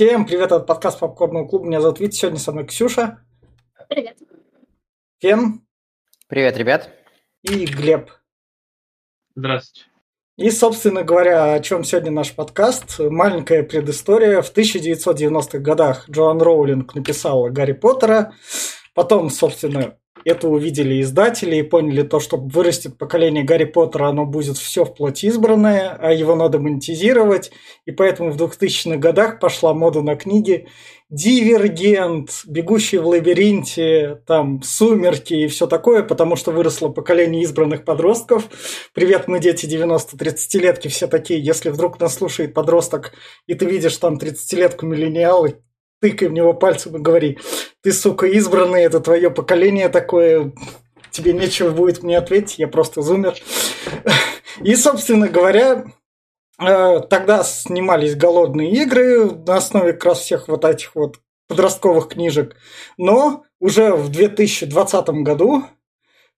Всем привет от подкаста Попкорного клуба. Меня зовут Витя. Сегодня со мной Ксюша. Привет. Кен. Привет, ребят. И Глеб. Здравствуйте. И, собственно говоря, о чем сегодня наш подкаст. Маленькая предыстория. В 1990-х годах Джоан Роулинг написала Гарри Поттера. Потом, собственно, это увидели издатели и поняли то, что вырастет поколение Гарри Поттера, оно будет все вплоть избранное, а его надо монетизировать. И поэтому в 2000-х годах пошла мода на книги Дивергент, Бегущий в лабиринте, там Сумерки и все такое, потому что выросло поколение избранных подростков. Привет, мы дети 90-30-летки, все такие. Если вдруг нас слушает подросток, и ты видишь там 30-летку миллениалы, тыкай в него пальцем и говори, ты, сука, избранный, это твое поколение такое, тебе нечего будет мне ответить, я просто зумер. И, собственно говоря, э, тогда снимались «Голодные игры» на основе как раз всех вот этих вот подростковых книжек. Но уже в 2020 году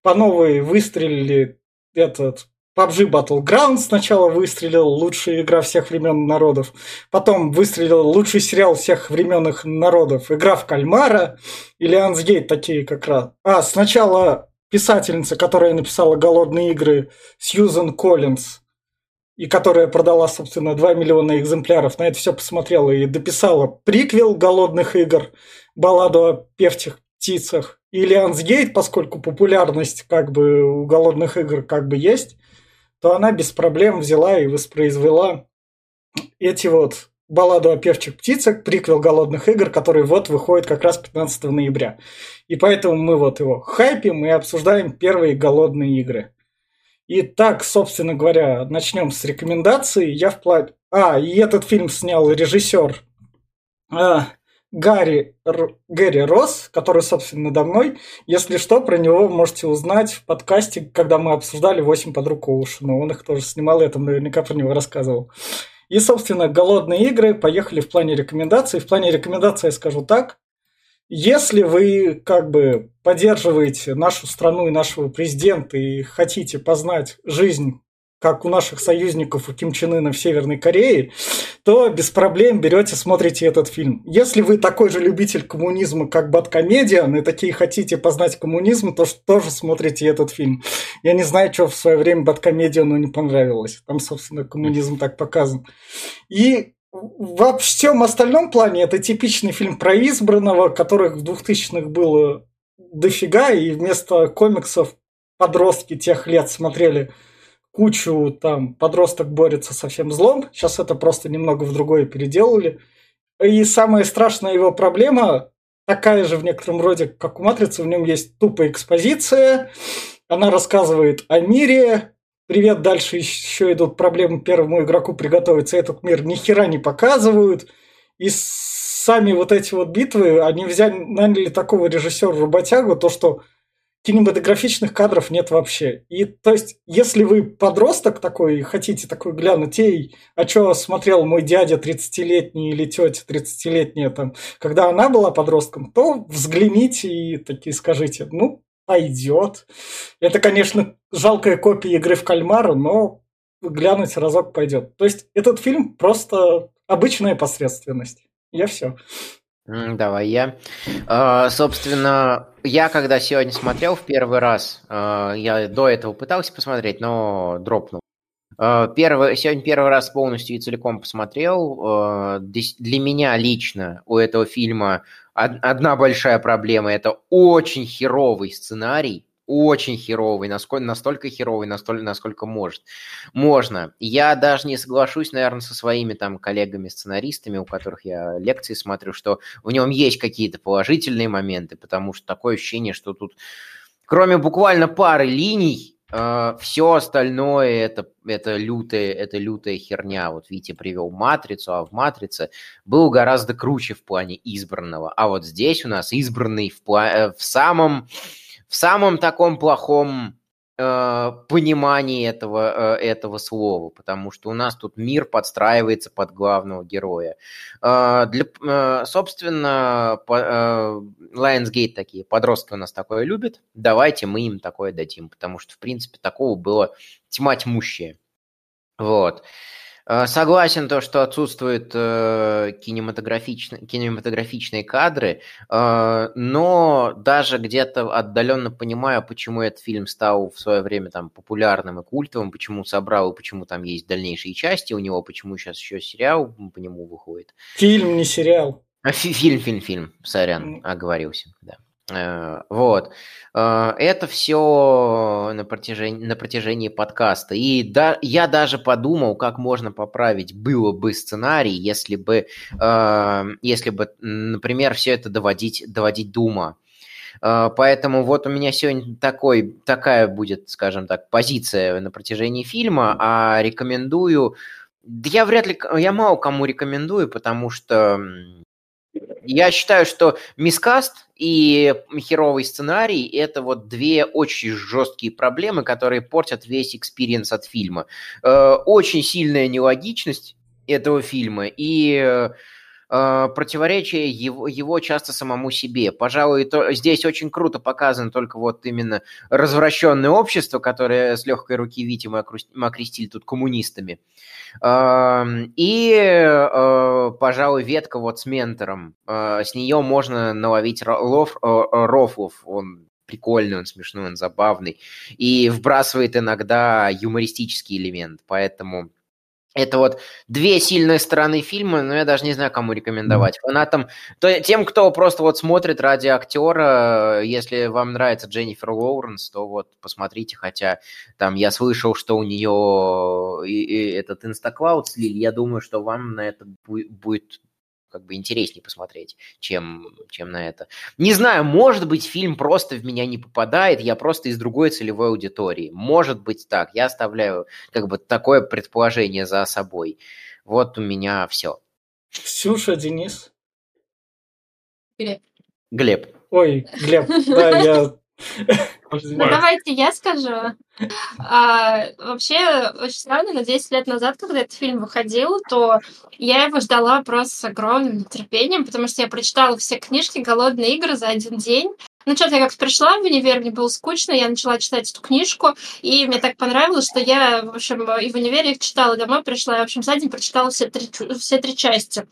по новой выстрелили этот PUBG Battleground сначала выстрелил, лучшая игра всех времен народов. Потом выстрелил лучший сериал всех времен народов. Игра в кальмара или Ансгейт такие как раз. А, сначала писательница, которая написала «Голодные игры», Сьюзен Коллинз, и которая продала, собственно, 2 миллиона экземпляров, на это все посмотрела и дописала приквел «Голодных игр», балладу о певчих птицах. И Лиансгейт, поскольку популярность как бы у «Голодных игр» как бы есть, то она без проблем взяла и воспроизвела эти вот балладу о певчих птицах, приквел «Голодных игр», который вот выходит как раз 15 ноября. И поэтому мы вот его хайпим и обсуждаем первые «Голодные игры». И так, собственно говоря, начнем с рекомендаций. Я вплоть... А, и этот фильм снял режиссер а, Гарри, Р, Гэри Росс, который, собственно, надо мной. Если что, про него можете узнать в подкасте, когда мы обсуждали «Восемь подруг Оушена». Он их тоже снимал, я там наверняка про него рассказывал. И, собственно, «Голодные игры» поехали в плане рекомендаций. В плане рекомендаций я скажу так. Если вы как бы поддерживаете нашу страну и нашего президента и хотите познать жизнь как у наших союзников у Ким Чен Ына в Северной Корее, то без проблем берете, смотрите этот фильм. Если вы такой же любитель коммунизма, как Баткомедиан, и такие хотите познать коммунизм, то тоже смотрите этот фильм. Я не знаю, что в свое время Баткомедиану не понравилось. Там, собственно, коммунизм так показан. И во всем остальном плане это типичный фильм про избранного, которых в 2000-х было дофига, и вместо комиксов подростки тех лет смотрели кучу там подросток борется со всем злом. Сейчас это просто немного в другое переделали. И самая страшная его проблема такая же в некотором роде, как у «Матрицы», в нем есть тупая экспозиция, она рассказывает о мире, привет, дальше еще идут проблемы. Первому игроку приготовиться, этот мир ни хера не показывают, и сами вот эти вот битвы, они взяли, наняли такого режиссера-работягу, то, что кинематографичных кадров нет вообще. И то есть, если вы подросток такой и хотите такой глянуть, ей, а что смотрел мой дядя 30-летний или тетя 30-летняя там, когда она была подростком, то взгляните и такие скажите, ну, пойдет. Это, конечно, жалкая копия игры в кальмара, но глянуть разок пойдет. То есть этот фильм просто обычная посредственность. Я все. Давай я. А, собственно, я когда сегодня смотрел в первый раз, а, я до этого пытался посмотреть, но дропнул. А, первый, сегодня первый раз полностью и целиком посмотрел. Для меня лично у этого фильма одна большая проблема – это очень херовый сценарий очень херовый, насколько, настолько херовый, настолько, насколько может. Можно. Я даже не соглашусь, наверное, со своими там коллегами-сценаристами, у которых я лекции смотрю, что в нем есть какие-то положительные моменты, потому что такое ощущение, что тут кроме буквально пары линий, Uh, все остальное это, это, лютая, это лютая херня. Вот Витя привел матрицу, а в матрице был гораздо круче в плане избранного. А вот здесь у нас избранный в, пла- э, в самом в самом таком плохом э, понимании этого, э, этого слова, потому что у нас тут мир подстраивается под главного героя. Э, для, э, собственно, по, э, Lionsgate такие, подростки у нас такое любят, давайте мы им такое дадим, потому что, в принципе, такого было тьма тьмущая. Вот. Э, согласен то, что отсутствуют э, кинематографичные, кинематографичные кадры, э, но даже где-то отдаленно понимаю, почему этот фильм стал в свое время там популярным и культовым, почему собрал и почему там есть дальнейшие части у него, почему сейчас еще сериал по нему выходит. Фильм, не сериал. Фильм, фильм, фильм, сорян, оговорился, да. Э, вот. Э, это все на протяжении, на протяжении подкаста. И да, я даже подумал, как можно поправить было бы сценарий, если бы, э, если бы например, все это доводить, доводить до ума. Поэтому вот у меня сегодня такой, такая будет, скажем так, позиция на протяжении фильма, а рекомендую... Да я вряд ли... Я мало кому рекомендую, потому что я считаю, что miscast и херовый сценарий – это вот две очень жесткие проблемы, которые портят весь experience от фильма. Э, очень сильная нелогичность этого фильма и э, противоречие его, его часто самому себе. Пожалуй, то, здесь очень круто показано только вот именно развращенное общество, которое с легкой руки Витима окрестили тут коммунистами. И, э, пожалуй, ветка вот с ментором. Э, с нее можно наловить лов, э, рофлов. Он прикольный, он смешной, он забавный. И вбрасывает иногда юмористический элемент. Поэтому это вот две сильные стороны фильма, но я даже не знаю, кому рекомендовать. Фанатам, то, тем, кто просто вот смотрит ради актера, если вам нравится Дженнифер Лоуренс, то вот посмотрите, хотя там я слышал, что у нее и, и этот инстаклауд слили, я думаю, что вам на это будет как бы интереснее посмотреть, чем, чем на это. Не знаю, может быть, фильм просто в меня не попадает, я просто из другой целевой аудитории. Может быть так. Я оставляю как бы такое предположение за собой. Вот у меня все. Ксюша, Денис. Глеб. Глеб. Ой, Глеб, да, я ну, давайте я скажу. А, вообще, очень странно, но 10 лет назад, когда этот фильм выходил, то я его ждала просто с огромным нетерпением, потому что я прочитала все книжки «Голодные игры» за один день. Ну, что-то я как пришла в универ, мне было скучно, я начала читать эту книжку, и мне так понравилось, что я, в общем, и в универе их читала, домой пришла, и, в общем, за день прочитала все три, все три части.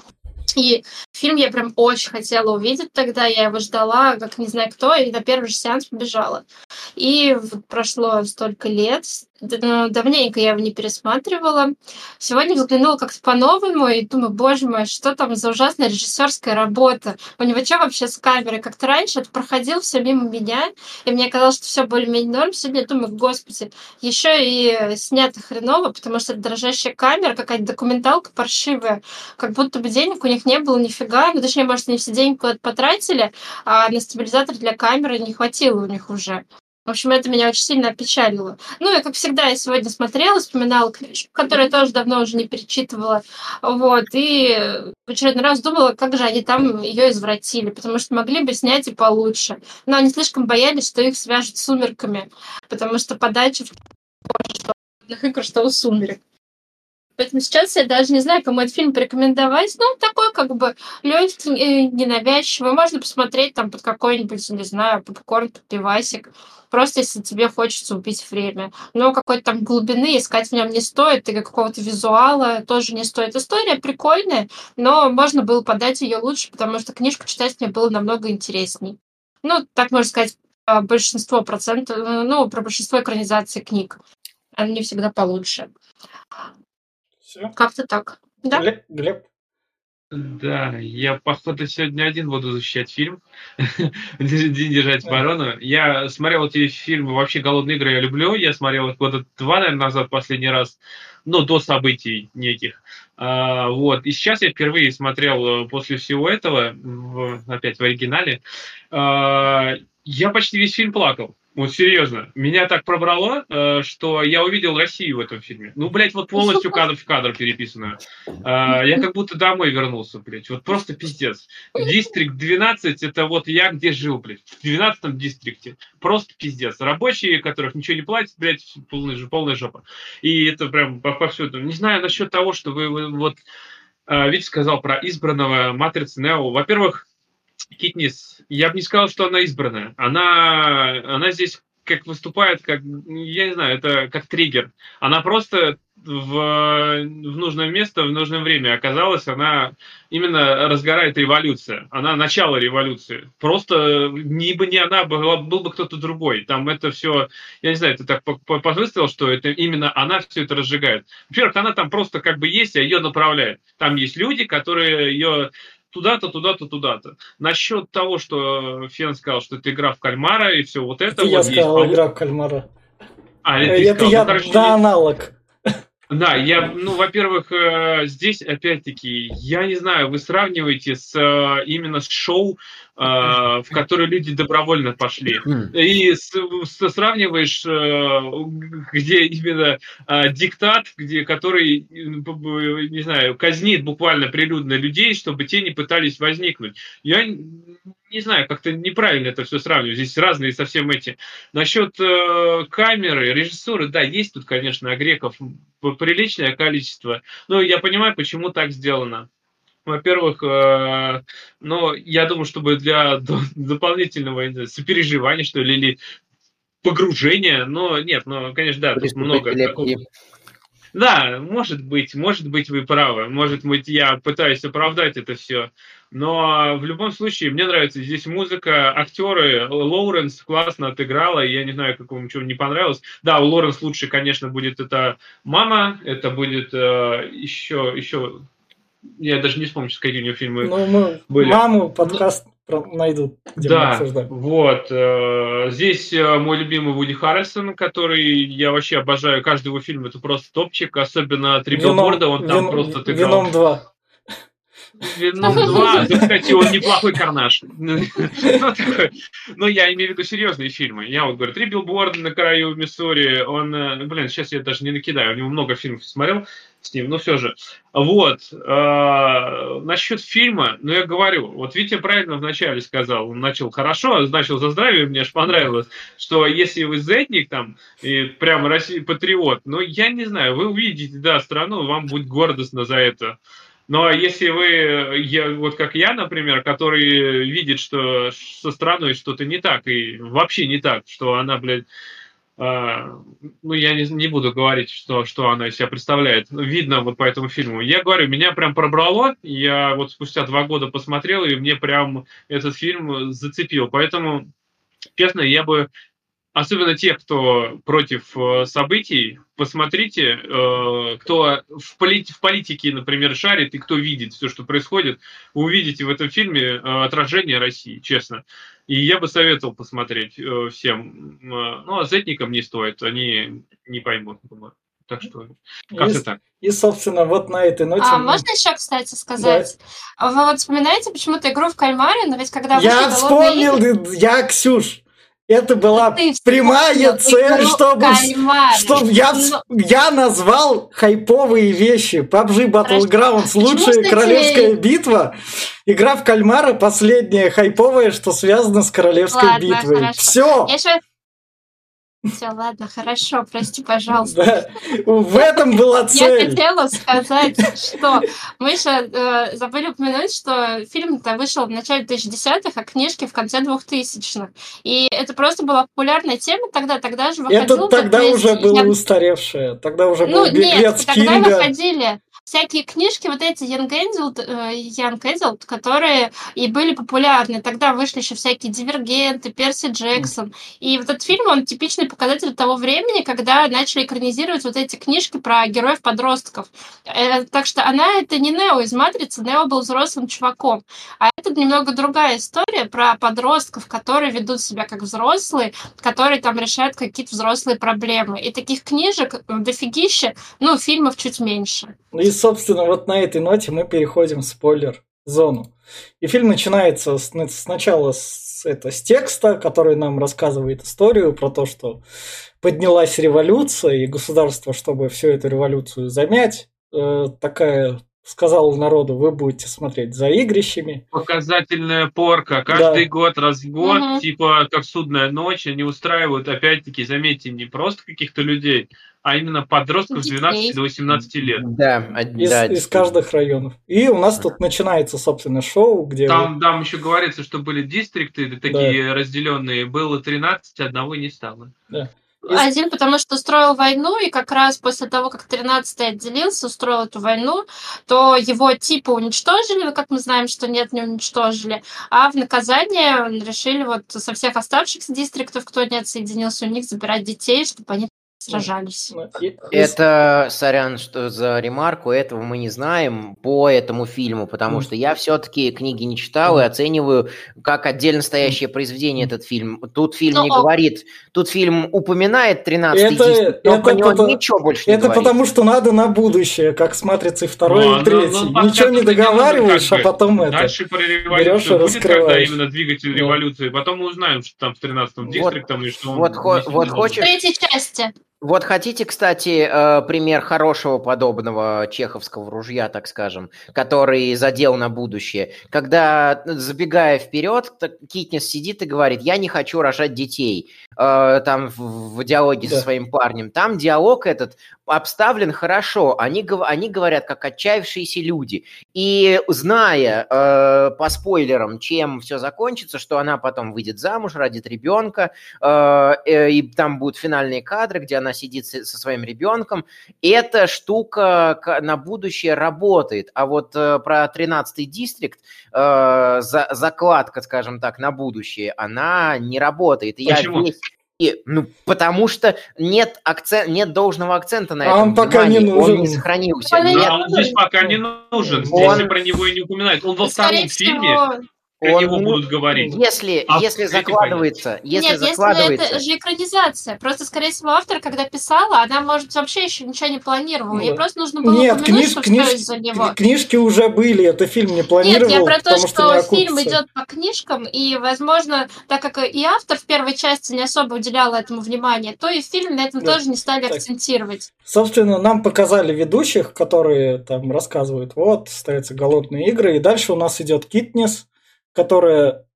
И фильм я прям очень хотела увидеть тогда, я его ждала, как не знаю кто, и на первый же сеанс побежала. И прошло столько лет, ну, давненько я его не пересматривала. Сегодня взглянула как-то по-новому и думаю, боже мой, что там за ужасная режиссерская работа. У него что вообще с камерой? Как-то раньше это проходил все мимо меня, и мне казалось, что все более-менее норм. Сегодня я думаю, господи, еще и снято хреново, потому что это дрожащая камера, какая-то документалка паршивая, как будто бы денег у них не было нифига, ну, точнее, может, они все деньги куда-то потратили, а на стабилизатор для камеры не хватило у них уже. В общем, это меня очень сильно опечалило. Ну и, как всегда, я сегодня смотрела, вспоминала книжку, которую я тоже давно уже не перечитывала. Вот, и в очередной раз думала, как же они там ее извратили, потому что могли бы снять и получше. Но они слишком боялись, что их свяжут с сумерками, потому что подача в игр, что у сумерек. Поэтому сейчас я даже не знаю, кому этот фильм порекомендовать. Ну, такой как бы легкий, э, ненавязчивый. Можно посмотреть там под какой-нибудь, не знаю, попкорн, пивасик. Просто если тебе хочется убить время. Но какой-то там глубины искать в нем не стоит, и какого-то визуала тоже не стоит. История прикольная, но можно было подать ее лучше, потому что книжку читать мне было намного интересней. Ну, так можно сказать, большинство процентов, ну, про большинство экранизаций книг. Они всегда получше. Все. Как-то так. Да? Глеб, Глеб? Да, я, походу, сегодня один буду защищать фильм. День держать оборону. Я смотрел эти фильмы, вообще «Голодные игры» я люблю. Я смотрел их года два, наверное, назад последний раз. Ну, до событий неких. А, вот. И сейчас я впервые смотрел э, после всего этого, в, опять в оригинале. А, я почти весь фильм плакал. Вот серьезно, меня так пробрало, э, что я увидел Россию в этом фильме. Ну, блядь, вот полностью кадр в кадр переписанную. Э, я как будто домой вернулся, блядь. Вот просто пиздец. Дистрикт 12, это вот я где жил, блядь. В 12 дистрикте. Просто пиздец. Рабочие, которых ничего не платят, блядь, полная, полная жопа. И это прям повсюду. Не знаю насчет того, что вы, вы вот... Э, Витя сказал про избранного Матрицы Нео. Во-первых, Китнис, я бы не сказал, что она избранная. Она, она здесь как выступает, как, я не знаю, это как триггер. Она просто в, в нужное место в нужное время. Оказалось, она именно разгорает революция. Она начало революции. Просто не бы не она, была, был бы кто-то другой. Там это все, я не знаю, ты так повыстрел, что это именно она все это разжигает. Во-первых, она там просто как бы есть, а ее направляет. Там есть люди, которые ее туда-то, туда-то, туда-то. Насчет того, что Фен сказал, что это игра в кальмара и все вот это. это вот я есть. сказал, игра в кальмара. А, это, это сказал, я, ну, короче, да, аналог. Да, я, ну, во-первых, э, здесь, опять-таки, я не знаю, вы сравниваете с э, именно с шоу, в которое люди добровольно пошли. И с, с, сравниваешь, где именно диктат, где, который, не знаю, казнит буквально прилюдно людей, чтобы те не пытались возникнуть. Я не знаю, как-то неправильно это все сравнивать. Здесь разные совсем эти. Насчет э, камеры, режиссуры, да, есть тут, конечно, греков приличное количество. Но я понимаю, почему так сделано. Во-первых, э, ну, я думаю, чтобы для дополнительного знаю, сопереживания, что ли, или погружения, но нет, ну, конечно, да, тут много. Да, может быть, может быть, вы правы. Может быть, я пытаюсь оправдать это все. Но в любом случае, мне нравится здесь музыка, актеры. Лоуренс классно отыграла, я не знаю, как вам чего не понравилось. Да, у Лоуренс лучше, конечно, будет это мама, это будет э, еще, еще я даже не вспомню, какие у него фильмы ну, мы были. Маму подкаст найдут, где да, мы вот. Э, здесь э, мой любимый Вуди Харрельсон, который я вообще обожаю. Каждый его фильм это просто топчик, особенно Три билборда, он там просто отыграл. Вином 2. Веном 2, да, кстати, он неплохой карнаж. Ну, Но я имею в виду серьезные фильмы. Я вот говорю, «Три билборда на краю Миссури», он, э, блин, сейчас я даже не накидаю, у него много фильмов смотрел с ним, но все же. Вот, э, насчет фильма, ну я говорю, вот Витя правильно вначале сказал, он начал хорошо, начал за здравие, мне аж понравилось, что если вы зетник там, и прямо Россия патриот, ну я не знаю, вы увидите, да, страну, вам будет гордостно за это. Но если вы, я, вот как я, например, который видит, что со страной что-то не так, и вообще не так, что она, блядь, э, ну, я не, не буду говорить, что, что она из себя представляет. Видно вот по этому фильму. Я говорю, меня прям пробрало. Я вот спустя два года посмотрел, и мне прям этот фильм зацепил. Поэтому, честно, я бы особенно те, кто против э, событий, посмотрите, э, кто в, полит, в политике, например, шарит и кто видит все, что происходит, вы увидите в этом фильме э, отражение России, честно. И я бы советовал посмотреть всем. Ну, а зетникам не стоит, они не поймут, думаю. Так что как-то и, так. И, собственно, вот на этой ноте... А можно еще, кстати, сказать? Да. Вы вот вспоминаете почему-то игру в кальмаре, но ведь когда Я вспомнил, игры... я, Ксюш, это была Ты прямая цель, чтобы, чтобы я, Но... Ну. я назвал хайповые вещи. PUBG Battlegrounds, лучшая Почему, королевская битва. Игра в кальмара последняя хайповая, что связано с королевской Ладно, битвой. Все. Я еще все, ладно, хорошо, прости, пожалуйста. Да, в этом была цель. Я хотела сказать, что мы еще э, забыли упомянуть, что фильм-то вышел в начале 2010-х, а книжки в конце 2000-х. И это просто была популярная тема тогда, тогда же выходил... Это тогда уже было я... устаревшее, тогда уже ну, был нет, тогда выходили всякие книжки, вот эти Young Adult, э, Young Adult, которые и были популярны. Тогда вышли еще всякие Дивергенты, Перси Джексон. И вот этот фильм, он типичный показатель того времени, когда начали экранизировать вот эти книжки про героев-подростков. Э, так что она это не Нео из Матрицы, Нео был взрослым чуваком. А это немного другая история про подростков, которые ведут себя как взрослые, которые там решают какие-то взрослые проблемы. И таких книжек дофигища, ну, фильмов чуть меньше. Ну собственно, вот на этой ноте мы переходим в спойлер-зону. И фильм начинается с, сначала с, это, с текста, который нам рассказывает историю про то, что поднялась революция, и государство, чтобы всю эту революцию замять, э, такая сказал народу, вы будете смотреть за игрищами. Показательная порка. Каждый да. год, раз в год, угу. типа как судная ночь, они устраивают, опять-таки, заметьте, не просто каких-то людей, а именно подростков с 12 до 18 лет. Да, из, да, из каждых районов. И у нас тут начинается, собственно, шоу, где... Там, вы... там еще говорится, что были дистрикты такие да. разделенные, было 13, одного не стало. Да. Один, потому что устроил войну, и как раз после того, как 13-й отделился, устроил эту войну, то его типа уничтожили, как мы знаем, что нет, не уничтожили, а в наказание решили вот со всех оставшихся дистриктов, кто не отсоединился, у них забирать детей, чтобы они сражались. Ну, это, сорян, что за ремарку, этого мы не знаем по этому фильму, потому что я все-таки книги не читал и оцениваю как отдельно стоящее произведение этот фильм. Тут фильм Но, не говорит, тут фильм упоминает 13 это, диск, но это него ничего больше не Это говорит. потому что надо на будущее, как с «Матрицей» второй ну, и третий. Ну, ну, Ничего не договариваешь, а потом это Дальше про революцию будет, когда именно двигатель революции, потом мы узнаем, что там в 13-м дистрикте и что вот, он... Вот, вот хочешь... В третьей части. Вот хотите, кстати, э, пример хорошего подобного чеховского ружья, так скажем, который задел на будущее. Когда, забегая вперед, Китнес сидит и говорит, я не хочу рожать детей. Э, там в, в диалоге да. со своим парнем. Там диалог этот обставлен хорошо. Они, они говорят, как отчаявшиеся люди. И зная э, по спойлерам, чем все закончится, что она потом выйдет замуж, родит ребенка, и там будут финальные кадры, где она она сидит со своим ребенком. Эта штука на будущее работает. А вот э, про 13-й дистрикт, э, за, закладка, скажем так, на будущее, она не работает. И Почему? Я весь... И, ну, потому что нет, акцент, нет должного акцента на этом. А он пока не нужен. Он не сохранился. Да, нет. он здесь пока не нужен. Здесь он... про него и не упоминает. Он во втором фильме про он, него будут говорить. Если, а если закладывается, если Нет, закладывается... если это же экранизация. Просто, скорее всего, автор, когда писала, она, может, вообще еще ничего не планировала. Ей просто нужно было Нет, книж, что книж, из-за него. Книжки уже были, это фильм не планировал. Нет, я про то, что, что фильм идет по книжкам, и, возможно, так как и автор в первой части не особо уделял этому внимания, то и в фильме на этом да. тоже не стали так. акцентировать. Собственно, нам показали ведущих, которые там рассказывают, вот, ставятся голодные игры, и дальше у нас идет Китнес, которая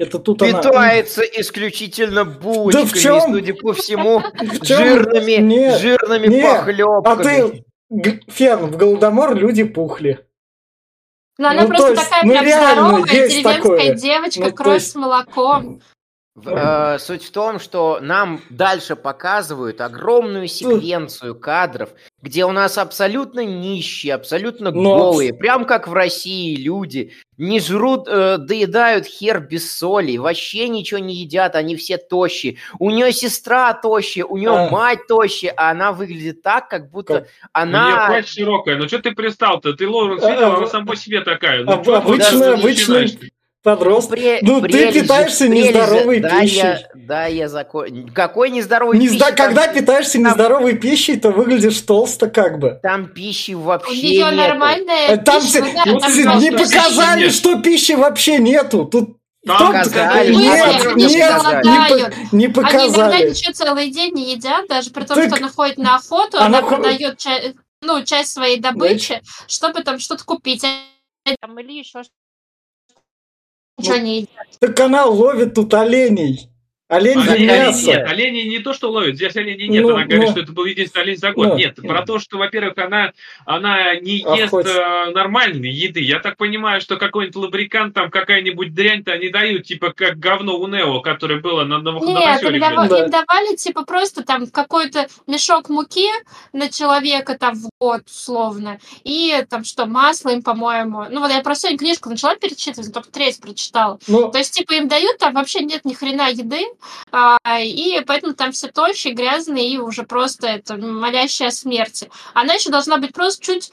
это тут Питается она... исключительно булочками, да в чем? судя по всему, жирными, нет, жирными нет. похлебками. А ты, Фен, в Голодомор люди пухли. Но ну, она просто есть, такая ну, прям здоровая, деревенская такое. девочка, ну, кровь есть... с молоком. Э, суть в том, что нам дальше показывают огромную секвенцию кадров, где у нас абсолютно нищие, абсолютно Но... голые, прям как в России люди, не жрут, э, доедают хер без соли, вообще ничего не едят, они все тощие. У нее сестра тощая, у нее а... мать тощая, а она выглядит так, как будто как... она... У нее платье широкая, ну что ты пристал-то? Ты Лоуренс видел, а, она сам по себе такая. Ну, а, обычно, обычно, Подросток. Пре- ну, прелесть, ты питаешься прелесть, нездоровой да, пищей. Я, да, я закон... Какой нездоровой Не пищей? Когда там... питаешься там... нездоровой пищей, то выглядишь толсто как бы. Там пищи вообще У нее нормальная там пища. Там, ну, там не показали, нет. что пищи вообще нету. Тут там показали. Нет, нет, не, не показали. Они иногда ничего целый день не едят, даже при том, так... что она ходит на охоту, она, она продает ча- ну, часть своей добычи, чтобы там что-то купить. Там, или еще Ну, не едят. Так она ловит тут оленей. Олень а, олени, мясо. Нет, олени не то, что ловят, здесь оленей нет. Ну, она говорит, ну, что это был единственный олень за год. Ну, нет, про то, что, во-первых, она, она не а ест э, нормальной еды. Я так понимаю, что какой-нибудь лабрикант, там какая-нибудь дрянь-то они дают, типа как говно у Нео, которое было на Нет, им, да. им давали, типа, просто там какой-то мешок муки на человека там в год, условно, и там что, масло им, по-моему. Ну вот я про сегодня книжку начала перечитывать, только треть прочитала. Ну, То есть, типа, им дают, там вообще нет ни хрена еды, а, и поэтому там все тощие, грязные и уже просто это молящая смерти. Она еще должна быть просто чуть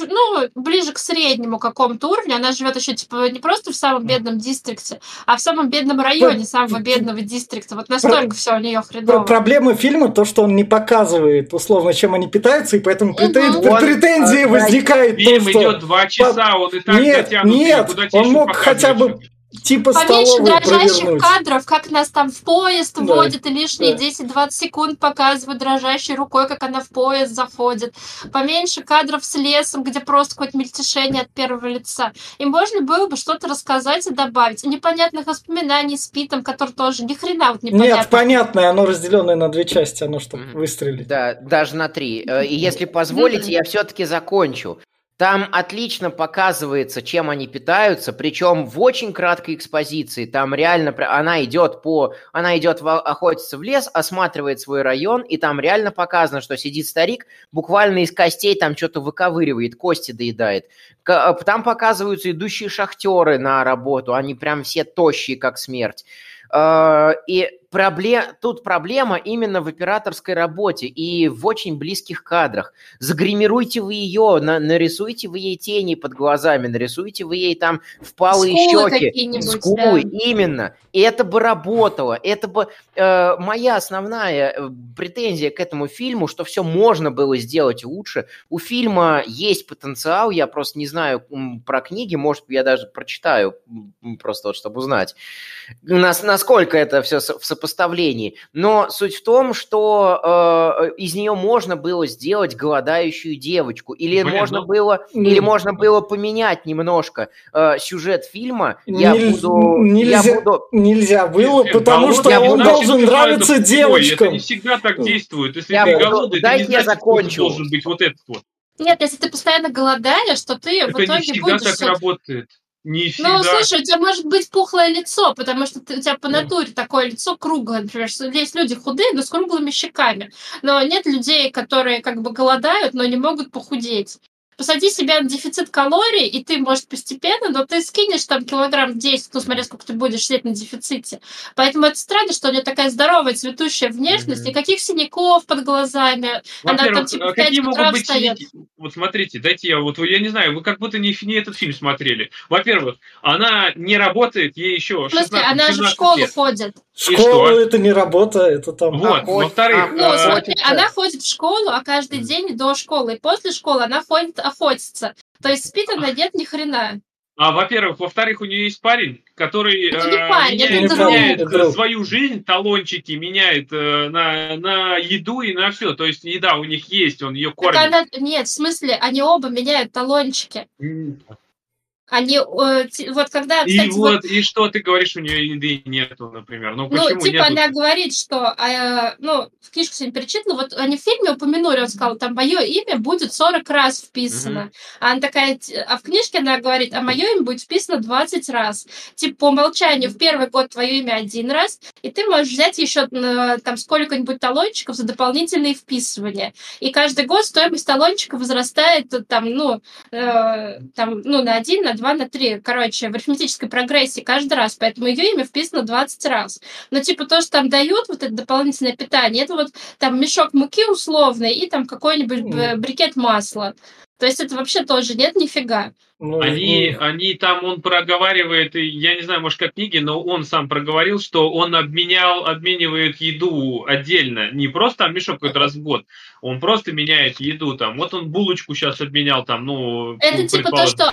ну, ближе к среднему какому-то уровню. Она живет еще, типа, не просто в самом бедном дистрикте, а в самом бедном районе самого бедного дистрикта. Вот настолько Про... все у нее хреново. Проблема фильма то, что он не показывает, условно, чем они питаются, и поэтому претен... угу. претензии он, возникает. Фильм то, что... идет два часа, он и так нет, Нет, он мог хотя бы типа Поменьше дрожащих провернуть. кадров, как нас там в поезд да, вводят, и лишние да. 10-20 секунд показывают дрожащей рукой, как она в поезд заходит. Поменьше кадров с лесом, где просто какое-то мельтешение от первого лица. И можно было бы что-то рассказать и добавить. Непонятных воспоминаний с Питом, который тоже ни хрена вот непонятно. Нет, понятное, оно разделенное на две части, оно чтобы mm-hmm. выстрелить. Да, даже на три. Э, и если позволите, я все-таки закончу. Там отлично показывается, чем они питаются, причем в очень краткой экспозиции. Там реально она идет по, она идет в, охотиться в лес, осматривает свой район, и там реально показано, что сидит старик, буквально из костей там что-то выковыривает, кости доедает. Там показываются идущие шахтеры на работу, они прям все тощие, как смерть. Э, и проблем, тут проблема именно в операторской работе и в очень близких кадрах. Загримируйте вы ее, на, нарисуйте вы ей тени под глазами, нарисуйте вы ей там впалые скулы щеки, скулы, да. именно. И это бы работало. Это бы э, моя основная э, претензия к этому фильму, что все можно было сделать лучше. У фильма есть потенциал, я просто не знаю про книги, может я даже прочитаю просто вот, чтобы узнать, нас, насколько это все в сопоставлении. Но суть в том, что э, из нее можно было сделать голодающую девочку, или Блин, можно ну... было, mm. или можно было поменять немножко э, сюжет фильма. Я Нельзя, буду, нельзя, я буду... нельзя было, Нет, потому что он должен нравиться девочкам. Это не всегда так действует. Если я ты буду... голодный, Дайте это не я значит, закончу. должен быть вот этот вот. Нет, если ты постоянно голодаешь, то ты это в итоге не всегда будешь... так работает. Не всегда. Ну, слушай, у тебя может быть пухлое лицо, потому что ты, у тебя по натуре такое лицо круглое. Например, есть люди худые, но с круглыми щеками. Но нет людей, которые как бы голодают, но не могут похудеть посади себя на дефицит калорий, и ты, может, постепенно, но ты скинешь там килограмм 10, ну, смотря сколько ты будешь сидеть на дефиците. Поэтому это странно, что у нее такая здоровая, цветущая внешность, mm-hmm. никаких синяков под глазами. Она там, типа, а какие могут быть стоит. синяки? Вот смотрите, дайте я, вот я не знаю, вы как будто не, не этот фильм смотрели. Во-первых, она не работает, ей еще 16 В смысле, она же в школу лет. ходит. Школа это не работа, это там. Вот, во-вторых, а, ну, смотри, она ходит в школу, а каждый день до школы и после школы она ходит охотиться. То есть спит она нет ни хрена. А, во-первых, во-вторых, у нее есть парень, который это не э, парень, меняет, это меняет это свою жизнь, талончики меняет э, на, на еду и на все. То есть еда у них есть, он ее кормит. Она, нет, в смысле, они оба меняют талончики. Они, э, вот когда, кстати, и вот, вот, и что ты говоришь, у нее еды нету, например? Ну, ну почему типа нету? она говорит, что, э, ну, в книжку сегодня перечитала, вот они в фильме упомянули, он сказал, там, мое имя будет 40 раз вписано. Угу. А она такая, а в книжке она говорит, а мое имя будет вписано 20 раз. Типа, по умолчанию, в первый год твое имя один раз, и ты можешь взять еще э, там сколько-нибудь талончиков за дополнительные вписывания. И каждый год стоимость талончика возрастает там, ну, э, там, ну, на один, на 2 на 3, короче, в арифметической прогрессии каждый раз, поэтому ее имя вписано 20 раз. Но типа то, что там дают, вот это дополнительное питание, это вот там мешок муки условный и там какой-нибудь брикет масла. То есть это вообще тоже нет нифига. Ну, они, ну... они там, он проговаривает, я не знаю, может, как книги, но он сам проговорил, что он обменял, обменивает еду отдельно, не просто там мешок какой-то раз в год, он просто меняет еду там. Вот он булочку сейчас обменял там, ну... Это типа то, что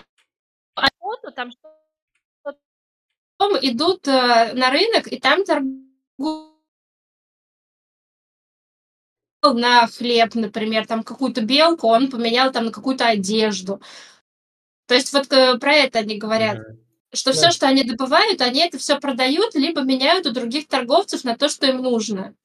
работу, там потом идут э, на рынок, и там торгуют на хлеб, например, там какую-то белку, он поменял там на какую-то одежду. То есть вот э, про это они говорят. Mm-hmm. Что да. все, что они добывают, они это все продают, либо меняют у других торговцев на то, что им нужно.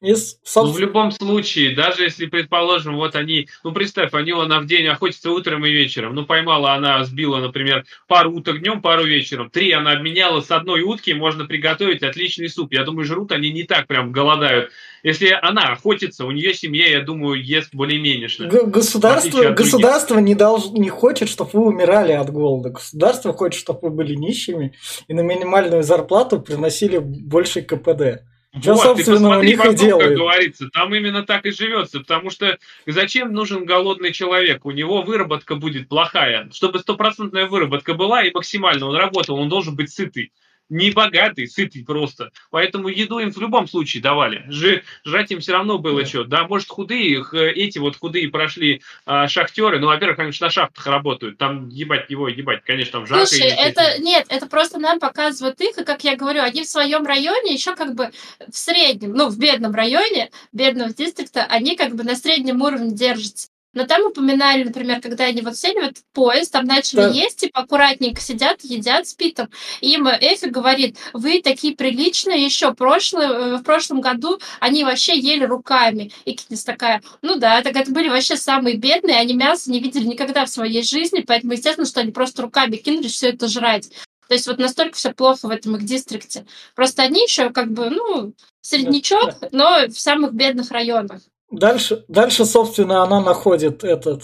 И, собственно... Ну, в любом случае, даже если, предположим, вот они, ну, представь, они, она в день охотится утром и вечером, ну, поймала она, сбила, например, пару уток днем, пару вечером, три она обменяла с одной утки, можно приготовить отличный суп. Я думаю, жрут они не так прям голодают. Если она охотится, у нее семья, я думаю, ест более-менее. Государство, государство не, долж, не хочет, чтобы вы умирали от голода. Государство хочет, чтобы вы были нищими и на минимальную зарплату приносили больше КПД. Что, вот, собственно, посмотри у них вокруг, и делают. как говорится, там именно так и живется, потому что зачем нужен голодный человек? У него выработка будет плохая. Чтобы стопроцентная выработка была и максимально он работал, он должен быть сытый не богатый, сытый просто. Поэтому еду им в любом случае давали. Ж, жрать им все равно было что. Да, может, худые, эти вот худые прошли а, шахтеры. Ну, во-первых, они же на шахтах работают. Там ебать его, ебать, конечно, там жарко. Слушай, это, нет, это просто нам показывают их, и, как я говорю, они в своем районе еще как бы в среднем, ну, в бедном районе, бедного дистрикта, они как бы на среднем уровне держатся. Но там упоминали, например, когда они вот сели в этот поезд, там начали да. есть, типа аккуратненько сидят, едят, спит там. Им Эфи говорит, вы такие приличные, еще прошлое, в прошлом году они вообще ели руками. И Китнис такая, ну да, так это были вообще самые бедные, они мясо не видели никогда в своей жизни, поэтому естественно, что они просто руками кинулись все это жрать. То есть вот настолько все плохо в этом их дистрикте. Просто они еще как бы, ну, среднячок, но в самых бедных районах. Дальше, дальше, собственно, она находит этот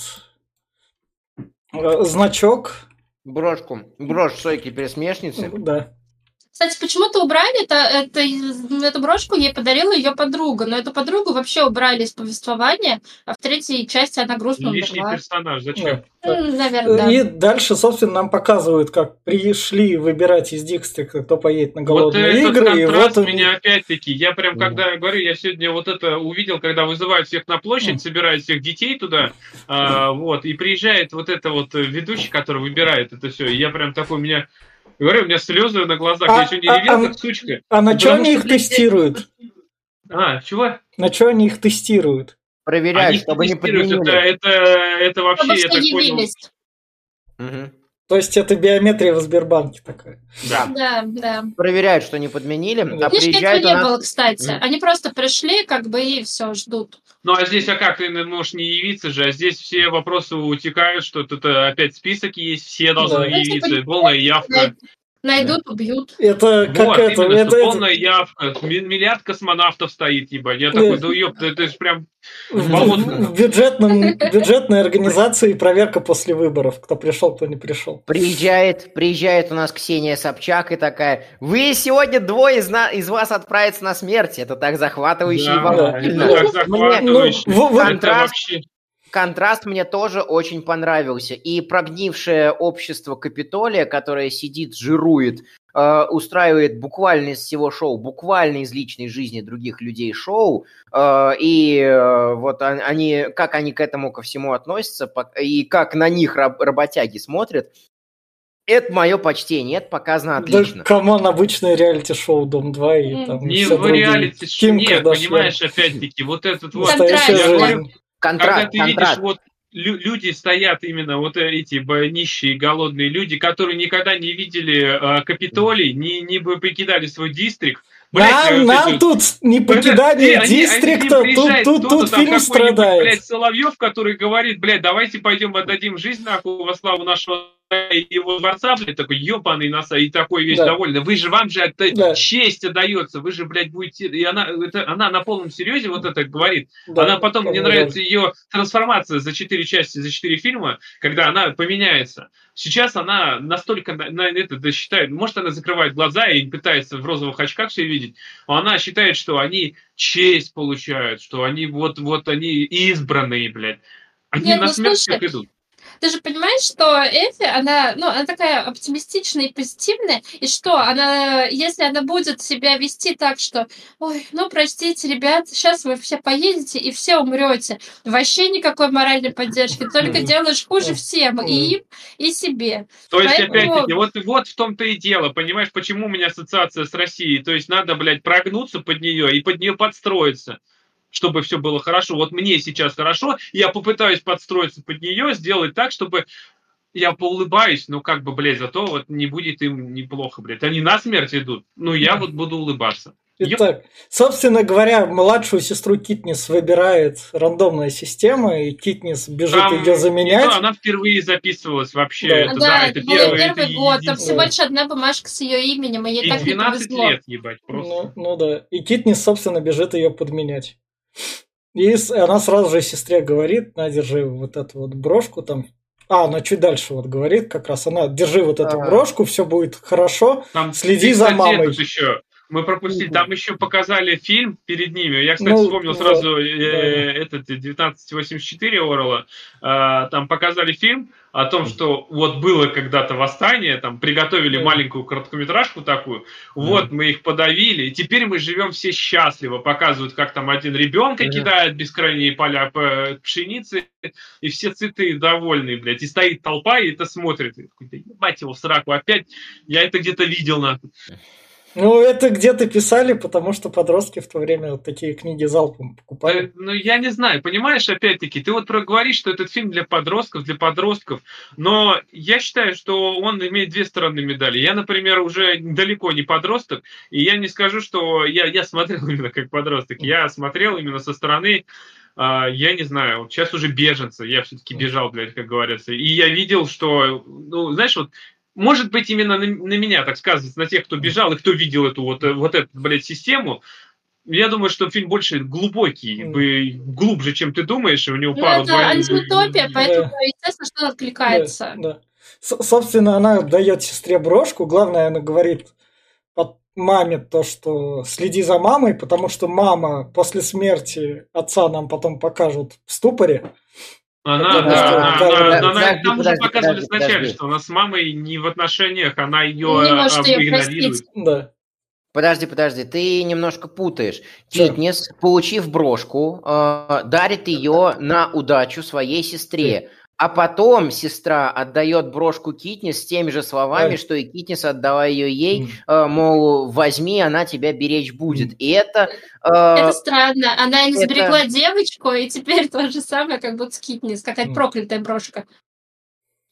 э, значок. Брошку. Брошь сойки пересмешницы. Да. Кстати, почему-то убрали это, это, эту брошку, ей подарила ее подруга, но эту подругу вообще убрали из повествования, а в третьей части она грустно Лишний умерла. персонаж, зачем? Да. Наверное, да. И дальше, собственно, нам показывают, как пришли выбирать из Дикстрика, кто поедет на голодные вот игры. Этот и вот он... меня опять-таки, я прям, когда я говорю, я сегодня вот это увидел, когда вызывают всех на площадь, собирают всех детей туда, а, вот, и приезжает вот это вот ведущий, который выбирает это все, и я прям такой, у меня Говорю, у меня слезы на глазах, а, я еще не а, ревел, а, как сучка. А на что они их тестируют? А, чего? На что они их тестируют? Проверяют, они чтобы не подменили. Это, это, это вообще, Потому что явились. Угу. То есть это биометрия в Сбербанке такая. Да. Да, да. Проверяют, что не подменили. Да. А приезжают не нас... было, кстати. Mm. Они просто пришли, как бы, и все, ждут. Ну, а здесь, а как, ты можешь не явиться же, а здесь все вопросы утекают, что тут э, опять список есть, все должны да. явиться, ну, типа, полная явка. Найдут, убьют. Это как вот, это, именно, это, полная это... явка. Миллиард космонавтов стоит, ебать. Я такой, да ёпта, это же прям в, бюджетном, бюджетной организации проверка после выборов. Кто пришел, кто не пришел. Приезжает, приезжает у нас Ксения Собчак и такая, вы сегодня двое из, на, из вас отправятся на смерть. Это так захватывающе да, и волнительно. Да, так захватывающе. Ну, контраст, контраст мне тоже очень понравился. И прогнившее общество Капитолия, которое сидит, жирует, э, устраивает буквально из всего шоу, буквально из личной жизни других людей шоу, э, и э, вот они, как они к этому ко всему относятся, и как на них раб- работяги смотрят, это мое почтение, это показано отлично. Да, come on, обычное реалити-шоу Дом-2 и там Не в реалити-шоу, нет, понимаешь, опять-таки, вот этот вот... Настоящая жизнь. Контраст, Когда ты контраст. видишь, вот люди стоят именно вот эти нищие голодные люди, которые никогда не видели э, Капитолий, не, не бы покидали свой дистрикт. Блядь, нам, нам вот, тут не покидание это, дистрикта, они, они тут, тут, тут фильм страдает. Блядь, Соловьев, который говорит, блядь, давайте пойдем отдадим жизнь нахуй во славу нашего его дворца, блядь, такой ебаный носа, и такой весь да. довольный. Вы же, вам же это да. честь отдается, вы же, блядь, будете... И она, это, она на полном серьезе вот это говорит. Да, она потом, мне нравится ее трансформация за четыре части, за четыре фильма, когда она поменяется. Сейчас она настолько на, на это да, считает, может, она закрывает глаза и пытается в розовых очках все видеть, но она считает, что они честь получают, что они вот, вот они избранные, блядь. Они Нет, на ну, смерть всех идут. Ты же понимаешь, что Эфи, она, ну, она такая оптимистичная и позитивная, и что, она, если она будет себя вести так, что, ой, ну, простите, ребят, сейчас вы все поедете и все умрете, вообще никакой моральной поддержки, только делаешь хуже всем, и им, и себе. То есть, Поэтому... опять-таки, вот, вот в том-то и дело, понимаешь, почему у меня ассоциация с Россией, то есть надо, блядь, прогнуться под нее и под нее подстроиться чтобы все было хорошо. Вот мне сейчас хорошо, я попытаюсь подстроиться под нее, сделать так, чтобы я поулыбаюсь, но как бы, блядь, зато вот не будет им неплохо, блядь. Они на смерть идут, но я вот буду улыбаться. Итак, собственно говоря, младшую сестру Китнис выбирает рандомная система, и Китнис бежит там, ее заменять. Да, она впервые записывалась вообще. Да, это, да, да это, это первый, первый это год. Там всего лишь одна бумажка с ее именем, и ей и так 12 не лет, ебать, просто. Ну, ну да. И Китнис, собственно, бежит ее подменять. И она сразу же сестре говорит, на, держи вот эту вот брошку там. А, она чуть дальше вот говорит как раз, она, держи вот эту а. брошку, все будет хорошо, там, следи за мамой. Еще мы пропустили, там еще показали фильм перед ними. Я, кстати, ну, вспомнил сразу э, да. этот 1984 Орла. Э, там показали фильм о том, что вот было когда-то восстание, там приготовили да. маленькую короткометражку такую, вот да. мы их подавили, и теперь мы живем все счастливо. Показывают, как там один ребенка да. кидает бескрайние поля пшеницы, и все цветы довольные, блядь. И стоит толпа, и это смотрит. И такой, да ебать его в сраку, опять я это где-то видел, нахуй. Ну, это где-то писали, потому что подростки в то время вот такие книги залпом покупали. Э, ну, я не знаю, понимаешь, опять-таки, ты вот говоришь, что этот фильм для подростков, для подростков, но я считаю, что он имеет две стороны медали. Я, например, уже далеко не подросток, и я не скажу, что я, я смотрел именно как подросток, я смотрел именно со стороны Uh, я не знаю, вот сейчас уже беженцы, я все-таки бежал, блядь, как говорится. И я видел, что, ну, знаешь, вот может быть, именно на, на меня так сказывается, на тех, кто бежал и кто видел эту вот, э, вот эту, блядь, систему. Я думаю, что фильм больше глубокий, mm. глубже, чем ты думаешь, и у него ну, пару... это антиутопия, поэтому, да. естественно, что откликается. Да, да. Собственно, она дает сестре брошку, главное, она говорит маме то, что следи за мамой, потому что мама после смерти отца нам потом покажут в ступоре. Она, да, да, она, она, она, она, там уже показывали подожди, сначала, подожди. что она с мамой не в отношениях, она ее не может ее игнорирует. Да. Подожди, подожди, ты немножко путаешь. Китнес, получив брошку, э, дарит ее на удачу своей сестре. А потом сестра отдает брошку Китнис с теми же словами, что и Китнис отдала ее ей, э, мол, возьми, она тебя беречь будет. И это... Э, это странно. Она не сберегла это... девочку, и теперь то же самое, как будто с Китнис. Какая-то проклятая брошка.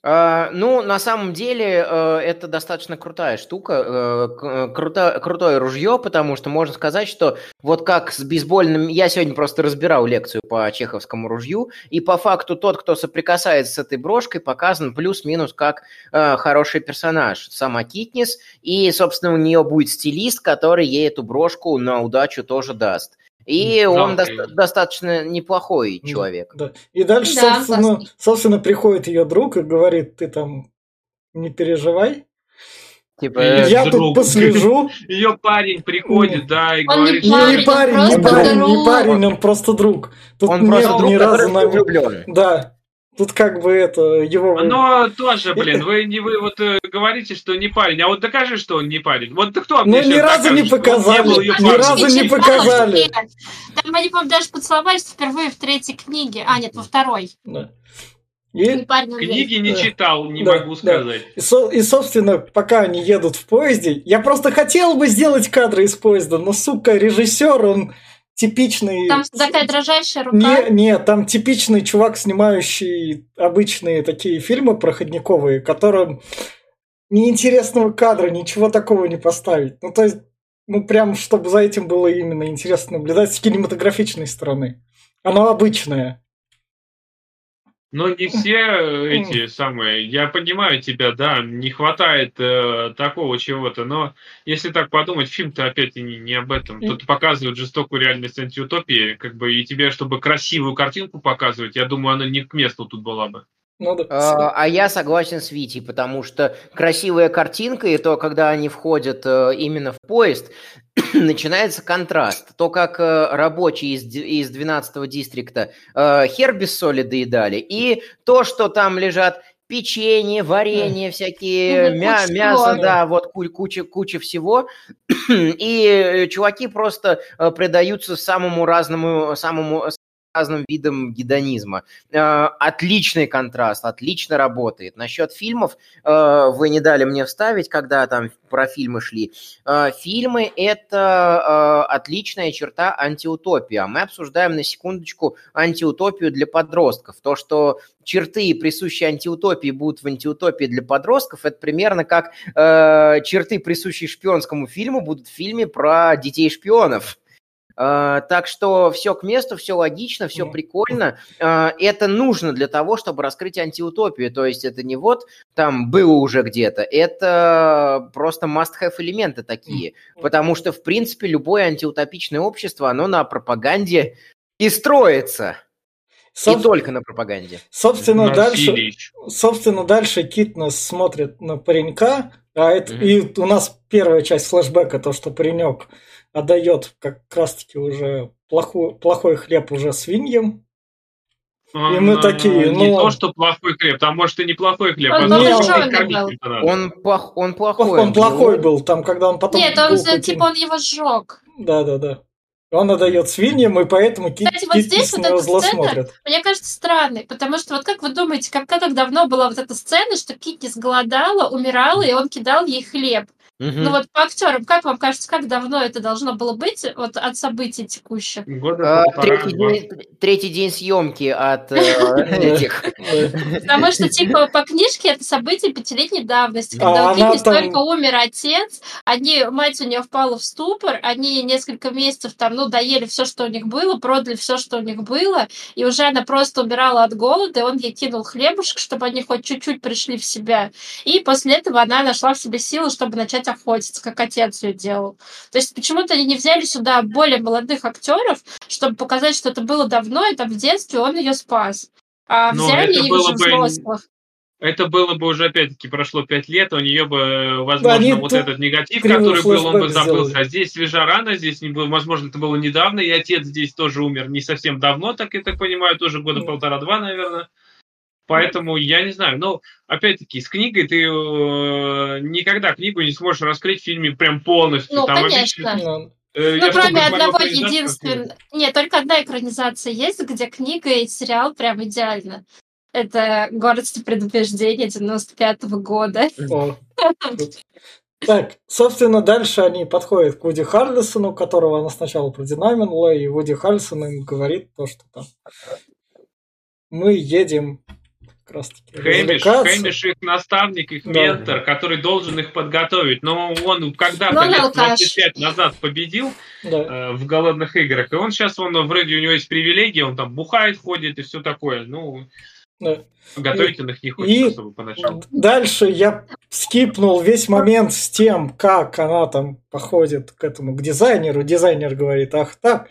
Uh, ну, на самом деле, uh, это достаточно крутая штука, uh, круто, крутое ружье, потому что можно сказать, что вот как с бейсбольным... Я сегодня просто разбирал лекцию по чеховскому ружью, и по факту тот, кто соприкасается с этой брошкой, показан плюс-минус как хороший персонаж. Сама Китнис, и, собственно, у нее будет стилист, который ей эту брошку на удачу тоже даст. И ну, он до- достаточно неплохой человек. Да. И дальше, да, собственно, собственно, приходит ее друг и говорит, ты там не переживай. Типа, я друг. тут послежу. Ее парень приходит, да, и он говорит, не парень, не парень, не парень, не парень, он просто друг. Тут он просто друг, ни разу влюблен. Да. Тут как бы это его... Но тоже, блин, вы не вы вот э, говорите, что не парень, а вот докажи, что он не парень. Вот кто мне Ну ни разу докажет, не показали, не ни разу не показали. Там они, по-моему, даже поцеловались впервые в третьей книге, а нет, во второй. Да. И... Книги не читал, не да, могу сказать. Да. И, со, и, собственно, пока они едут в поезде, я просто хотел бы сделать кадры из поезда, но, сука, режиссер, он типичный... Там такая дрожащая рука? Не, нет, там типичный чувак, снимающий обычные такие фильмы проходниковые, которым неинтересного кадра, ничего такого не поставить. Ну, то есть, ну, прям, чтобы за этим было именно интересно наблюдать с кинематографичной стороны. Оно обычное. Но не все эти самые. Я понимаю тебя, да, не хватает э, такого чего-то, но если так подумать, фильм-то опять не, не об этом. Тут показывают жестокую реальность антиутопии, как бы, и тебе, чтобы красивую картинку показывать, я думаю, она не к месту тут была бы. Ну, да. а, а я согласен с Витей, потому что красивая картинка, и то, когда они входят э, именно в поезд, начинается контраст. То, как э, рабочие из, из 12-го дистрикта э, хер без соли доедали, и то, что там лежат печенье, варенье, всякие, ну, мя- мясо, да, вот куча, куча всего. И чуваки просто предаются самому разному, самому разным видам гедонизма. Э, отличный контраст, отлично работает. Насчет фильмов э, вы не дали мне вставить, когда там про фильмы шли. Э, фильмы – это отличная черта антиутопии. А мы обсуждаем на секундочку антиутопию для подростков. То, что черты, присущие антиутопии, будут в антиутопии для подростков, это примерно как черты, присущие шпионскому фильму, будут в фильме про детей-шпионов. А, так что все к месту, все логично, все прикольно. А, это нужно для того, чтобы раскрыть антиутопию. То есть это не вот там было уже где-то, это просто must-have элементы такие. Потому что, в принципе, любое антиутопичное общество, оно на пропаганде и строится. Соб... И только на пропаганде. Собственно, дальше, собственно, дальше Китнес смотрит на паренька, а это, mm-hmm. и у нас первая часть флешбека, то, что паренек отдает как раз-таки уже плохой, плохой хлеб уже свиньям. И мы такие, ну... Не то, что плохой хлеб, там может и неплохой хлеб. Он, а не, он, он, плох, он плохой. Он, он плохой был, там, когда он потом... Нет, он, типа он его сжег. Да-да-да. Он отдает свиньям, и поэтому Кстати, вот здесь вот эта зло сцена, смотрят. мне кажется, странной, потому что вот как вы думаете, как, как давно была вот эта сцена, что Китти сголодала, умирала, и он кидал ей хлеб. Ну вот по актерам, как вам кажется, как давно это должно было быть вот от событий текущих? Года а, третий, день, третий день съемки от э, этих. Потому что, типа, по книжке это событие пятилетней давности, когда а у Кики только умер отец, они, мать у нее впала в ступор, они несколько месяцев там, ну, доели все, что у них было, продали все, что у них было, и уже она просто умирала от голода, и он ей кинул хлебушек, чтобы они хоть чуть-чуть пришли в себя. И после этого она нашла в себе силы, чтобы начать охотиться, как отец ее делал. То есть почему-то они не взяли сюда более молодых актеров, чтобы показать, что это было давно, и там в детстве он ее спас. А Но взяли их же взрослых. Это было бы уже, опять-таки, прошло пять лет, у нее бы, возможно, Они вот этот негатив, который был, он бы забылся. А здесь свежа рана, здесь, не было, возможно, это было недавно, и отец здесь тоже умер не совсем давно, так я так понимаю, тоже года полтора-два, наверное. Поэтому я не знаю. Но опять-таки с книгой ты э, никогда книгу не сможешь раскрыть в фильме прям полностью. Ну, Там конечно. Обычно... Э, ну, кроме одного единственного... Нет, только одна экранизация есть, где книга и сериал прям идеально. Это «Гордость и предупреждение» 95-го года. Так, собственно, дальше они подходят к Вуди Харрельсону, которого она сначала продинамила, и Вуди Харрельсон им говорит то, что там мы едем раз таки Хэмиш, Хэмиш их наставник, их да. ментор, который должен их подготовить. Но он когда-то лет 25 назад победил да. э, в голодных играх, и он сейчас, он вроде у него есть привилегии, он там бухает, ходит и все такое. Ну, да. Их не хочет и особо поначалу. Дальше я скипнул весь момент с тем, как она там походит к этому, к дизайнеру. Дизайнер говорит, ах так,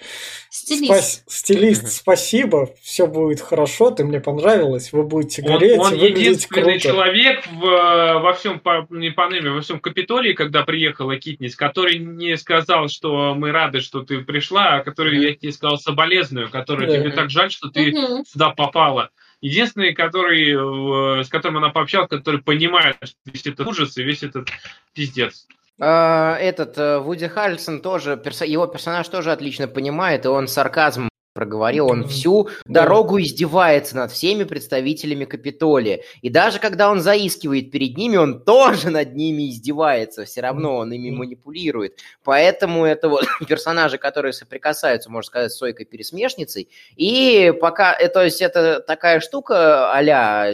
стилист, спас, стилист спасибо, все будет хорошо, ты мне понравилась, вы будете гореть, Он, он единственный круто. человек в, во всем по, не Панаме, во всем Капитолии, когда приехала Китнис, который не сказал, что мы рады, что ты пришла, а который, mm-hmm. я тебе сказал, соболезную, который mm-hmm. тебе так жаль, что ты mm-hmm. сюда попала. Единственный, который, э, с которым она пообщалась, который понимает весь этот ужас и весь этот пиздец. А, этот э, Вуди Харрельсон тоже, его персонаж тоже отлично понимает, и он сарказм проговорил, он всю дорогу издевается над всеми представителями Капитолия. И даже когда он заискивает перед ними, он тоже над ними издевается. Все равно он ими манипулирует. Поэтому это вот персонажи, которые соприкасаются, можно сказать, с Сойкой пересмешницей. И пока, э, то есть это такая штука а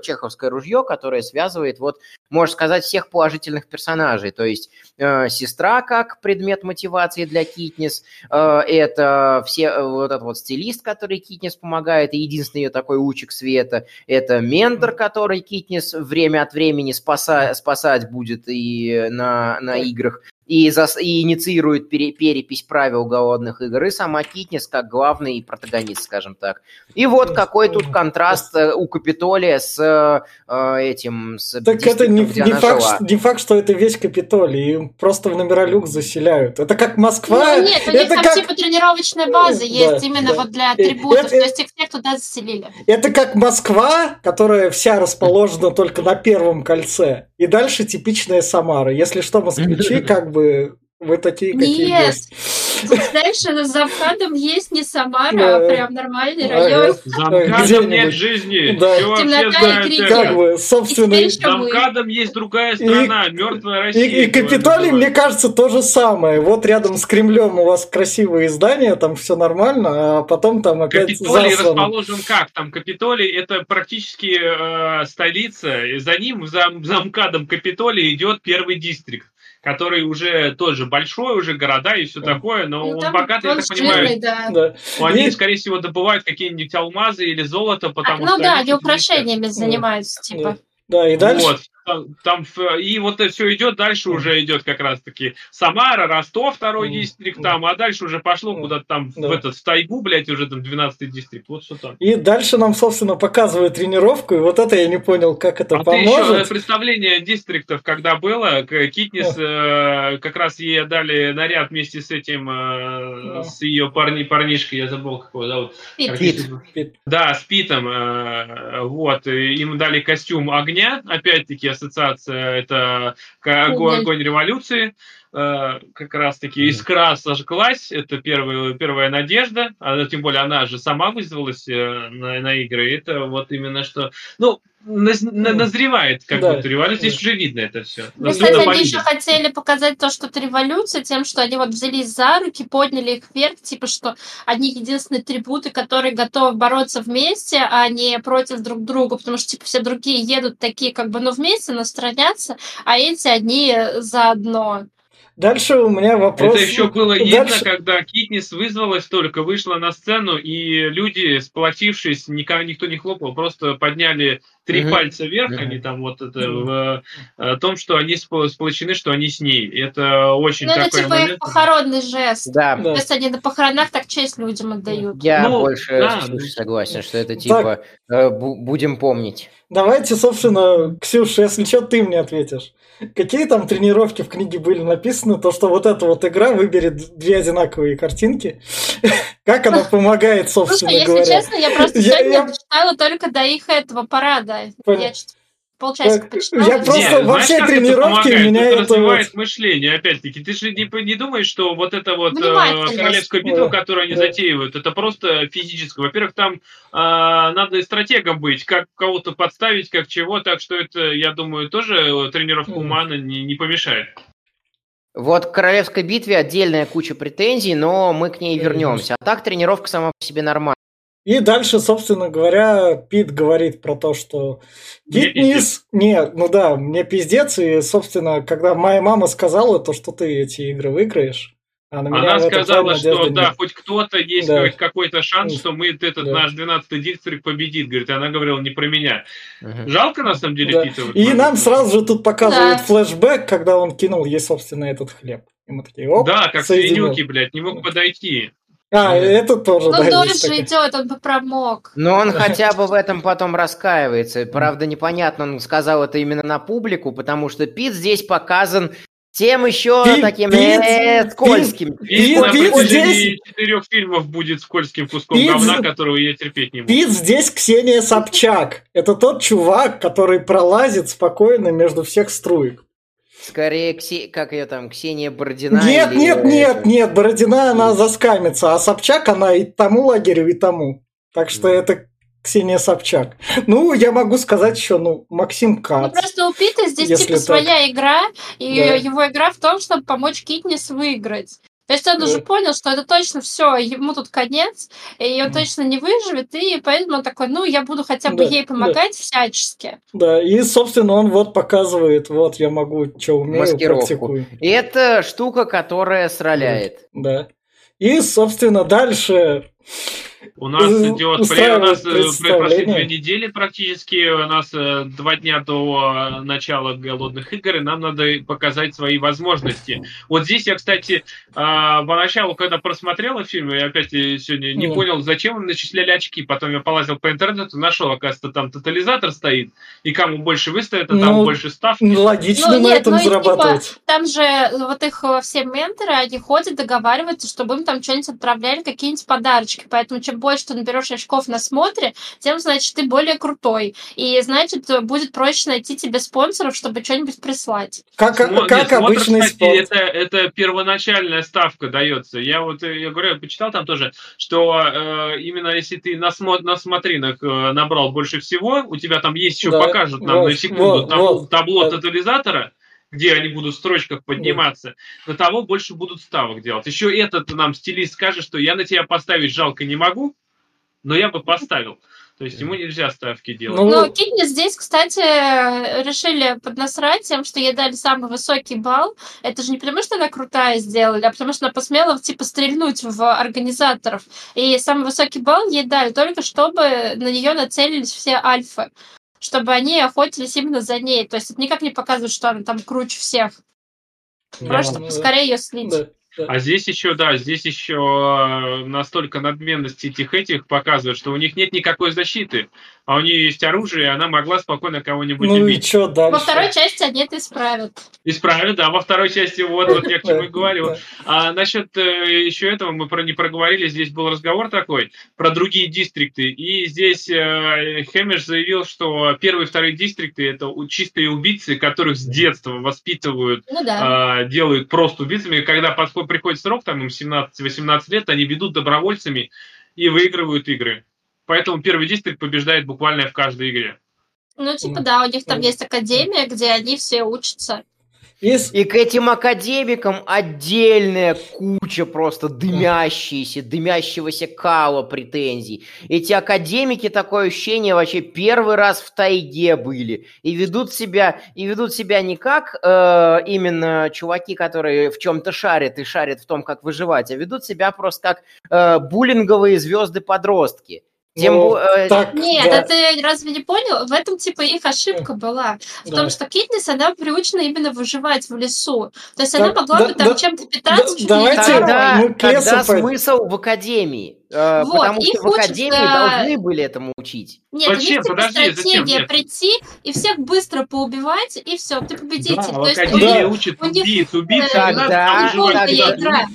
чеховское ружье, которое связывает, вот, можно сказать, всех положительных персонажей. То есть э, сестра как предмет мотивации для Китнис, э, это все э, вот этот вот стилист, который Китнис помогает, и единственный ее такой лучик света, это ментор, который Китнис время от времени спаса, спасать будет и на, на играх и, зас, и инициирует пере, перепись правил голодных игр, и сама Китнис как главный протагонист, скажем так. И вот какой тут контраст э, у Капитолия с э, этим... С так это не, не, факт, не факт, что это весь Капитолий, им просто в номера люк заселяют. Это как Москва... Ну нет, у них там как... типа тренировочная база есть да, именно да. вот для атрибутов, это, то есть их всех туда заселили. Это как Москва, которая вся расположена только на первом кольце, и дальше типичная Самара. Если что, москвичи как бы бы вы такие, какие Нет. есть. Знаешь, за МКАДом есть не Самара, а прям нормальный район. За МКАДом нет жизни. Да. Темнота и крики. Как бы, собственно... За МКАДом есть другая страна, мертвая Россия. И, и Капитолий, мне кажется, то же самое. Вот рядом с Кремлем у вас красивые здания, там все нормально, а потом там опять Капитолий засрано. расположен как? Там Капитолий это практически э, столица, и за ним, за, за МКАДом Капитолий идет первый дистрикт который уже тоже большой, уже города и все такое, но ну, он богатый, он я так понимаю. Да. Да. Они, и... скорее всего, добывают какие-нибудь алмазы или золото, потому а, что... Ну да, они украшениями занимаются, типа. Да, и дальше... Вот там, и вот это все идет, дальше уже идет как раз-таки Самара, Ростов, второй дистрикт там, а дальше уже пошло куда-то там да. в этот в тайгу, блядь, уже там 12-й дистрикт, вот что там. И дальше нам, собственно, показывают тренировку, и вот это я не понял, как это а поможет. Ты еще представление дистриктов, когда было, Китнис э, как раз ей дали наряд вместе с этим, э, да. с ее парни, парнишкой, я забыл, как его зовут. Пит. Пит. Да, с Питом, э, вот, им дали костюм огня, опять-таки, ассоциация это огонь, огонь революции, э, как раз-таки искра сожглась, это первая, первая надежда, а тем более она же сама вызвалась э, на, на игры, это вот именно что... Ну, назревает как да. будто революция. Здесь уже видно это все. Ну, кстати, они еще хотели показать то, что это революция, тем, что они вот взялись за руки, подняли их вверх, типа, что они единственные трибуты, которые готовы бороться вместе, а не против друг друга, потому что, типа, все другие едут такие, как бы, ну, вместе, но странятся, а эти одни заодно. Дальше у меня вопрос. Это еще было видно, Дальше... когда Китнис вызвалась только, вышла на сцену, и люди, сплотившись, никого, никто не хлопал, просто подняли три uh-huh. пальца вверх, uh-huh. они там вот это uh-huh. в, о том, что они сплочены, что они с ней. Это очень ну, такой это типа момент. их похоронный жест. Да. То есть они на похоронах так честь людям отдают. Я ну, больше да. согласен, что это типа э, будем помнить. Давайте, собственно, Ксюша, если что, ты мне ответишь. Какие там тренировки в книге были написаны? То, что вот эта вот игра выберет две одинаковые картинки. Как она помогает, собственно Слушай, говоря? если честно, я просто сегодня читала только до их этого парада. Я полчасика почитала. Я просто Нет, во всей тренировке меня это... развивает вот... мышление, опять-таки. Ты же не, не думаешь, что вот это вот э, королевская битва, да. которую они да. затеивают, это просто физическое. Во-первых, там э, надо и стратегом быть, как кого-то подставить, как чего, так что это, я думаю, тоже тренировка ума не, не помешает. Вот к королевской битве отдельная куча претензий, но мы к ней вернемся. А так тренировка сама по себе нормальная. И дальше, собственно говоря, Пит говорит про то, что Гитнис... Нет, ну да, мне пиздец. И, собственно, когда моя мама сказала то, что ты эти игры выиграешь, а на Она сказала, что да, нет. хоть кто-то есть да. хоть какой-то шанс, что мы этот да. наш 12-й дистрикт победит. Говорит, она говорила не про меня. Угу. Жалко на самом деле да. Пита. И момент. нам сразу же тут показывают да. флешбэк, когда он кинул ей, собственно, этот хлеб. И мы такие, оп, Да, как свинюки, блядь, не мог подойти. А, это тоже, Ну, да, дольше идет, он бы промок. Но он хотя бы в этом потом раскаивается. Правда, непонятно, он сказал это именно на публику, потому что Пит здесь показан тем еще Пит, таким Пит, э, скользким. Пит, на протяжении четырех фильмов будет скользким куском Пит, говна, которого я терпеть не могу. Пит здесь Ксения Собчак. Это тот чувак, который пролазит спокойно между всех струек. Скорее, Ксе... как ее там, Ксения Бородина? Нет, или... нет, нет, нет, Бородина, она заскамится, а Собчак, она и тому лагерю, и тому. Так что mm. это Ксения Собчак. Ну, я могу сказать еще, ну, Максим Кац. Ну, просто у Пита здесь типа так. своя игра, и да. его игра в том, чтобы помочь Китнис выиграть. То есть он уже понял, что это точно все, ему тут конец, и он точно не выживет, и поэтому он такой, ну, я буду хотя бы да, ей помогать да. всячески. Да, и, собственно, он вот показывает, вот я могу, что умею, Маскировку. практикую. И это штука, которая сраляет. Да. И, собственно, дальше у нас идет, у нас э, прошли две недели практически, у нас э, два дня до э, начала голодных игр, и нам надо показать свои возможности. Вот здесь я, кстати, а, поначалу, когда просмотрел фильм, я опять сегодня не понял, зачем им начисляли очки. Потом я полазил по интернету, нашел, оказывается, там тотализатор стоит, и кому больше выставят, а там ну, больше ставки. Ну, логично ну, на нет, этом ну, типа, зарабатывать. Типа, там же вот их все менторы, они ходят, договариваются, чтобы им там что-нибудь отправляли, какие-нибудь подарочки. Поэтому чем больше ты наберешь очков на смотре, тем, значит, ты более крутой. И, значит, будет проще найти тебе спонсоров, чтобы что-нибудь прислать. Как, Смо- как нет, обычный смотр, кстати, это, это первоначальная ставка дается. Я вот, э, я говорю, я почитал там тоже, что э, именно если ты на, смо- на смотринах э, набрал больше всего, у тебя там есть еще, да, покажут нам вот, на секунду вот, табло, вот, табло да. тотализатора, где они будут в строчках подниматься, да. на того больше будут ставок делать. Еще этот нам стилист скажет, что я на тебя поставить жалко не могу, но я бы поставил. То есть ему нельзя ставки делать. Ну, ну Кидни здесь, кстати, решили поднасрать тем, что ей дали самый высокий балл. Это же не потому, что она крутая сделали, а потому что она посмела, типа, стрельнуть в организаторов. И самый высокий балл ей дали только, чтобы на нее нацелились все альфы. Чтобы они охотились именно за ней. То есть это никак не показывает, что она там круче всех. Просто да, скорее ее слить. Да. А здесь еще, да, здесь еще э, настолько надменность этих этих показывает, что у них нет никакой защиты а у нее есть оружие, и она могла спокойно кого-нибудь ну убить. И что дальше? Во второй части они это исправят. Исправят, да, во второй части, вот, вот я к чему и говорю. А насчет э, еще этого мы про не проговорили, здесь был разговор такой про другие дистрикты, и здесь э, Хэммиш заявил, что первые и вторые дистрикты это чистые убийцы, которых с детства воспитывают, ну, да. э, делают просто убийцами, когда подход, приходит срок, там им 17-18 лет, они ведут добровольцами и выигрывают игры. Поэтому первый дистрикт побеждает буквально в каждой игре. Ну, типа, да, у них там есть академия, где они все учатся. Есть... И к этим академикам отдельная куча просто дымящиеся, дымящегося кала претензий. Эти академики, такое ощущение, вообще первый раз в тайге были. И ведут себя, и ведут себя не как э, именно чуваки, которые в чем-то шарят и шарят в том, как выживать, а ведут себя просто как э, буллинговые звезды-подростки. Тем ну, э, так, Нет, да. ты разве не понял? В этом, типа, их ошибка была. В да. том, что Китнис, она приучена именно выживать в лесу. То есть так, она могла да, бы там да, чем-то питаться. Да, давайте тогда, мы тогда смысл в академии. Э, вот, потому что в академии учатся... должны были этому учить. Нет, зачем? у них типа, Подожди, стратегия зачем? прийти и всех быстро поубивать, и все, ты победитель. Да, То в академии учат убийц, убийц, тогда, тогда,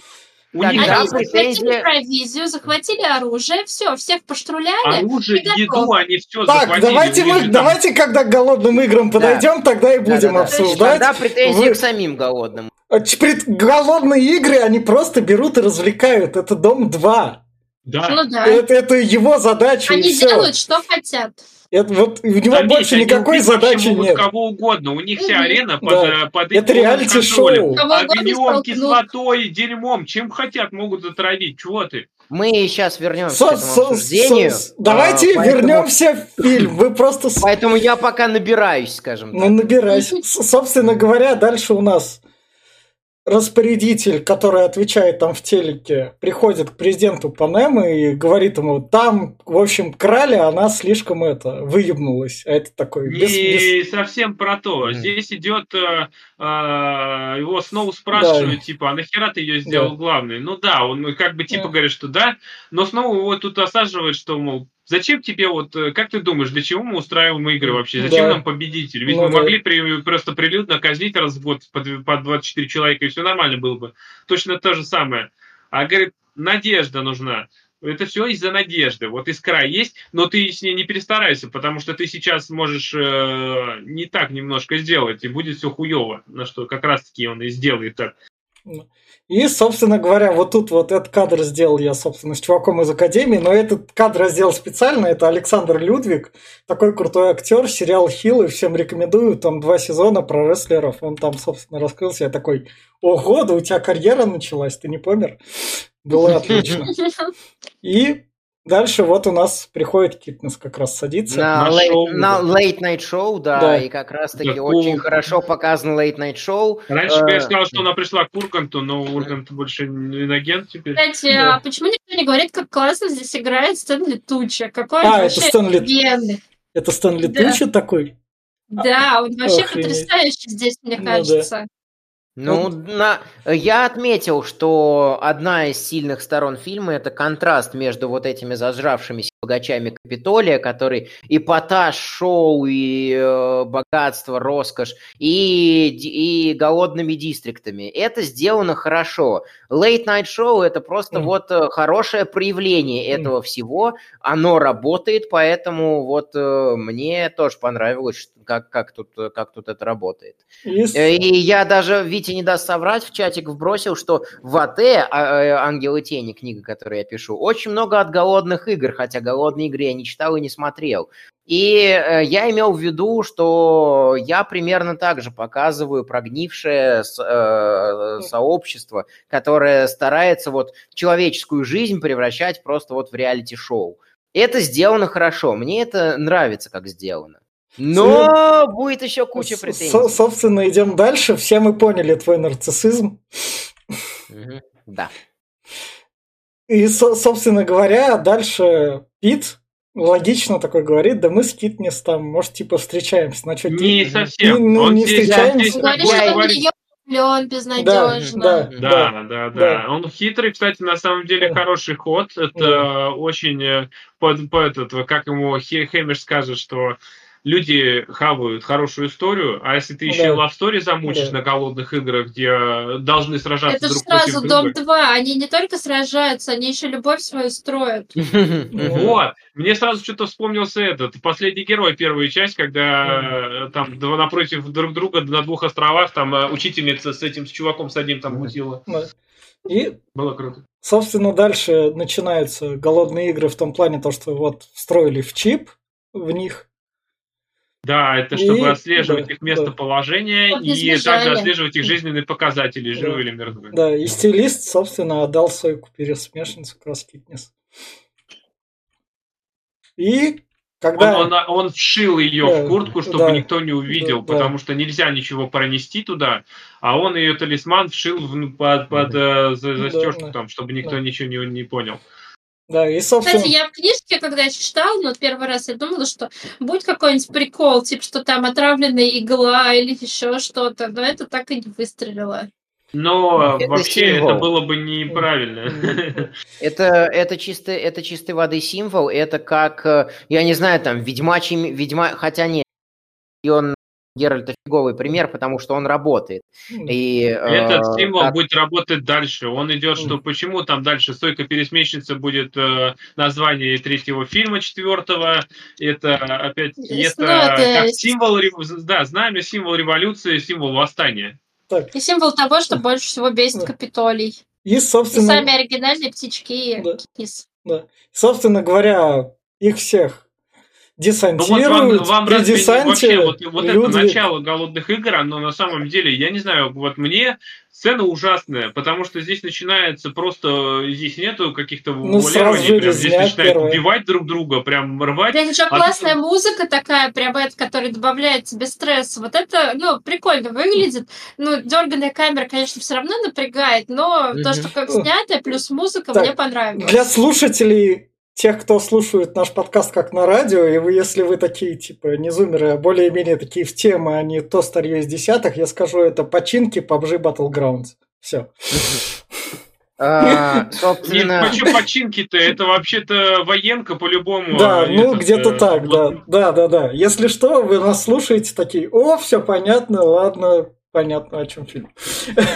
у них Они захватили провизию, захватили оружие, все, всех поштруляли. Оружие, еду, они все так, захватили. Давайте, мы, давайте, когда к голодным играм подойдем, да. тогда и будем да, да, обсуждать. Тогда претензии Вы... к самим голодным. А, голодные игры, они просто берут и развлекают. Это Дом 2. Да. Ну, да. Это, это его задача. Они делают, что хотят. Это вот у него Заметь, больше никакой задачи нет. Кого угодно, у них вся арена под, да. Э, под Это реалити-шоу. Огнем, кислотой, дерьмом, чем хотят, могут отравить. Чего ты? Мы сейчас вернемся со, к этому обсуждению. Со, давайте а, поэтому... вернемся в фильм. Вы просто. Поэтому я пока набираюсь, скажем ну, так. Ну, набираюсь. Собственно говоря, дальше у нас распорядитель, который отвечает там в телеке, приходит к президенту Панемы и говорит ему, там, в общем, краля, она слишком это, выебнулась. А это такой... Без, Не без... совсем про то. Здесь идет, э, э, его снова спрашивают, да. типа, а нахера ты ее сделал да. главной? Ну да, он как бы типа да. говорит, что да, но снова его тут осаживает, что, мол, Зачем тебе вот, э, как ты думаешь, для чего мы устраиваем игры вообще? Зачем да. нам победитель? Ведь ну, мы да. могли при, просто прилюдно казнить раз в год по, по 24 человека, и все нормально было бы. Точно то же самое. А говорит, надежда нужна. Это все из-за надежды. Вот искра есть, но ты с ней не перестарайся, потому что ты сейчас можешь э, не так немножко сделать, и будет все хуево. На что как раз-таки он и сделает так. И, собственно говоря, вот тут вот этот кадр сделал я, собственно, с чуваком из Академии, но этот кадр я сделал специально, это Александр Людвиг, такой крутой актер, сериал Хилл, и всем рекомендую, там два сезона про рестлеров, он там, собственно, раскрылся, я такой, ого, да у тебя карьера началась, ты не помер? Было отлично. И Дальше вот у нас приходит Китнес как раз садится. На, на, late, шоу, на late night show, да, да. и как раз таки да, очень хорошо показан late night show. Раньше я э, сказал, что она пришла к Урганту, но Ургант больше не агент теперь. Кстати, да. а почему никто не говорит, как классно здесь играет Стэнли Туча? Какой а, это Стэнли... Офигенный. Это Стэнли да. Туча такой? Да, он вообще Охренеть. потрясающий здесь, мне ну, кажется. Да. Ну, на... я отметил, что одна из сильных сторон фильма это контраст между вот этими зажравшимися богачами Капитолия, который эпатаж, шоу и э, богатство, роскошь, и, и голодными дистриктами. Это сделано хорошо. Late Night Show это просто mm. вот э, хорошее проявление mm. этого всего. Оно работает, поэтому вот э, мне тоже понравилось, как, как, тут, как тут это работает. Yes. Э, и я даже, Витя не даст соврать, в чатик вбросил, что в АТ, а, э, Ангелы тени, книга, которую я пишу, очень много от голодных игр, хотя голодные игры я не читал и не смотрел. И э, я имел в виду, что я примерно так же показываю прогнившее э, сообщество, которое старается вот человеческую жизнь превращать просто вот в реалити-шоу. Это сделано хорошо, мне это нравится, как сделано. Но будет еще куча претензий. Собственно, идем дальше. Все мы поняли твой нарциссизм. Да. И, собственно говоря, дальше Пит логично такой говорит, да мы с Китнес там, может, типа встречаемся. Значит, не ты, совсем. Не, ну, не встречаемся. Говорит, что он ее влюблен безнадежно. Да, да, да, да, да, да. Он хитрый, кстати, на самом деле да. хороший ход. Это да. очень э, под, под этот, как ему Хэмиш скажет, что люди хавают хорошую историю, а если ты еще да. love story замучишь да. на голодных играх, где должны сражаться Это друг сразу против Дом 2, они не только сражаются, они еще любовь свою строят. Вот, мне сразу что-то вспомнился этот, последний герой, первая часть, когда там напротив друг друга на двух островах, там э, учительница с этим, с чуваком с одним там мутила. И было круто. Собственно, дальше начинаются голодные игры в том плане, то, что вот встроили в чип в них, Да, это чтобы и, отслеживать да, их местоположение да. и также отслеживать их жизненные показатели, да. живые или мертвые. Да, и стилист, собственно, отдал Сойку пересмешницу Кросс Фитнес. И когда... Он, он, он вшил ее да, в куртку, чтобы да, никто не увидел, да, потому да. что нельзя ничего пронести туда, а он ее талисман вшил в, под, под э, застежку, да, там, чтобы никто да. ничего не, не понял. Да, и собственно... Кстати, я в книжке, когда читала, ну, первый раз я думала, что будет какой-нибудь прикол, типа, что там отравленная игла или еще что-то, но это так и не выстрелило. Но это вообще символ. это было бы неправильно. Это, это, чистый, это чистой воды символ. Это как, э, я не знаю, там, ведьмачий... Ведьма... Хотя нет, он Геральта фиговый пример, потому что он работает. И, Этот э, символ как... будет работать дальше. Он идет, что почему там дальше «Стойка пересмешница» будет э, название третьего фильма, четвертого. Это опять это как символ, да, знамя, символ революции, символ восстания. Так. И символ того, что больше всего бесит да. Капитолий. И, собственно... И сами оригинальные птички да. кис. Да. Собственно говоря, их всех десантируют, ну, вот вам, вам при десанте вообще, вот, вот это начало голодных игр, но на самом деле, я не знаю, вот мне сцена ужасная, потому что здесь начинается просто, здесь нету каких-то ну, вуалирований, прям здесь начинают первое. убивать друг друга, прям рвать. Да, еще а классная тут... музыка такая, прям эта, которая добавляет тебе стресс. Вот это, ну, прикольно выглядит. Ну, дерганная камера, конечно, все равно напрягает, но mm-hmm. то, что как снято, плюс музыка, так, мне понравилось. Для слушателей тех, кто слушает наш подкаст как на радио, и вы, если вы такие, типа, не зумеры, а более-менее такие в темы, а не то старье из десятых, я скажу, это починки PUBG Battlegrounds. Все. А, собственно... Почему починки-то? Это вообще-то военка по-любому. Да, ну где-то э, так, да. Да, да, да. Если что, вы нас слушаете такие, о, все понятно, ладно, понятно, о чем фильм.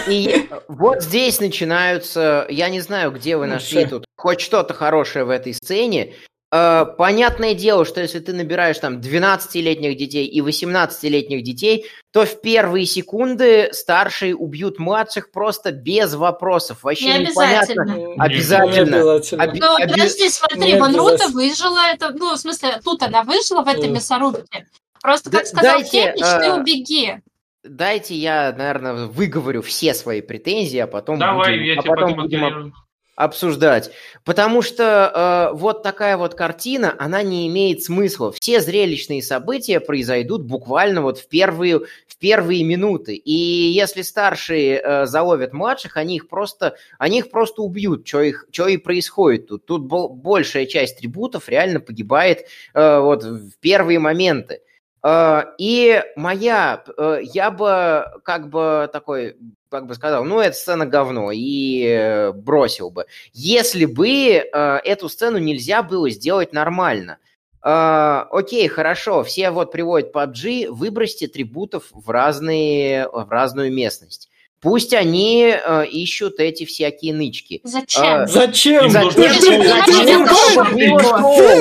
И вот здесь начинаются, я не знаю, где вы нашли тут хоть что-то хорошее в этой сцене. Э, понятное дело, что если ты набираешь там 12-летних детей и 18-летних детей, то в первые секунды старшие убьют младших просто без вопросов. Вообще не непонятно. Обязательно. обязательно. Не обязательно. Оби- ну, подожди, смотри, Ванрута выжила, это, ну, в смысле, тут она выжила в этой мясорубке. Просто, как сказал Дайте, Кемич, ты э, убеги. Дайте я, наверное, выговорю все свои претензии, а потом Давай, будем, я а потом будем обсуждать. Потому что э, вот такая вот картина, она не имеет смысла. Все зрелищные события произойдут буквально вот в первые, в первые минуты. И если старшие э, заловят младших, они их просто, они их просто убьют. Что, их, что и происходит тут. Тут большая часть трибутов реально погибает э, вот в первые моменты. Э, и моя, э, я бы как бы такой, как бы сказал, ну, эта сцена говно, и э, бросил бы. Если бы эту сцену нельзя было сделать нормально. Окей, хорошо, все вот приводят PUBG, выбросьте трибутов в, разные, в разную местность. Пусть они э, ищут эти всякие нычки. Зачем? А, зачем? Зачем?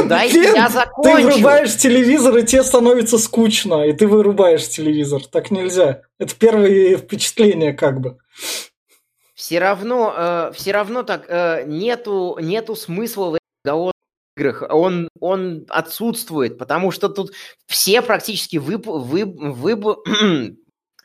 Дайте я закончу. Ты вырубаешь телевизор, и тебе становится скучно, и ты вырубаешь телевизор. Так нельзя. Это первые впечатления как бы. Все равно, э, все равно так э, нету, нету смысла в этих играх. Он, он отсутствует, потому что тут все практически вып, вып, вып,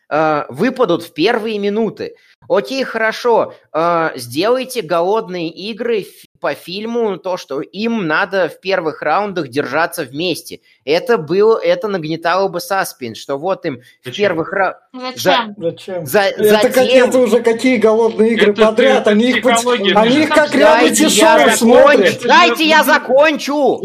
э, выпадут в первые минуты. Окей, хорошо, э, сделайте голодные игры по фильму, то, что им надо в первых раундах держаться вместе. Это было, это нагнетало бы саспенс, что вот им Зачем? в первых раундах... Зачем? За... Зачем? За... Это, Затем... как, это уже какие голодные игры это подряд, они их, они их как реалити-шоу смотрят. Дайте я закончу!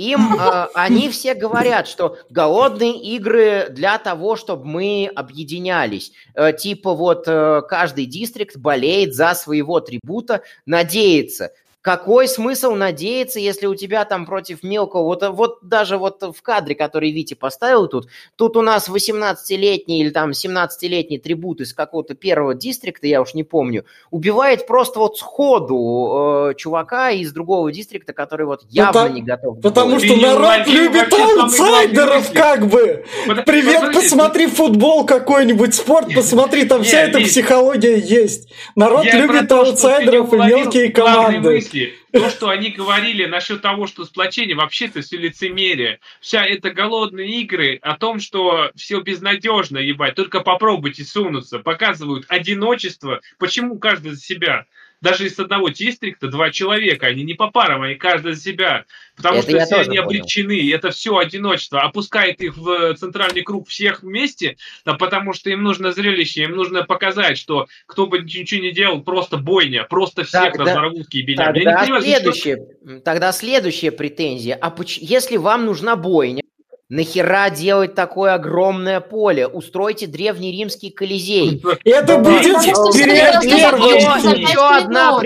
Им э, они все говорят, что голодные игры для того, чтобы мы объединялись. Э, типа вот э, каждый дистрикт болеет за своего трибута, надеется. Какой смысл надеяться, если у тебя там против мелкого, вот, вот даже вот в кадре, который Вити поставил тут, тут у нас 18-летний или там 17-летний трибут из какого-то первого дистрикта, я уж не помню, убивает просто вот сходу э, чувака из другого дистрикта, который вот явно потому, не готов. Потому что народ любит аутсайдеров как бы. Привет, посмотри футбол какой-нибудь, спорт посмотри, там вся эта психология есть. Народ любит аутсайдеров и мелкие команды смысле, то, что они говорили насчет того, что сплочение, вообще-то все лицемерие. Вся эта голодные игры о том, что все безнадежно, ебать, только попробуйте сунуться, показывают одиночество, почему каждый за себя даже из одного дистрикта два человека, они не по парам, они каждый за себя. Потому это что все они понял. обречены, это все одиночество. Опускает их в центральный круг всех вместе, да, потому что им нужно зрелище, им нужно показать, что кто бы ничего не делал, просто бойня, просто всех тогда, разорвут кибеля. Тогда, что... тогда следующая претензия. А поч... если вам нужна бойня, Нахера делать такое огромное поле? Устройте древний римский колизей. Это будет Еще одна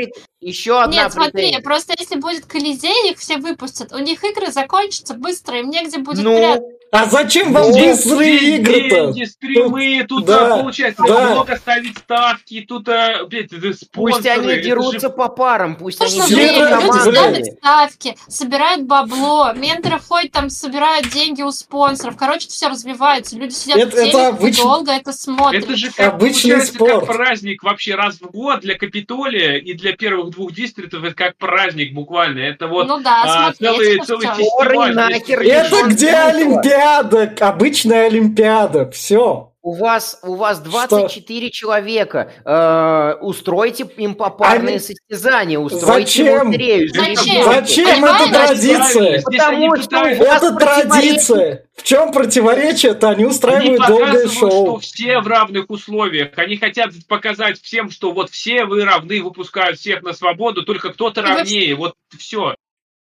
еще одна Нет, смотри, просто если будет Колизей, их все выпустят. У них игры закончатся быстро, им негде будет ну, прятаться. А зачем вам ну, быстрые игры-то? Деньги, стримы, тут да, получается да. много ставить ставки, тут опять спонсоры. Пусть они дерутся же... по парам, пусть Слушай, они дерутся Люди ставят ставки, собирают бабло, менторы ходят там, собирают деньги у спонсоров. Короче, все развивается. Люди сидят это, в телек, это обыч... долго это смотрят. Это же как, обычный спорт. как праздник вообще раз в год для Капитолия и для первых двух дистриктов. Это как праздник буквально. Это вот ну да, а, целый, целый фестиваль. Это где Олимпиада? Олимпиада, обычная Олимпиада, все. У вас, у вас 24 что? человека. Э, устройте им попарные Они... состязания, устройте Зачем? лотерею. Зачем? Зачем это традиция? Потому что у вас это традиция. В чем противоречие-то? Они устраивают Они долгое шоу. что все в равных условиях. Они хотят показать всем, что вот все вы равны, выпускают всех на свободу, только кто-то равнее. Вот все.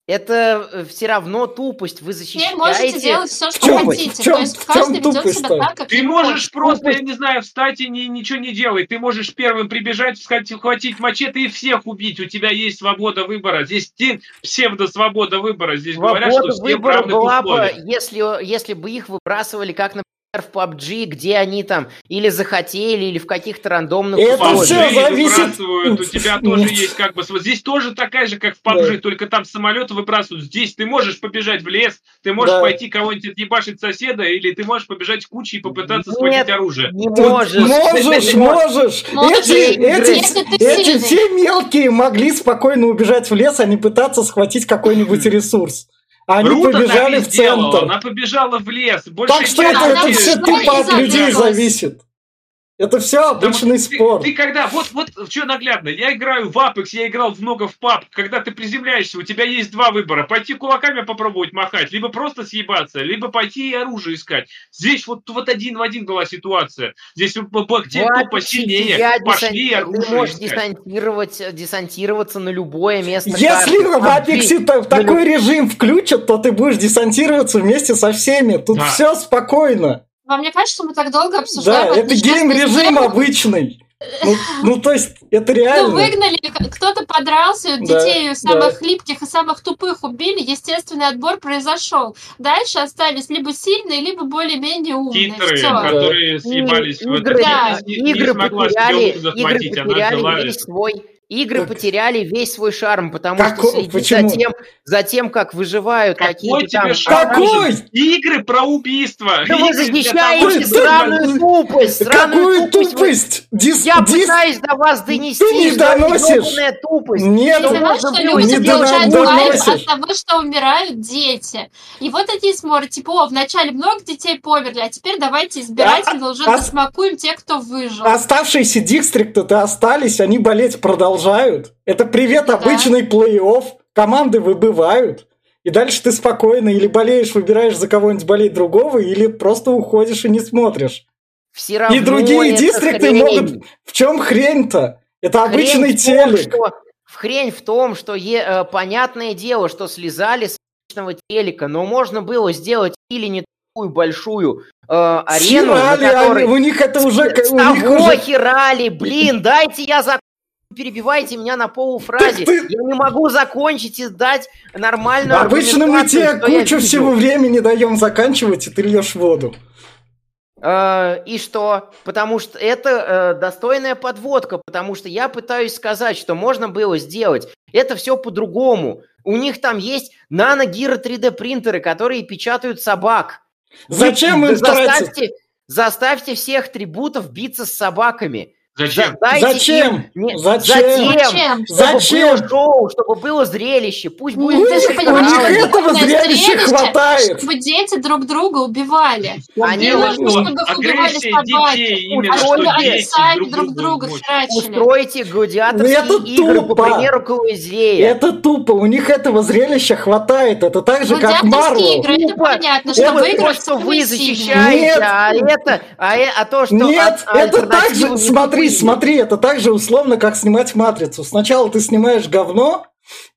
Это все равно тупость. Вы защищаете... Вы можете делать все, что чем, хотите. В чем, То есть каждый ведет себя так, как Ты можешь просто, тупость. я не знаю, встать и ни, ничего не делать. Ты можешь первым прибежать, схватить мачете и всех убить. У тебя есть свобода выбора. Здесь псевдо-свобода выбора. Здесь свобода говорят, что все выбора была бы, если, если бы их выбрасывали как, например, в PUBG, где они там или захотели, или в каких-то рандомных Это все зависит... У тебя тоже есть как бы... Здесь тоже такая же, как в PUBG, да. только там самолеты выбрасывают. Здесь ты можешь побежать в лес, ты можешь да. пойти кого-нибудь отъебашить соседа, или ты можешь побежать в кучу и попытаться Нет, схватить оружие. не можешь. Можешь, можешь. Эти, эти, эти все мелкие могли спокойно убежать в лес, а не пытаться схватить какой-нибудь ресурс. Они Рута побежали в центр. Она побежала в лес. Больше так что это, это все тупо от людей зависит. Это все обычный Потому, спорт. Ты, ты когда, вот, вот, что наглядно, я играю в Apex, я играл много в PUB, когда ты приземляешься, у тебя есть два выбора, пойти кулаками попробовать махать, либо просто съебаться, либо пойти и оружие искать. Здесь вот, вот один в один была ситуация. Здесь те, кто посильнее, пошли оружие Ты можешь десантировать, десантироваться на любое место Если карты. в Apex такой режим включат, то ты будешь десантироваться вместе со всеми. Тут да. все спокойно. Вам не кажется, что мы так долго обсуждаем? Да, это гейм-режим обычный. Ну, ну, то есть, это реально. Ну, выгнали, кто-то подрался, детей да, самых да. хлипких и самых тупых убили, естественный отбор произошел. Дальше остались либо сильные, либо более-менее умные. Хитрые, Всё. которые съебались в это. Да. Игры, потеряли, игры потеряли свой Игры так... потеряли весь свой шарм, потому как... что следить за тем, за тем, как выживают какие-то там... Какой? Игры про убийство! Да вы защищаете сраную тупость! Какую тупость? Дис... Я Дис... пытаюсь до вас донести, Ты не доносишь! тупость! Нет, Ты знаешь, что люди не получают кайф от того, что умирают дети. И вот эти сморы, типа, о, вначале много детей померли, а теперь давайте избирательно а, уже а, засмакуем тех, кто выжил. Оставшиеся дистрикты-то остались, они болеть продолжают продолжают. Это привет да. обычный плей-офф. Команды выбывают. И дальше ты спокойно или болеешь, выбираешь за кого-нибудь болеть другого, или просто уходишь и не смотришь. Все равно и другие дистрикты хрень. могут... В чем хрень-то? Это хрень обычный телек. Том, что... Хрень в том, что е... э, понятное дело, что слезали с обычного телека, но можно было сделать или не такую большую э, арену, Херали, которой... они, у них это уже... С, у них уже... херали, блин, дайте я за перебиваете меня на полуфразе. Ты... Я не могу закончить и дать нормальную Обычно мы тебе кучу всего времени даем заканчивать, и ты льешь воду. Э, и что? Потому что это э, достойная подводка, потому что я пытаюсь сказать, что можно было сделать. Это все по-другому. У них там есть нано-гиро 3D принтеры, которые печатают собак. Зачем Вы, им заставьте, заставьте всех трибутов биться с собаками. Зачем? Дайте Зачем? Им... Не... Зачем? Зачем? Чтобы Зачем? было шоу, чтобы было зрелище. Пусть будет... Ну, у них, у них этого зрелища хватает. Чтобы дети друг друга убивали. Они нужно, чтобы их убивали собаки. Именно, чтобы друг друга Устройте гладиаторские это игры, тупо. по примеру Колизея. Это тупо. У них этого зрелища хватает. Это так же, как Марвел. игры, это понятно, что выиграть, что вы защищаете, Нет. а это... А, а то, что... Нет, это так же... Смотри, смотри, это так же условно, как снимать матрицу. Сначала ты снимаешь говно,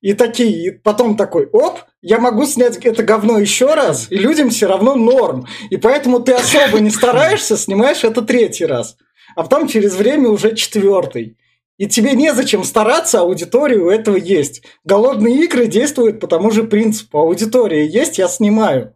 и такие, и потом такой, оп, я могу снять это говно еще раз, и людям все равно норм. И поэтому ты особо не стараешься, снимаешь это третий раз. А потом через время уже четвертый. И тебе незачем стараться, аудитория у этого есть. Голодные игры действуют по тому же принципу. Аудитория есть, я снимаю.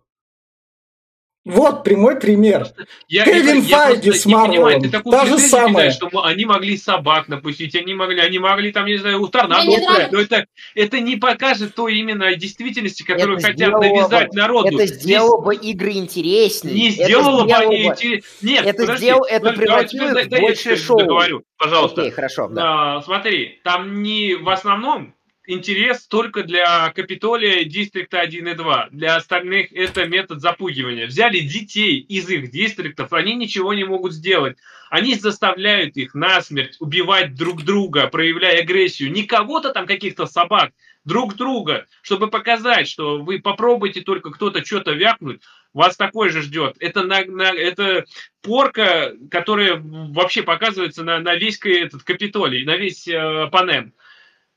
Вот прямой пример. Я, Кевин я, Файги с Марвелом. Ты та же самое. что они могли собак напустить, они могли, они могли там, не знаю, у торнадо Но это, это не покажет той именно действительности, которую это хотят навязать бы, народу. Это сделало бы игры интереснее. Не сделало бы они эти... Нет, это подожди, сделал, это превратило в больше шоу. Договорю, пожалуйста. Окей, хорошо, да. А, смотри, там не в основном интерес только для Капитолия Дистрикта 1 и 2. Для остальных это метод запугивания. Взяли детей из их дистриктов, они ничего не могут сделать. Они заставляют их насмерть убивать друг друга, проявляя агрессию. Не кого-то там, каких-то собак, друг друга, чтобы показать, что вы попробуйте только кто-то что-то вякнуть, вас такой же ждет. Это, на, на, это порка, которая вообще показывается на, на весь этот Капитолий, на весь э, Панем.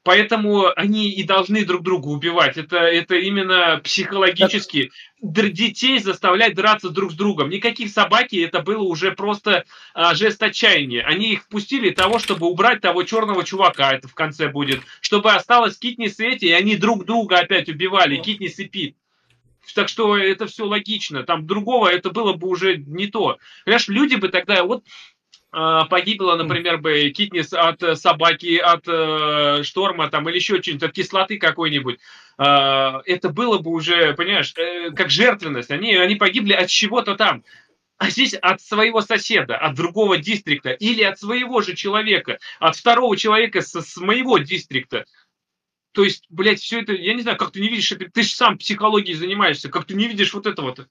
Поэтому они и должны друг друга убивать. Это, это именно психологически детей заставлять драться друг с другом. Никаких собаки, это было уже просто а, жест отчаяния. Они их впустили того, чтобы убрать того черного чувака, это в конце будет. Чтобы осталось Китнис и эти, и они друг друга опять убивали, Китнис и Пит. Так что это все логично. Там другого это было бы уже не то. Понимаешь, люди бы тогда... Вот погибла, например, бы Китнис от э, собаки, от э, шторма там или еще что-нибудь, от кислоты какой-нибудь, э, это было бы уже, понимаешь, э, как жертвенность. Они, они погибли от чего-то там. А здесь от своего соседа, от другого дистрикта, или от своего же человека, от второго человека с, с моего дистрикта. То есть, блядь, все это, я не знаю, как ты не видишь, ты же сам психологией занимаешься, как ты не видишь вот это вот.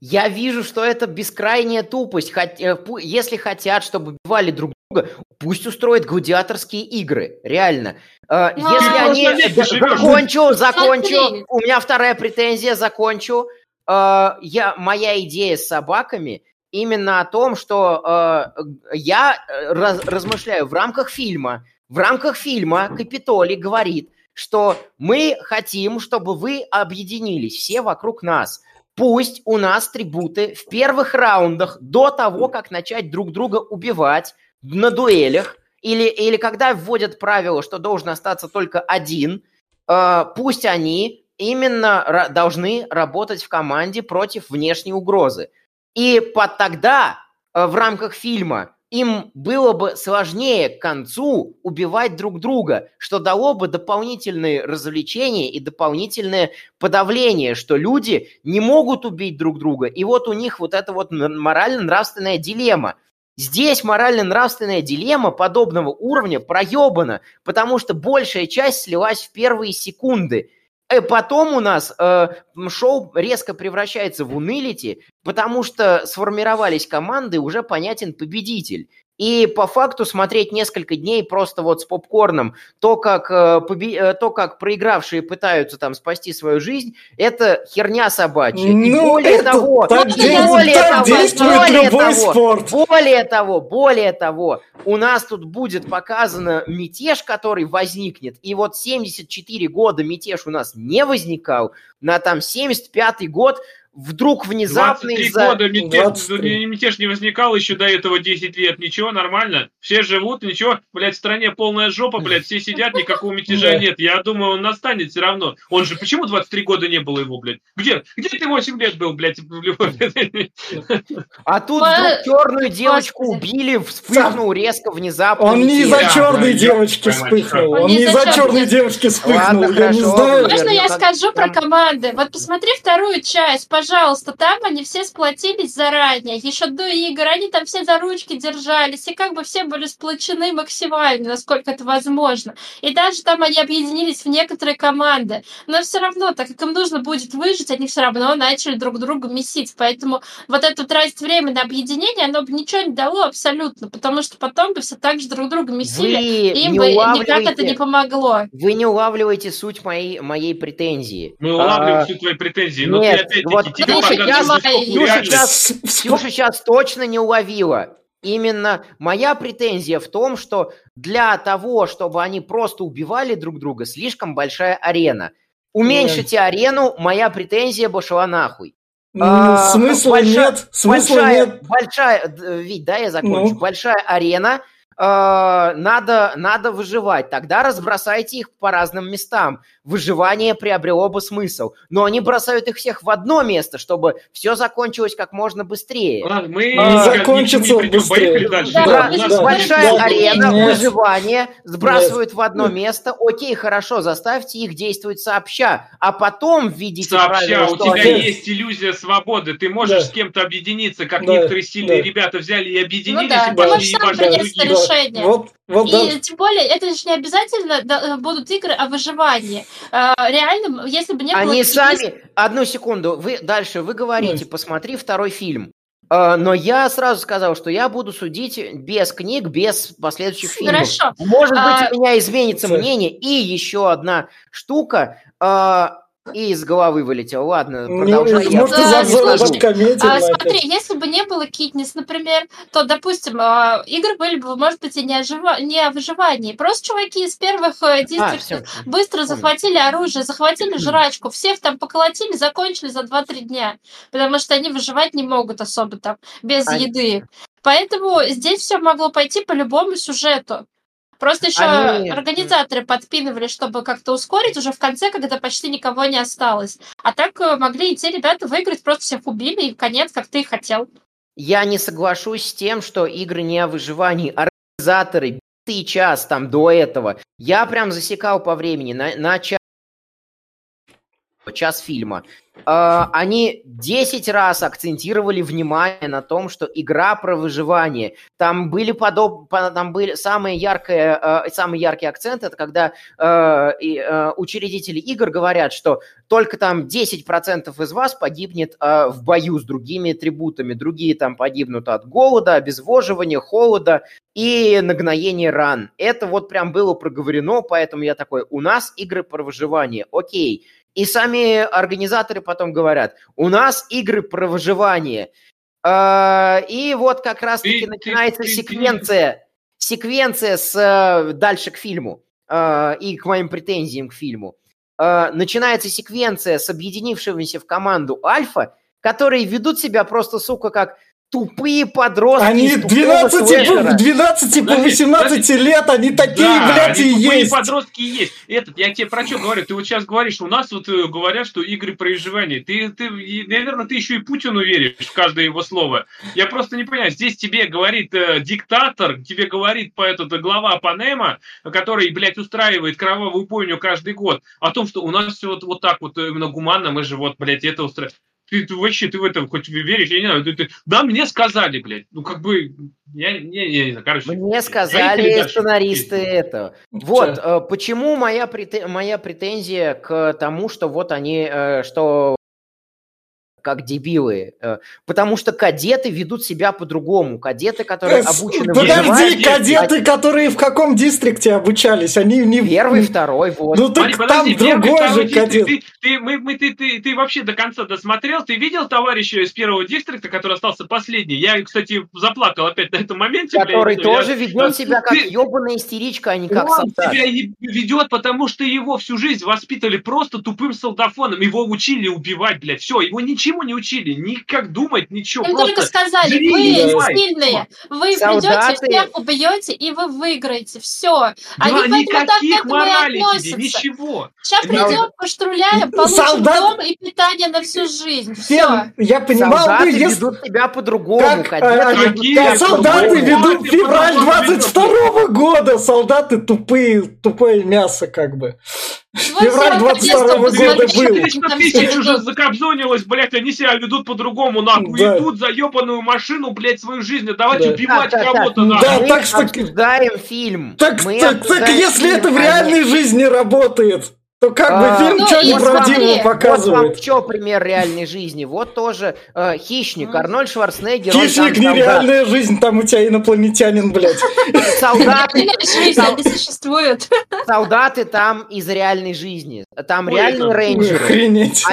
Я вижу, что это бескрайняя тупость. Э, если хотят, чтобы убивали друг друга, пусть устроят гладиаторские игры. Реально. Э, ну, если они... Закончу, закончу. У меня вторая претензия, закончу. Э, я, моя идея с собаками именно о том, что я раз, размышляю в рамках фильма. В рамках фильма Капитолий говорит, что мы хотим, чтобы вы объединились все вокруг нас – Пусть у нас трибуты в первых раундах, до того, как начать друг друга убивать на дуэлях, или, или когда вводят правило, что должен остаться только один, э, пусть они именно должны работать в команде против внешней угрозы. И под тогда э, в рамках фильма им было бы сложнее к концу убивать друг друга, что дало бы дополнительные развлечения и дополнительное подавление, что люди не могут убить друг друга. И вот у них вот эта вот морально-нравственная дилемма. Здесь морально-нравственная дилемма подобного уровня проебана, потому что большая часть слилась в первые секунды – потом у нас э, шоу резко превращается в унылити, потому что сформировались команды, уже понятен победитель. И по факту смотреть несколько дней просто вот с попкорном, то, как, э. Э, то, как проигравшие пытаются там спасти свою жизнь, это херня собачья. Ну, и более того, так и более так того, более того, спорт. более того, более того, у нас тут будет показано мятеж, который возникнет, и вот 74 года мятеж у нас не возникал, на там 75-й год вдруг внезапно из-за... года мятеж, 23. мятеж не возникал еще до этого 10 лет. Ничего, нормально. Все живут, ничего. Блядь, в стране полная жопа, блядь, все сидят, никакого мятежа нет. Я думаю, он настанет все равно. Он же, почему 23 года не было его, блядь? Где? Где ты 8 лет был, блядь? А тут вдруг черную девочку убили, вспыхнул резко, внезапно. Он не из-за черной девочки вспыхнул. Он не из-за черной девочки вспыхнул. Я не знаю. Можно я скажу про команды? Вот посмотри вторую часть, пожалуйста пожалуйста, там они все сплотились заранее, еще до игр, они там все за ручки держались, и как бы все были сплочены максимально, насколько это возможно. И даже там они объединились в некоторые команды. Но все равно, так как им нужно будет выжить, они все равно начали друг друга месить. Поэтому вот это тратить время на объединение, оно бы ничего не дало абсолютно, потому что потом бы все так же друг друга месили, Вы им бы никак это не помогло. Вы не улавливаете суть моей, моей претензии. Мы улавливаем А, все твои претензии, но нет, ты опять-таки вот тебе Слушай, я реальность. сейчас- Ксюша сейчас точно не уловила. Именно моя претензия в том, что для того, чтобы они просто убивали друг друга, слишком большая арена. Уменьшите арену, моя претензия бы шла нахуй. М, А, Смысла большая- нет, смысла большая, нет. большая, д- Вить, да, я закончу. Ну. Большая арена, э, надо, надо выживать. Тогда разбросайте их по разным местам. Выживание приобрело бы смысл. Но они бросают их всех в одно место, чтобы все закончилось как можно быстрее. Ладно, мы А, закончится не придем. быстрее. Да, Да, да. Большая да, арена, нет. выживание, сбрасывают в одно место. Окей, хорошо, заставьте их действовать сообща, а потом введите Сообща, правила, у что тебя они- есть иллюзия свободы. Ты можешь Да. с кем-то объединиться, как Да, некоторые сильные да. ребята взяли и объединились Ну да, и ты пошли сам ебашить решение. Вот, вот, да. И тем более, это же не обязательно да, будут игры о выживании. Э, Реально, если бы не было... Они сами... Одну секунду, вы дальше, вы говорите, посмотри второй фильм. А, Но я сразу сказал, что я буду судить без книг, без последующих фильмов. Хорошо. Может быть, А, у меня изменится мнение. И еще одна штука. А, И из головы вылетела. Ладно, Не- продолжай. я Может, ты Да. А, смотри, если бы не было Китнис, например, то, допустим, а, игры были бы, может быть, и не о, жива- не о выживании. Просто чуваки из первых э, А, быстро Понял. захватили оружие, захватили жрачку, всех там поколотили, закончили за 2-3 дня, потому что они выживать не могут особо там без Они- еды. Поэтому здесь все могло пойти по любому сюжету. Просто еще Они- организаторы подпинывали, чтобы как-то ускорить уже в конце, когда почти никого не осталось. А так э, могли идти ребята выиграть, просто всех убили, и конец, как ты и хотел. Я не соглашусь с тем, что игры не о выживании. Организаторы битый час там до этого. Я прям засекал по времени на, на час, час фильма. А, они 10 раз акцентировали внимание на том, что игра про выживание. Там были подоб... по- там были самые яркие, э, самый яркий акцент, это когда э, э, учредители игр говорят, что только там 10% из вас погибнет э, в бою с другими атрибутами. Другие там погибнут от голода, обезвоживания, холода и нагноения ран. Это вот прям было проговорено, поэтому я такой, у нас игры про выживание, окей. И сами организаторы потом говорят, у нас игры про выживание. А, И вот как раз-таки начинается секвенция, секвенция с э, дальше к фильму э, и к моим претензиям к фильму. Э, Начинается секвенция с объединившимися в команду Альфа, которые ведут себя просто, сука, как тупые подростки. Они из тупого 12, слэшера. по, 12 по Подожди, 18 лет, они такие, Да, блядь, и тупые есть. подростки и есть. Этот, я тебе про что говорю? Ты вот сейчас говоришь, у нас вот э, говорят, что игры про. Ты, ты, наверное, ты еще и Путину веришь в каждое его слово. Я просто не понимаю, здесь тебе говорит э, диктатор, тебе говорит по этот, э, глава Панема, который, блядь, устраивает кровавую бойню каждый год, о том, что у нас все вот, вот так вот э, именно гуманно, мы же вот, блядь, это устраиваем. Ты, ты вообще, ты в это хоть веришь, я не знаю, ты- ты- да, мне сказали, блядь, ну как бы, я, я, я не знаю, короче. Мне сказали сценаристы этого. Вот, э, почему моя претензия к тому, что вот они, э, что как дебилы. э, Потому что кадеты ведут себя по-другому. Кадеты, которые Э, обучены Подожди, кадеты, которые в каком дистрикте обучались? Они не... Первый, второй, вот. Ну так там другой же кадет. Ты, мы, мы, ты, ты, ты вообще до конца досмотрел? Ты видел товарища из первого дистрикта, который остался последний? Я, кстати, заплакал опять на этом моменте. блядь. который Я- тоже ведет себя как Ты- ебаная истеричка, а не как Он солдат. себя ведет, потому что его всю жизнь воспитали просто тупым солдафоном. Его учили убивать, блядь. Все, его ничему не учили. Ни как думать, ничего. Им просто только сказали, живи вы убивай. сильные, вы Солдаты- придете, всех убьете, и вы выиграете. Все. Они Да, поэтому так к этому и морали тебе, относятся. ничего. Сейчас придем, поштруляем, получим Солдат- дом и питание на всю жизнь. Все. Я понимал Солдаты если... ведут себя по-другому. Как, а, какие себя как солдаты по-другому. ведут февраль по-другому 22 года. Солдаты тупые, тупое мясо как бы. Февраль 22 года был. Тысяч уже закобзонилась, блядь, они себя ведут по-другому, нахуй. Идут за ебаную машину, блядь, свою жизнь, давайте да. убивать да, кого-то, нахуй. Да, так что... обсуждаем фильм. Так, так, так если это в реальной жизни работает, то как бы а, фильм ну, что неправдивого показывает? Вот вам что пример реальной жизни? Вот тоже э, «Хищник», Арнольд Шварценеггер. «Хищник» нереальная жизнь, там у тебя инопланетянин, блядь. Солдаты... существуют. Солдаты там из реальной жизни. Там реальные рейнджеры. Охренеть.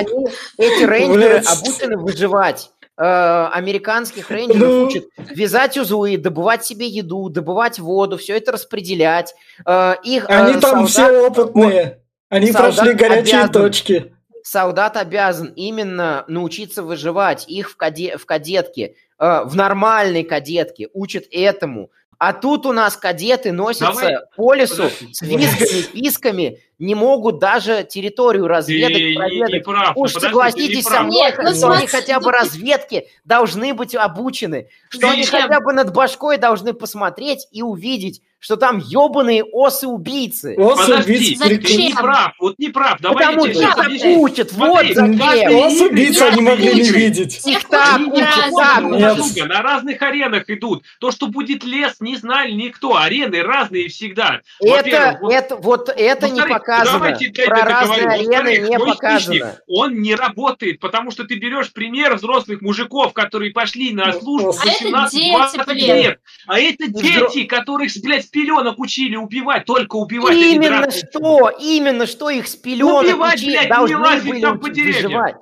эти рейнджеры обучены выживать э, американских рейнджеров ну... учат вязать узлы, добывать себе еду, добывать воду, все это распределять. Э, их, Они там все опытные. Они солдат прошли горячие обязан, точки. Солдат обязан именно научиться выживать. Их в, каде, в кадетке, э, в нормальной кадетке учат этому. А тут у нас кадеты носятся Давай. по лесу Подожди. с визгами, писками, не могут даже территорию разведать, ты проведать. Не прав, Уж подожди, согласитесь со мной, Нет, ну, что они хотя бы разведки должны быть обучены, что они хотя бы над башкой должны посмотреть и увидеть, что там ебаные осы-убийцы. Осы-убийцы, ты не прав, вот не прав. Давай Потому что так учат, вот зачем. Осы-убийцы они могли не видеть. Их так учат, На разных аренах идут. То, что будет лес, не знали никто. Арены разные всегда. Это, это, вот это не показано. Давайте, Про разные арены не показано. Он не работает, потому что ты берешь пример взрослых мужиков, которые пошли на ну, службу 18-20 лет. А это дети, которых, блядь, пеленок учили убивать, только убивать. Именно что, именно что их с пеленок убивать, учили, блядь, должны были там по выживать.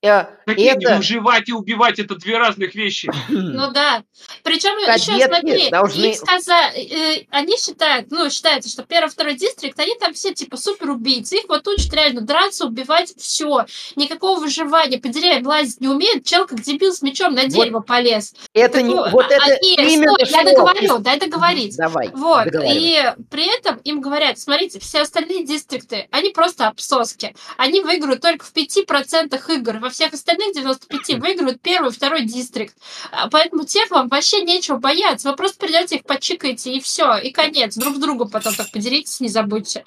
Э, Какие это... выживать и убивать это две разных вещи. Ну да. Причем еще смотри, должны... сказали, э, они считают, ну считается, что первый, второй дистрикт, они там все типа супер убийцы, их вот учат реально драться, убивать, все, никакого выживания, по деревьям лазить не умеют, чел как дебил с мечом на дерево вот полез. Это не, вот это они, именно стой, я договорю, дай договорить. Давай. Вот и при этом им говорят, смотрите, все остальные дистрикты, они просто обсоски, они выиграют только в 5% игр во всех остальных 95 выигрывают первый, второй дистрикт. А, поэтому тех вам вообще нечего бояться. Вы просто придете их почикаете, и все, и конец. Друг с другом потом так поделитесь, не забудьте.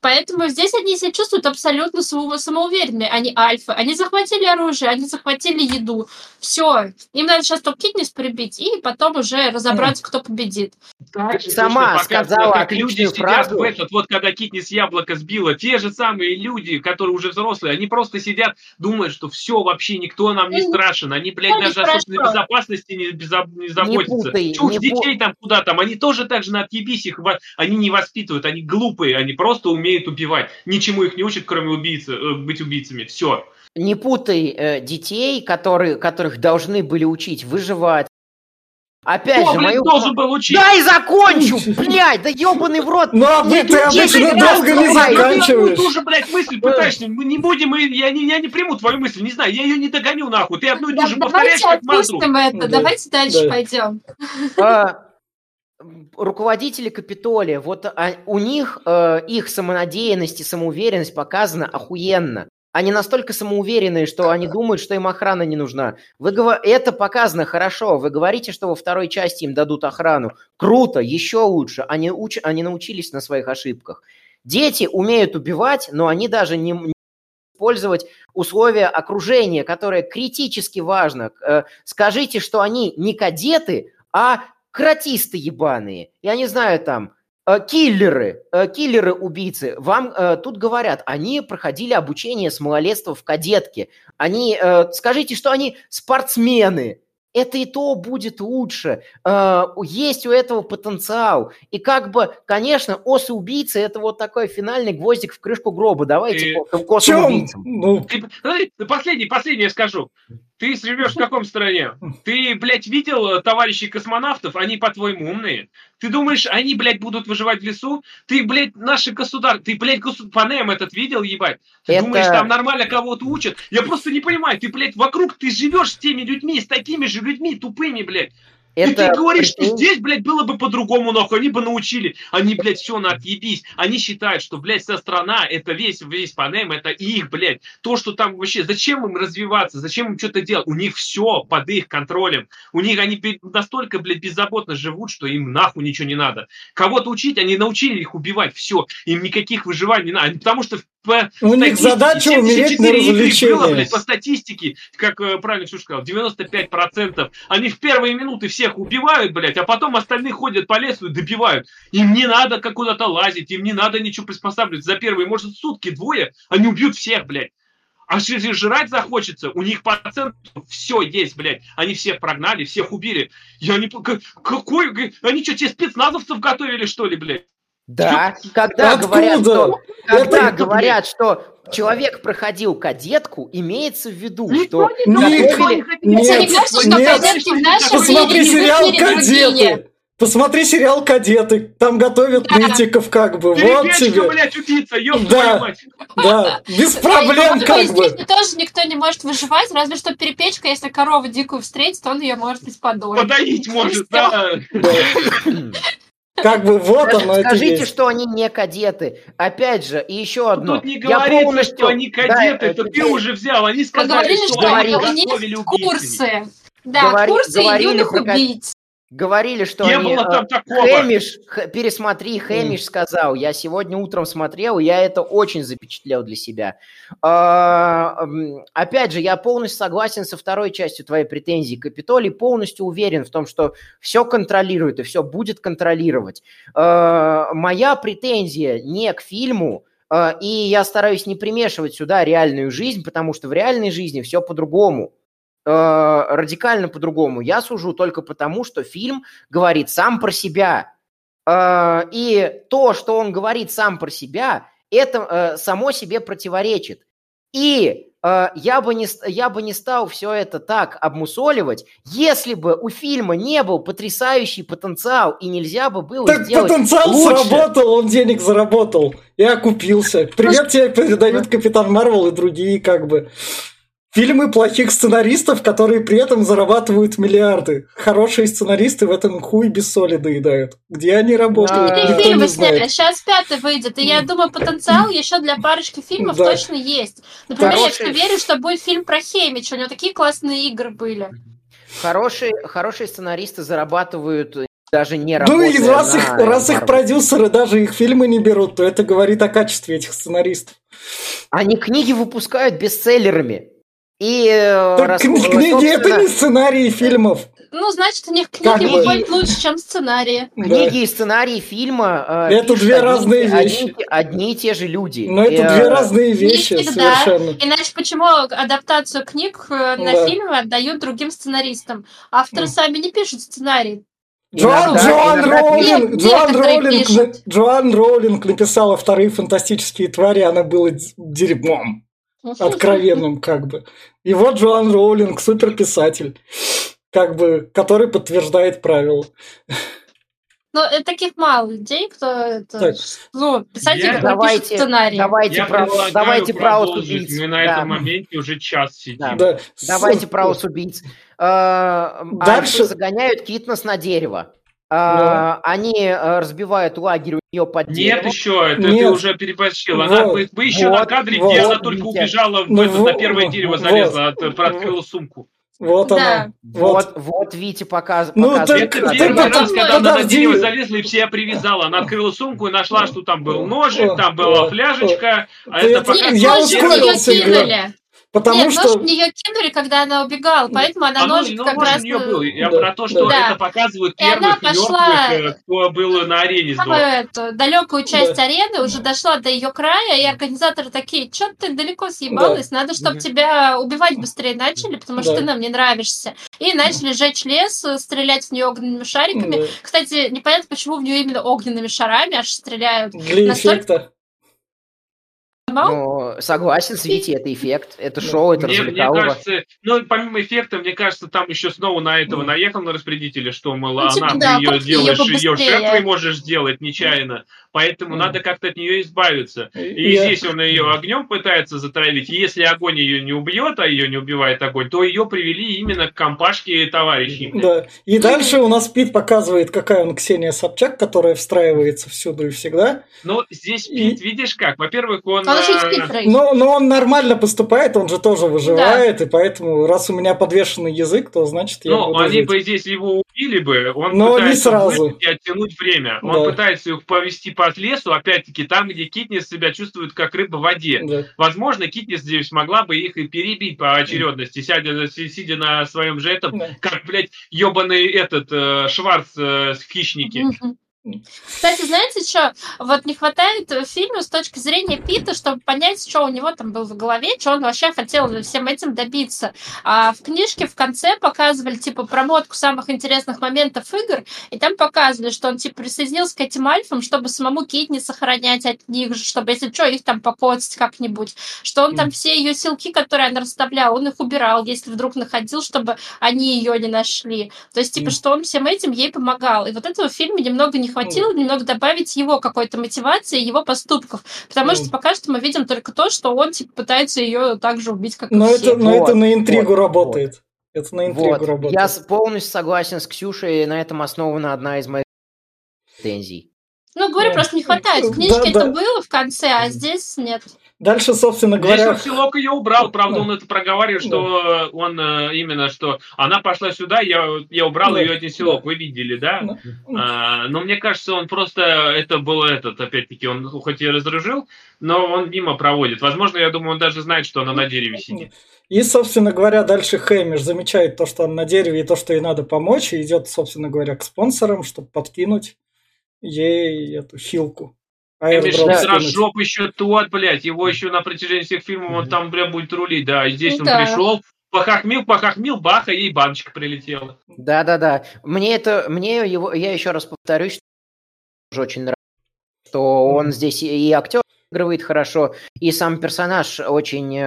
Поэтому здесь они себя чувствуют абсолютно самоуверенными. Они альфа. Они захватили оружие, они захватили еду. Все. Им надо сейчас топ-китнес прибить и потом уже разобраться, кто победит. Так, Сама сказала как люди сидят в этот, вот когда Китнис яблоко сбило, те же самые люди, которые уже взрослые, они просто сидят, думают, что все, вообще никто нам не страшен. Они, блядь, даже о собственной безопасности не, безо... не заботятся. Не путай, Чушь не детей там куда там, они тоже так же на отъебись их, они не воспитывают, они глупые, они просто умеют умеют убивать. Ничему их не учат, кроме убийцы, э, быть убийцами. Все. Не путай э, детей, которые, которых должны были учить выживать. Опять Кто, же, блин, мою... должен был учить? Дай закончу, блядь, да ебаный в рот. Ну, а ты обычно долго не заканчиваешь. Ты уже, блядь, мысль пытаешься. Мы не будем, я не, я не приму твою мысль, не знаю, я ее не догоню нахуй. Ты одну и ту же повторяешь, как мантру. Давайте это, давайте дальше пойдем. А, руководители Капитолия, вот а, у них э, их самонадеянность и самоуверенность показана охуенно. Они настолько самоуверенные, что они думают, что им охрана не нужна. Вы говор... Это показано хорошо. Вы говорите, что во второй части им дадут охрану. Круто, еще лучше. Они, уч... они научились на своих ошибках. Дети умеют убивать, но они даже не, не использовать условия окружения, которое критически важно. Э, скажите, что они не кадеты, а кратисты ебаные, я не знаю там, киллеры, э, киллеры-убийцы, вам э, тут говорят, они проходили обучение с малолетства в кадетке. Они, э, скажите, что они спортсмены. Это и то будет лучше. Э, есть у этого потенциал. И как бы, конечно, осы-убийцы – это вот такой финальный гвоздик в крышку гроба. Давайте к осы-убийцам. Ну... Последний, последний я скажу. Ты живешь в каком стране? Ты, блядь, видел э, товарищей космонавтов? Они, по-твоему, умные? Ты думаешь, они, блядь, будут выживать в лесу? Ты, блядь, наши государ... Ты, блядь, госу... Панем этот видел, ебать? Ты Это... думаешь, там нормально кого-то учат? Я просто не понимаю. Ты, блядь, вокруг, ты живешь с теми людьми, с такими же людьми, тупыми, блядь. Это... И ты говоришь, что здесь, блядь, было бы по-другому, нахуй, они бы научили. Они, блядь, все на отъебись. Они считают, что, блядь, вся страна, это весь, весь Панем, это их, блядь. То, что там вообще, зачем им развиваться, зачем им что-то делать? У них все под их контролем. У них они настолько, блядь, беззаботно живут, что им нахуй ничего не надо. Кого-то учить, они научили их убивать, все. Им никаких выживаний не надо. Потому что по У них задача умереть на развлечения. Было, блядь, по статистике, как э, правильно Ксюша сказал, 95%. Они в первые минуты всех убивают, блядь, а потом остальные ходят по лесу и добивают. Им не надо как куда-то лазить, им не надо ничего приспосабливать. За первые, может, сутки, двое, они убьют всех, блядь. А если жрать захочется, у них процент все есть, блядь. Они всех прогнали, всех убили. Я не... Какой... Они что, тебе спецназовцев готовили, что ли, блядь? Да, когда Откуда? говорят, что, когда это, говорят, что человек проходил кадетку, имеется в виду, что нет, нет, нет, нет, посмотри сериал «Кадеты». Посмотри сериал «Кадеты», там готовят да. нытиков как бы, вот тебе. блядь, убийца, да, да, без проблем как бы. Здесь тоже никто не может выживать, разве что перепечка, если корова дикую встретит, он ее может исподоить. Подоить может, да. Как бы вот Скажи, оно Скажите, это что они не кадеты. Опять же, и еще одно. Тут не говорится, полностью... что они кадеты, да, это ты уже взял. Они сказали, говорили, что, что они готовили курсы. Да, Говори, курсы юных убийц. Говорили, что не они... было там такого. Хэмиш, х, пересмотри, Хэмиш mm. сказал. Я сегодня утром смотрел, я это очень запечатлел для себя. А, опять же, я полностью согласен со второй частью твоей претензии. Капитолий полностью уверен в том, что все контролирует и все будет контролировать. А, моя претензия не к фильму, а, и я стараюсь не примешивать сюда реальную жизнь, потому что в реальной жизни все по-другому. Э, радикально по-другому. Я сужу только потому, что фильм говорит сам про себя. Э, и то, что он говорит сам про себя, это э, само себе противоречит. И я, бы не, я бы не стал все это так обмусоливать, если бы у фильма не был потрясающий потенциал, и нельзя бы было так сделать потенциал лучше. сработал, он денег заработал и окупился. Привет тебе передают Капитан Марвел и другие как бы. Фильмы плохих сценаристов, которые при этом зарабатывают миллиарды. Хорошие сценаристы в этом хуй без соли доедают. Где они работают, а, никто фильмы не знает. сняли. Сейчас пятый выйдет, и я думаю, потенциал еще для парочки фильмов да. точно есть. Например, Хороший... я верю, что будет фильм про Хемич, у него такие классные игры были. Хорошие, хорошие сценаристы зарабатывают даже не работая Ну и раз, их, раз их продюсеры даже их фильмы не берут, то это говорит о качестве этих сценаристов. Они книги выпускают бестселлерами. И э, так, книги собственно... это не сценарии фильмов. Ну, значит, у них книги будут лучше, чем сценарии. Книги и сценарии фильма э, Это две разные одни, вещи. Одни, и те же люди. Но это две разные вещи совершенно. Иначе почему адаптацию книг э, на да. фильмы отдают другим сценаристам? Авторы сами не пишут сценарий. Джоан, Джоан, Роулинг, Джоан, Роулинг, Джоан Роулинг написала вторые фантастические твари, она была дерьмом откровенным, как бы. И вот Джоан Роулинг, суперписатель, как бы, который подтверждает правила. Ну, таких мало людей, кто это... Так. Ну, писатели, я... давайте, сценарий. Давайте, я про, давайте про убийц. Мы на да. этом моменте уже час сидим. Да. Да. Давайте про убийц. А, Дальше загоняют Китнес на дерево. А, они э, разбивают лагерь у нее под деревом. Нет еще, это Нет. ты уже переборщил. Она, вот, мы еще вот, на кадре, вот, где вот, она только убежала в это, вот, на первое дерево залезла, от, открыла сумку. Вот да. она. Вот, вот, вот Витя показ, ну, показывает. Это первый раз, когда она на дерево залезла и все привязала. Она открыла сумку и нашла, что там был ножик, там была фляжечка. А это пока... Я ускорился. Потому Нет, что... нож в нее кинули, когда она убегала, поэтому она а ножик ну, как раз... нее был. Я да, про то, что да. это показывают первых и она пошла... мертвых, кто был на арене эту далекую часть да. арены, уже дошла до ее края, и организаторы такие, что ты далеко съебалась, да. надо, чтобы угу. тебя убивать быстрее начали, потому что да. ты нам не нравишься. И начали жечь лес, стрелять в нее огненными шариками. Да. Кстати, непонятно, почему в нее именно огненными шарами аж стреляют. Для Настолько... эффекта. Ну, согласен с Вити, это эффект, это ну, шоу, это мне, развлекалово. Мне кажется, ну, помимо эффекта, мне кажется, там еще снова на этого mm. наехал на распределителя, что, мол, ну, типа, она, да, ты ее делаешь, ее жертвой можешь сделать нечаянно. Поэтому mm. надо как-то от нее избавиться. И yeah. здесь он ее огнем пытается затравить. Если огонь ее не убьет, а ее не убивает огонь, то ее привели именно к компашке товарищей. Да. И дальше у нас Пит показывает, какая он Ксения Собчак, которая встраивается всюду и всегда. Ну, здесь Пит, и... видишь как? Во-первых, он... Он очень хитрый. Но, но он нормально поступает, он же тоже выживает, да. и поэтому, раз у меня подвешенный язык, то значит я Ну, они жить. бы здесь его убили бы, он Но не пытается сразу. выжить и оттянуть время. Да. Он пытается их повести по лесу, опять-таки, там, где Китнис себя чувствует как рыба в воде. Да. Возможно, Китнис здесь могла бы их и перебить по очередности, сядя, си- сидя на своем же этом, Да. как, блядь, ебаный этот э, Шварц э, в «Хищнике». Мгм. Кстати, знаете что? Вот не хватает э, фильма с точки зрения Пита, чтобы понять, что у него там было в голове, что он вообще хотел всем этим добиться. А в книжке в конце показывали, типа, промотку самых интересных моментов игр, и там показывали, что он, типа, присоединился к этим альфам, чтобы самому Китни сохранять от них же, чтобы, если что, их там покоцать как-нибудь. Что он там все ее силки, которые она расставляла, он их убирал, если вдруг находил, чтобы они ее не нашли. То есть, типа, что он всем этим ей помогал. И вот этого в фильме немного не хватило, немного добавить его какой-то мотивации, его поступков. Потому что пока что мы видим только то, что он, типа, пытается ее так же убить, как Но и все. это, но Вот, это на интригу вот, работает. Это на интригу Вот. работает. Я полностью согласен с Ксюшей, на этом основана одна из моих претензий. Ну, говорю, Да. просто не хватает. В Да, книжке да. это было в конце, а здесь нет. Дальше, собственно Здесь говоря, он селок ее убрал, правда, он это проговаривает, что он э, именно, что она пошла сюда, я, я убрал ее один селок, вы видели, да? Да. А, но мне кажется, он просто, это было этот, опять-таки, он хоть и разоружил, но он мимо проводит. Возможно, я думаю, он даже знает, что она на дереве сидит. И, собственно говоря, дальше Хэмиш замечает то, что он на дереве, и то, что ей надо помочь, и идет, собственно говоря, к спонсорам, чтобы подкинуть ей эту хилку. Скинуть. Разжоп еще тот, блядь, его еще на протяжении всех фильмов он там, бля, будет рулить, да, и здесь он Да. пришел, похохмил, похохмил, баха, ей баночка прилетела. Да-да-да. Мне это, мне его, я еще раз повторюсь, что очень нравится, что он здесь и актер игрывает хорошо, и сам персонаж очень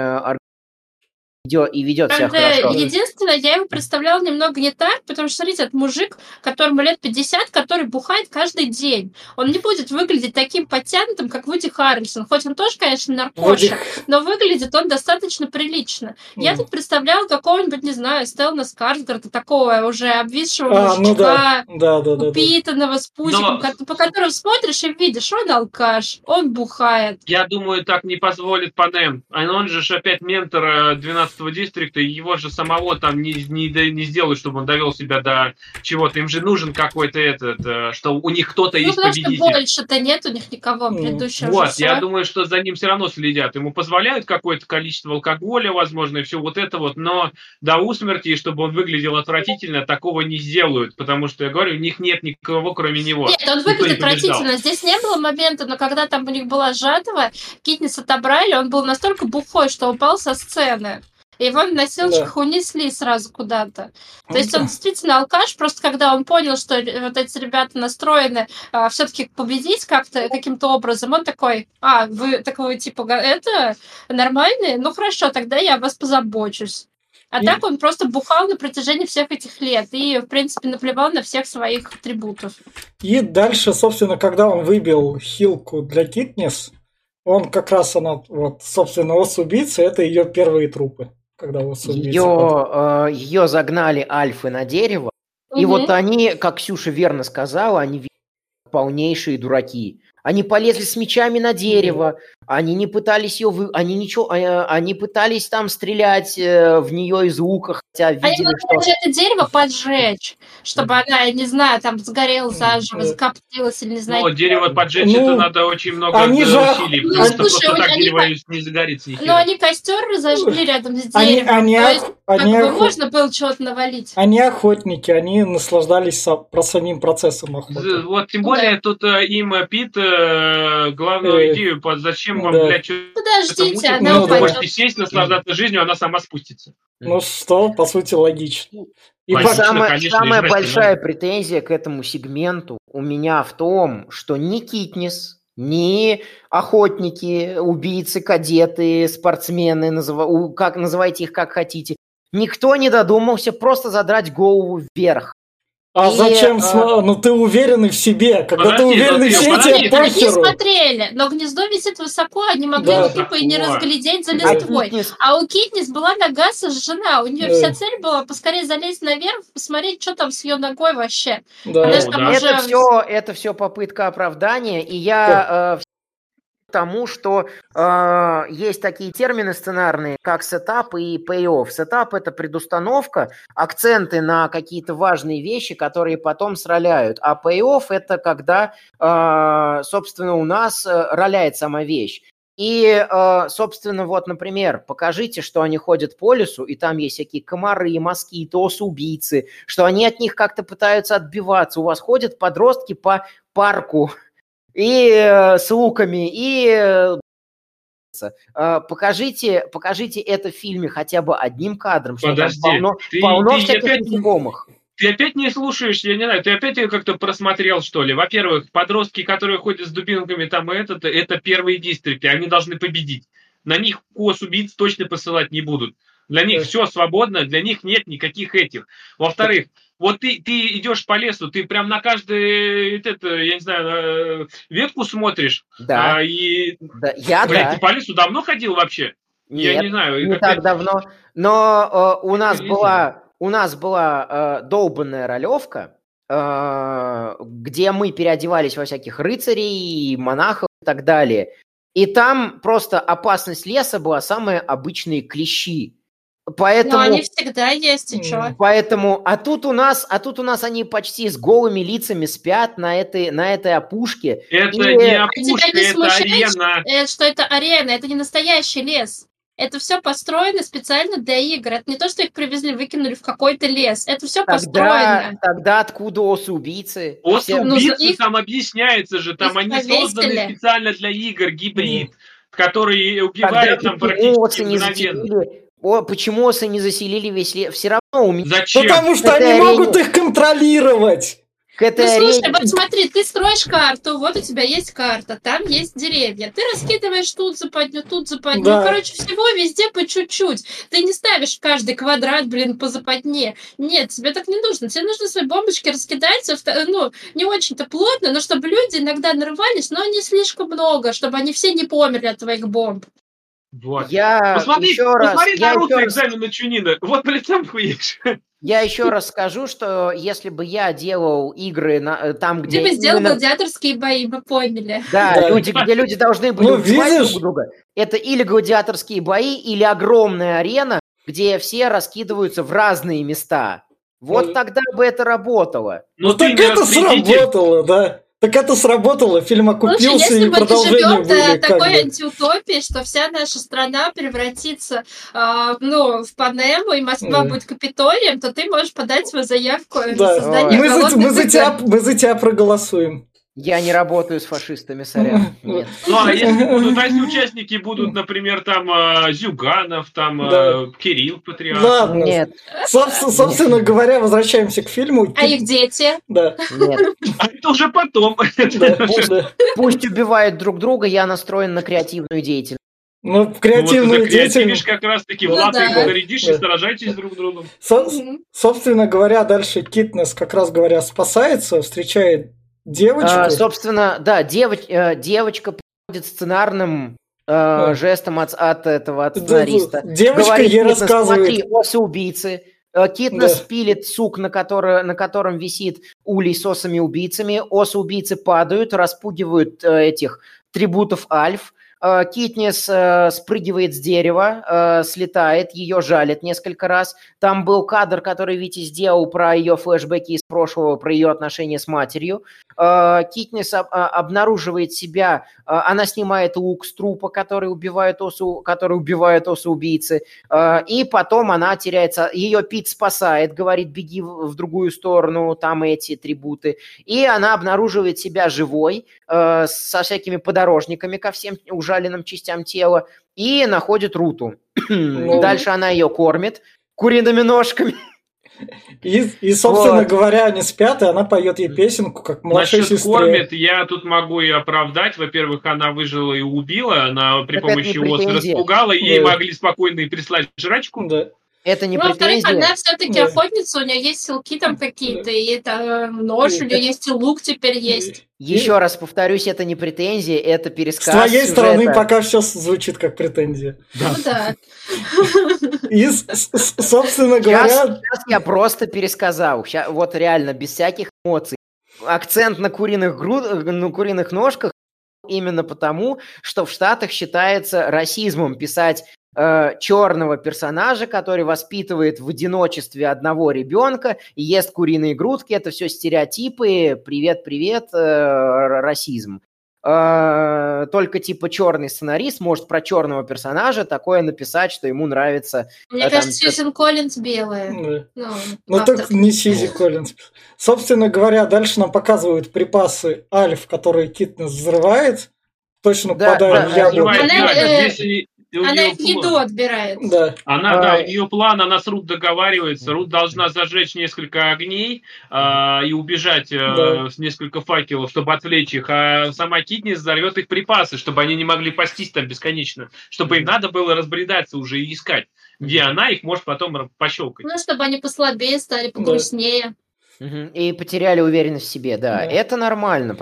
и ведет себя хорошо. Единственное, я его представляла немного не так, потому что, смотрите, это мужик, которому лет 50, который бухает каждый день. Он не будет выглядеть таким подтянутым, как Вуди Харрельсон. Хоть он тоже, конечно, наркоша, но выглядит он достаточно прилично. Я тут представляла какого-нибудь, не знаю, Стеллана Скарсгарда, такого уже обвисшего а, ну мужика, упитанного, да. по которому смотришь и видишь, он алкаш, он бухает. Я думаю, так не позволит Панем. А он же опять ментор э, 12 руководство дистрикта, его же самого там не, не, не сделают, чтобы он довел себя до чего-то. Им же нужен какой-то этот, э, что у них кто-то ну, есть потому победитель. что больше-то нет у них никого. Ну, предыдущего вот, я думаю, что за ним все равно следят. Ему позволяют какое-то количество алкоголя, возможно, и все вот это вот, но до усмерти, чтобы он выглядел отвратительно, такого не сделают, потому что, я говорю, у них нет никого, кроме него. Нет, он выглядит отвратительно. Здесь не было момента, но когда там у них была жатва, Китнис отобрали, он был настолько бухой, что упал со сцены. Его на носилочках унесли сразу куда-то. То есть он действительно алкаш, просто когда он понял, что вот эти ребята настроены все-таки победить как-то, каким-то образом, он такой, а, вы такой, типа, это нормальные? Ну хорошо, тогда я о вас позабочусь. А И- так он просто бухал на протяжении всех этих лет и, в принципе, наплевал на всех своих атрибутов. И дальше, собственно, когда он выбил хилку для Китнес, он как раз она, вот, собственно, ос-убийца, это ее первые трупы. Когда ос-убийца. Ее, ее загнали альфы на дерево, и Мгм. вот они, как Ксюша верно сказала, они полнейшие дураки. Они полезли с мечами на дерево, они не пытались ее вы... они ничего, э, они пытались там стрелять э, в нее из лука, хотя Они видели, могли что даже это дерево поджечь, чтобы она, я не знаю, там сгорела заживо, Да. закоптилась или не знаю. Но дерево поджечь, Ну, это надо очень много они э, же- усилий, Ну, потому что слушай, просто так они дерево не загорится ни Но хера. они костер разожгли рядом с Они, деревом. они, то ох- есть, как они, бы можно было чего-то навалить. они охотники, они наслаждались со- самим процессом охоты. Вот тем Ну более тут э, им Пит э, главную Э, идею, под зачем вам, да. блядь, Подождите, она да. Вы упадет. можете сесть, наслаждаться жизнью, она сама спустится. Ну что, по сути, логично. И по- самая, конечно, самая большая претензия к этому сегменту у меня в том, что ни Китнис, ни охотники, убийцы, кадеты, спортсмены, у- как называйте их как хотите, никто не додумался просто задрать голову вверх. А И, зачем? а, сма- Ну ты уверенный в себе. Когда ты Подожди, уверенный в себе, подожди, тебе Они похеру. смотрели, но гнездо висит высоко, они могли Да. тупо и не разглядеть за Да. листвой. А у Китнис была нога сожжена, у нее Да. вся цель была поскорее залезть наверх, посмотреть, что там с ее ногой вообще. Да. Она Ну, да. уже- это все, это все попытка оправдания, и я э, тому, что э, есть такие термины сценарные, как setup и pay-off. Setup – это предустановка, акценты на какие-то важные вещи, которые потом срабатывают. А pay-off – это когда, э, собственно, у нас э, роляет сама вещь. И, э, собственно, вот, например, покажите, что они ходят по лесу, и там есть всякие комары, москиты, осы-убийцы, что они от них как-то пытаются отбиваться. У вас ходят подростки по парку, и э, с луками, и э, покажите, покажите это в фильме хотя бы одним кадром, что Подожди, там полно, ты, полно ты всяких опять, насекомых. Ты опять не слушаешь, я не знаю, ты опять ее как-то просмотрел, что ли? Во-первых, подростки, которые ходят с дубинками, там и это, это первые дистрикты, они должны победить. На них кос убийц точно посылать не будут. Для них все свободно, для них нет никаких этих. Во-вторых, вот ты, ты идешь по лесу, ты прям на каждый, это, я не знаю, э, ветку смотришь. Да. А, и, да. Я блядь, да. ты по лесу давно ходил вообще? Нет, я не знаю. Не так давно. Но э, у нас была, у нас была э, долбанная ролевка, э, где мы переодевались во всяких рыцарей, монахов и так далее. И там просто опасность леса была самые обычные клещи. Поэтому, Но они всегда есть, и что? Поэтому, а тут у нас, а тут у нас они почти с голыми лицами спят на этой, на этой опушке. Это и... не опушка, не это арена. Э, что это арена, это не настоящий лес. Это все построено специально для игр. Это не то, что их привезли, выкинули в какой-то лес. Это все построено. Тогда откуда осы-убийцы? Осы-убийцы ну, их... там объясняется же. Там они повесили. созданы специально для игр, гибрид, mm. который убивает там практически мгновенно. О, почему осы не заселили весь лес? Все равно у меня... Зачем? Потому что они арене... могут их контролировать. К этой ну, арене... слушай, вот смотри, ты строишь карту, вот у тебя есть карта, там есть деревья. Ты раскидываешь тут западню, тут западню. Да. Ну, короче, всего везде по чуть-чуть. Ты не ставишь каждый квадрат, блин, по западне. Нет, тебе так не нужно. Тебе нужно свои бомбочки раскидать, ну, не очень-то плотно, но чтобы люди иногда нарывались, но не слишком много, чтобы они все не померли от твоих бомб. Вот. Я посмотри, еще посмотри раз, Наруто я экзамен на Чунина. Вот, блин, там хуешь. Я еще раз скажу, что если бы я делал игры на, э, там, где... Ты бы сделал именно... гладиаторские бои, мы поняли. Да, да. Люди, где люди должны были ну, убивать друг друга. Это или гладиаторские бои, или огромная арена, где все раскидываются в разные места. Вот ну, тогда бы это работало. Ну, так это сработало, да. Так это сработало, фильм окупился Слушай, и продолжение были. До такой бы. антиутопии, что вся наша страна превратится э, ну, в Панему, и Москва mm. будет Капитолием, то ты можешь подать свою заявку да. на создание мы за, мы, за тебя, мы за тебя проголосуем. Я не работаю с фашистами, сорян. Нет. Ну, а если будут, а если участники будут, например, там а, Зюганов, там а, да. Кирилл Патриарх? Ладно. Нет. Собственно, собственно Нет. говоря, возвращаемся к фильму. А их дети? Да. Нет. А это уже потом. Пусть, пусть убивают друг друга, я настроен на креативную деятельность. Ну, креативную ну, вот деятельность. как раз таки в ну, лапы да. нарядишь да. и сражайтесь друг с другом. Со- собственно говоря, дальше Китнес, как раз говоря, спасается, встречает Девочку? А, собственно, да, девоч, э, девочка подходит сценарным э, жестом от, от этого, от сценариста. Девочка Говорит, ей рассказывает. Смотри, осы убийцы. Э, Китнес да. пилит сук, на, который, на котором висит улей с осами-убийцами. Осы-убийцы падают, распугивают этих трибутов Альф. Э, Китнес э, спрыгивает с дерева, э, слетает, ее жалит несколько раз. Там был кадр, который Витя сделал про ее флешбеки из прошлого, про ее отношения с матерью. Китнес обнаруживает себя, она снимает лук с трупа, который убивает осу, который убивает осу убийцы, и потом она теряется. Ее Пит спасает, говорит, беги в другую сторону, там эти трибуты. И она обнаруживает себя живой, со всякими подорожниками ко всем уже ужаленным частям тела и находит Руту. Ну. Дальше она ее кормит куриными ножками. И, и собственно вот. говоря, они спят, и она поет ей песенку, как младшая Насчет сестре. кормит, я тут могу ее оправдать. Во-первых, она выжила и убила, она при так помощи ОС распугала, и ей могли спокойно и прислать жрачку. Да. Это не ну, во-вторых, она все-таки охотница, у нее есть силки там какие-то, и это э, нож, у нее есть и лук теперь есть. Еще раз повторюсь, это не претензия, это пересказ. С твоей сюжета. стороны пока все звучит как претензия. Да. Ну да. И, собственно говоря... Сейчас, сейчас я просто пересказал. Сейчас, вот реально, без всяких эмоций. Акцент на куриных, груд... на куриных ножках именно потому, что в Штатах считается расизмом писать э, черного персонажа, который воспитывает в одиночестве одного ребенка и ест куриные грудки. Это все стереотипы. Привет, привет, э, расизм. Э, только типа черный сценарист может про черного персонажа такое написать, что ему нравится. Мне э, там, кажется, Сьюзен Коллинз белая. Да. Ну, Ну так не Сизи Коллинз. Собственно говоря, дальше нам показывают припасы Альф, которые Китнес взрывает, точно Да, попадая да, в яблоко. Она, э, Она еду план. отбирает. Да. Она, да, А, у нее план, она с Рут договаривается. Рут должна зажечь несколько огней а, и убежать а, Да. с несколько факелов, чтобы отвлечь их. А сама Китнис взорвет их припасы, чтобы они не могли пастись там бесконечно. Чтобы им надо было разбредаться уже и искать, где она их может потом пощелкать. Ну, чтобы они послабее стали, погрустнее. Мгм. И потеряли уверенность в себе, да. Да. Это нормально.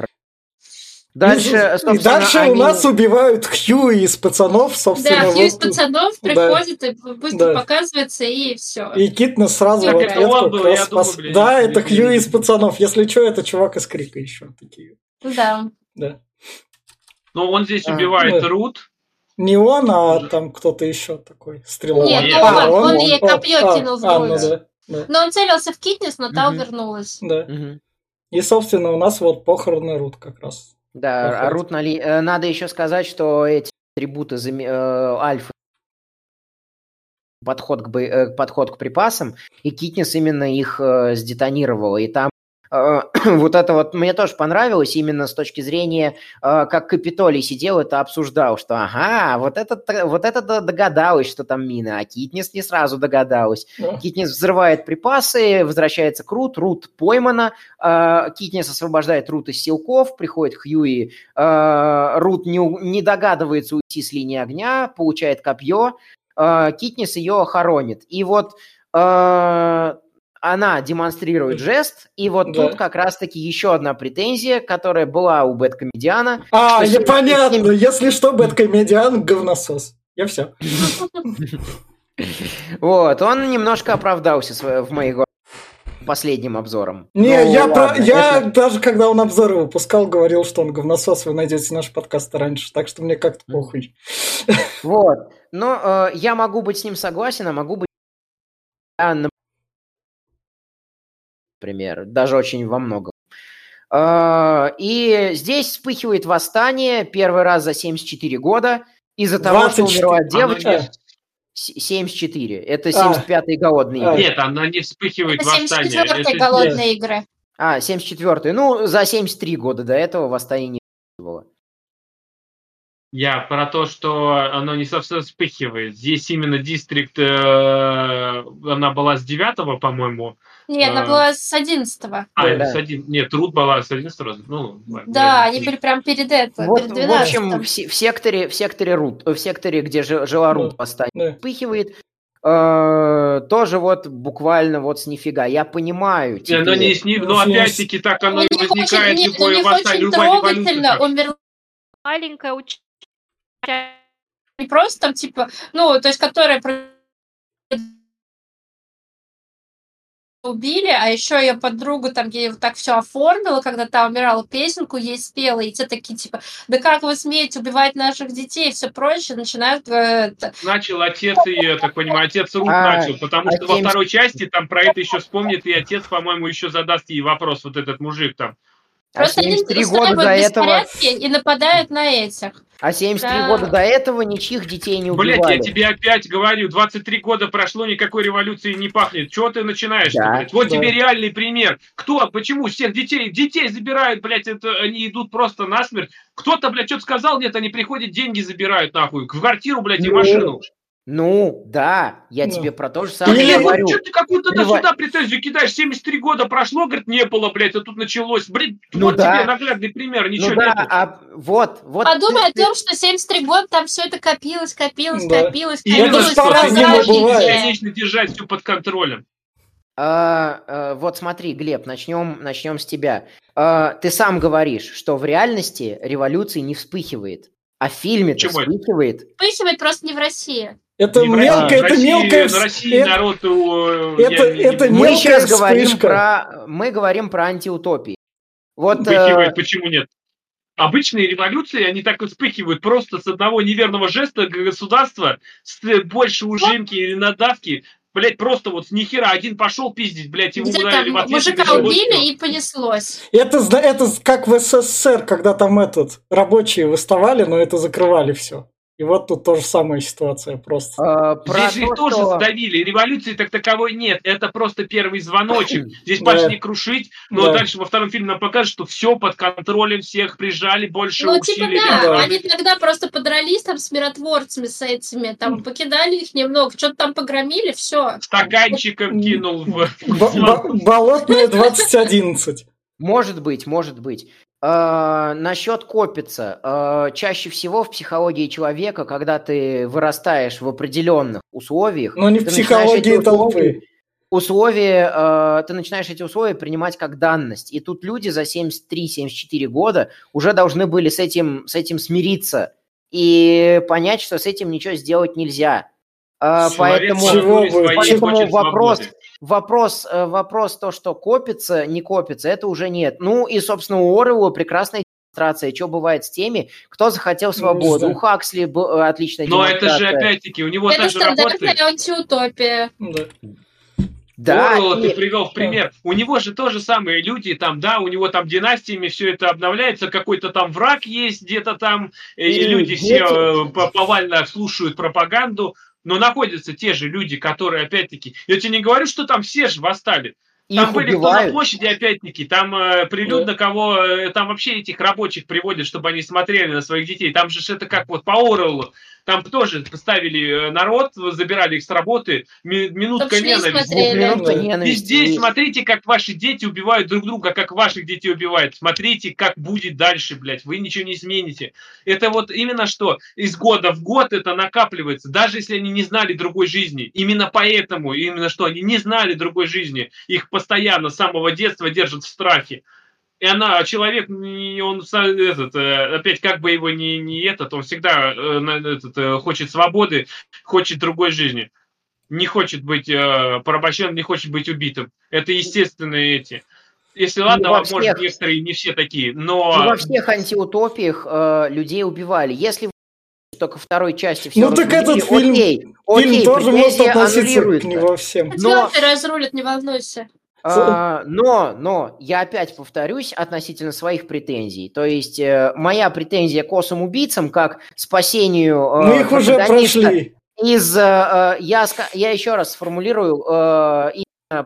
И, Дальше, и собственно, дальше у они- нас убивают Хью из пацанов, собственно. Да, Хью из пацанов да. приходит и быстро Да. показывается, и все. И Китнес сразу Так в ответку он был, раз я думаю, блин, Да, не- это не- Хью из пацанов. Если что, это чувак из Крика еще. Такие. Да. Да. Но он здесь А, убивает да. Рут. Не он, а там кто-то еще такой стрелок. Нет, Нет, А, он, он ей копье а, кинул в а, ну грудь. да, да, Но он целился в Китнес, но та Мгм. увернулась. да. Мгм. И, собственно, у нас вот похороны Рут как раз. Да, Проходит. орут на ли- э, Надо еще сказать, что эти атрибуты заме- э, альфа подход к, бо- э, подход к припасам, и Китнес именно их э, сдетонировала. И там вот это вот мне тоже понравилось именно с точки зрения, э, как Капитолий сидел, это обсуждал, что ага, вот это, вот это д- догадалась, что там мина, а Китнес не сразу догадалась. Да. Китнес взрывает припасы, возвращается к Рут, Рут поймана, э, Китнес освобождает Рут из силков, приходит Хьюи, э, Рут не, не догадывается уйти с линии огня, получает копье, э, Китнес ее хоронит. И вот э, она демонстрирует жест, и вот Да. тут как раз-таки еще одна претензия, которая была у Бэткомедиана. А, я, понятно. семь- Если что, Бэткомедиан говносос. Я все. Вот, он немножко оправдался в моих последним обзором. Не, Ну, я, ладно, про- я это- даже когда он обзоры выпускал, говорил, что он говносос, вы найдете наш подкаст раньше, так что мне как-то похуй. Вот. Но э, я могу быть с ним согласен, а могу быть... Например, даже очень во многом. Э, И здесь вспыхивает восстание первый раз за 74 года из-за того, что 24. умерла Она девочка. не- С- 74. Это А. 75-й голодные А. игры. Нет, она не вспыхивает Это восстание. 74-й Это голодные игры. А, 74-й. Ну, за 73 года до этого восстание не было. Я про то, что оно не совсем вспыхивает. Здесь именно дистрикт, э, она была с 9 по-моему. Нет, она А. была с 11 А, Да. с один, нет, Труд была с 11 раза. Ну, ладно, Да, они были прям перед это, Вот, перед в 12 общем, в, в секторе, в секторе Рут, в секторе, где жи- жила Рут, Да. восстание Да. вспыхивает. Э, тоже вот буквально вот с нифига. Я понимаю. Не, оно теперь. не с ним, но Ну, опять-таки так оно и них возникает очень, любое них восстание, любая трогательно умерла маленькая ученица. Не просто там, типа, ну, то есть, которая про- убили, а еще ее подругу там ей вот так все оформила, когда та умирала, песенку ей спела, и те такие, типа, да как вы смеете убивать наших детей и все прочее, начинают э, Начал отец ее, я так понимаю, отец Рут А, начал, потому что во второй части там про это еще вспомнит, и отец, по-моему, еще задаст ей вопрос, вот этот мужик там. А Просто они 73 года устраивают до этого... и нападают на этих. А 73 Да. года до этого ничьих детей не Блять, убивали. я тебе опять говорю, 23 года прошло, никакой революции не пахнет. Чего ты начинаешь? Да, блядь? Вот да. тебе реальный пример. Кто, почему всех детей, детей забирают, блядь, это они идут просто насмерть. Кто-то, блядь, что-то сказал, нет, они приходят, деньги забирают нахуй, в квартиру, блядь, и Ну, машину. Ну, да, я Ну. тебе про то же самое Или- говорю. что ты какую-то Рево- сюда претензию кидаешь? 73 года прошло, говорит, не было, блядь, а тут началось. Блин, Ну вот да. тебе наглядный пример, ничего ну да, нету. а вот, вот. Подумай ты- о том, что 73 года там все это копилось, копилось, Да. копилось, И это копилось. жизнь. Конечно, держать все под контролем. А, а, вот смотри, Глеб, начнем, начнем с тебя. А, ты сам говоришь, что в реальности революции не вспыхивает, а в фильме-то Почему это? вспыхивает. Вспыхивает просто не в России. Это Не в это России- мелкая... России это- народ... э, это- Мы Мелкая сейчас говорим вспышка. про, мы говорим про антиутопии. Вот, э, Вспыхивает, почему нет? Обычные революции, они так и вспыхивают просто с одного неверного жеста государства, с большей ужимки или надавки, блядь, просто вот с нихера один пошел пиздить, блядь, ему ударили в ответ. Мужика убили и понеслось. Это, это как в СССР, когда там этот, рабочие выставали, но это закрывали все. И вот тут тоже самая ситуация просто. А, Здесь же их тоже задавили. Революции так таковой нет. Это просто первый звоночек. Здесь пошли крушить, но да. дальше во втором фильме нам покажут, что все под контролем, всех прижали, больше Ну, типа да. да. Они тогда просто подрались там с миротворцами, с этими, там покидали их немного, что-то там погромили, все. Стаканчиком кинул в... Болотная 2011. Может быть, может быть. Э, насчет копится. Э, чаще всего в психологии человека, когда ты вырастаешь в определенных условиях... Но не в психологии толпы. Условия, э, ты начинаешь эти условия принимать как данность. И тут люди за 73-74 года уже должны были с этим, с этим смириться и понять, что с этим ничего сделать нельзя. Э, поэтому, поэтому вопрос... Свободы Вопрос, э, вопрос то, что копится, не копится, это уже нет. Ну и, собственно, у Орелла прекрасная демонстрация, что бывает с теми, кто захотел свободу. У Хаксли был э, отличная Но это же, опять-таки, у него это также работает... антиутопия. Да. Да, Орла и... ты привел в пример. У него же тоже самые люди, там, да, у него там династиями все это обновляется, какой-то там враг есть где-то там, и, и люди все э, повально слушают пропаганду но находятся те же люди, которые, опять-таки, я тебе не говорю, что там все же восстали. Там Их были убивают. кто на площади, опять-таки, там э, прилюдно да. кого, э, там вообще этих рабочих приводят, чтобы они смотрели на своих детей. Там же это как вот по Ореллу. Там тоже поставили э, народ, забирали их с работы, минутка ненависти. Минутка ненависти. И здесь смотрите, как ваши дети убивают друг друга, как ваших детей убивают. Смотрите, как будет дальше, блядь. Вы ничего не измените. Это вот именно что из года в год это накапливается, даже если они не знали другой жизни. Именно поэтому, именно что они не знали другой жизни. Их постоянно с самого детства держат в страхе и она, человек, он этот, э, опять как бы его не, не этот, он всегда э, этот, э, хочет свободы, хочет другой жизни. Не хочет быть порабощенным, не хочет быть убитым. Это естественные эти. Если ну, ладно, может, всех, некоторые не все такие, но... Ну, во всех антиутопиях э, людей убивали. Если только второй части все Ну так этот фильм, окей, окей, фильм тоже может относиться к не во всем. Но... разрулят, не волнуйся. А, но, но, я опять повторюсь относительно своих претензий. То есть, э, моя претензия к осам убийцам как спасению... Э, Мы их уже прошли. Из, э, я, я еще раз сформулирую, э,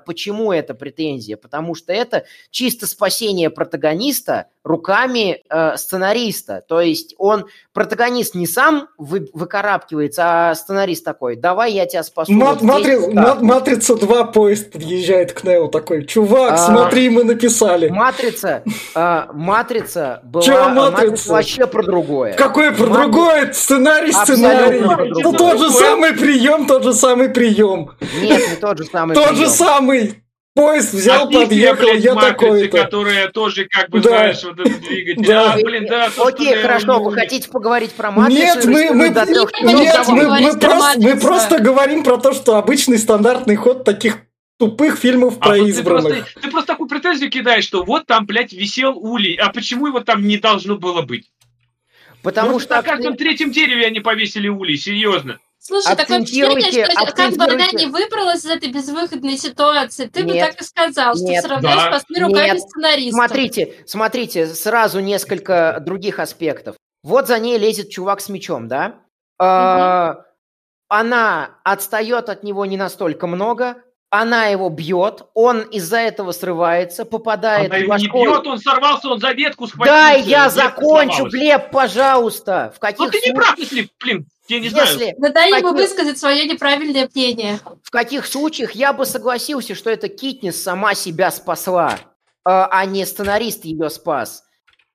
почему это претензия. Потому что это чисто спасение протагониста руками э, сценариста. То есть он, протагонист не сам вы, выкарабкивается, а сценарист такой, давай я тебя спасу. Мат, вот матри, мат, матрица 2 поезд подъезжает к Нео такой, чувак, а, смотри, мы написали. Матрица, э, матрица была Че матрица? вообще про другое. Какой про Матри... другое? Сценарий, сценарий. Это тот же самый прием, тот же самый прием. Нет, не тот же самый прием. Тот же самый. Поезд взял, а подъехал, я такой-то. Которая тоже, как бы, да. знаешь, вот этот двигатель. Да. А, блин, да, то, Окей, хорошо, вы хотите поговорить про матрицу? Нет, мы, мы, нет, мы, мы, просто, мы просто говорим про то, что обычный стандартный ход таких тупых фильмов а про вот избранных. Ты просто, ты просто такую претензию кидаешь, что вот там, блядь, висел улей, а почему его там не должно было быть? Потому ну, что... На каждом третьем дереве они повесили улей, серьезно. Слушай, такое впечатление, что как бы она не выбралась из этой безвыходной ситуации, ты нет, бы так и сказал, что нет, равно да. спасли руками нет. сценариста. Смотрите, смотрите, сразу несколько других аспектов. Вот за ней лезет чувак с мечом, да? Угу. Она отстает от него не настолько много, она его бьет, он из-за этого срывается, попадает она в башку. не бьет, он сорвался, он за ветку схватился. Да, я закончу, Глеб, пожалуйста. В каких ну ты не прав, если, блин, я не Если... знаю. Дай ему высказать свое неправильное мнение. В каких случаях я бы согласился, что эта Китнис сама себя спасла, а, а не сценарист ее спас.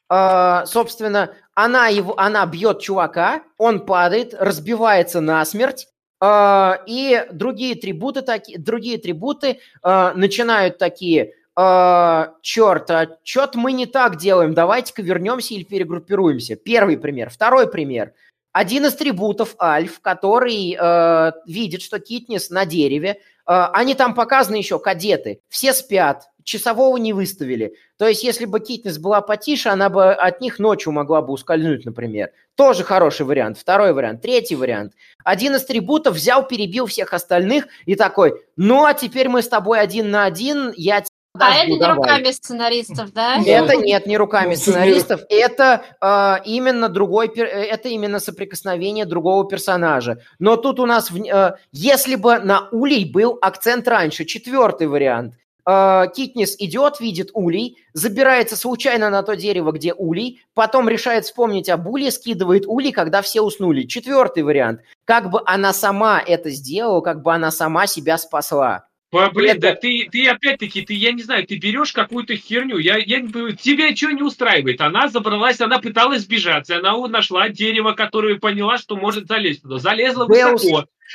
А, собственно, она, его, она бьет чувака, он падает, разбивается насмерть, а, и другие трибуты, таки, другие трибуты начинают такие, черт, а что-то мы не так делаем, давайте-ка вернемся или перегруппируемся. Первый пример. Второй пример – один из трибутов Альф, который э, видит, что Китнис на дереве, э, они там показаны еще, кадеты, все спят, часового не выставили. То есть, если бы Китнес была потише, она бы от них ночью могла бы ускользнуть, например. Тоже хороший вариант. Второй вариант. Третий вариант. Один из трибутов взял, перебил всех остальных и такой, ну, а теперь мы с тобой один на один, я а это не давай. руками сценаристов, да? Это нет, не руками сценаристов. Это э, именно другой, это именно соприкосновение другого персонажа. Но тут у нас, э, если бы на Улей был акцент раньше, четвертый вариант. Э, Китнис идет, видит Улей, забирается случайно на то дерево, где Улей, потом решает вспомнить об Улей, скидывает Улей, когда все уснули. Четвертый вариант. Как бы она сама это сделала, как бы она сама себя спасла. Блин, да ты, ты опять-таки, ты, я не знаю, ты берешь какую-то херню, я, я не понимаю, тебя что не устраивает? Она забралась, она пыталась сбежать, она нашла дерево, которое поняла, что может залезть туда. Залезла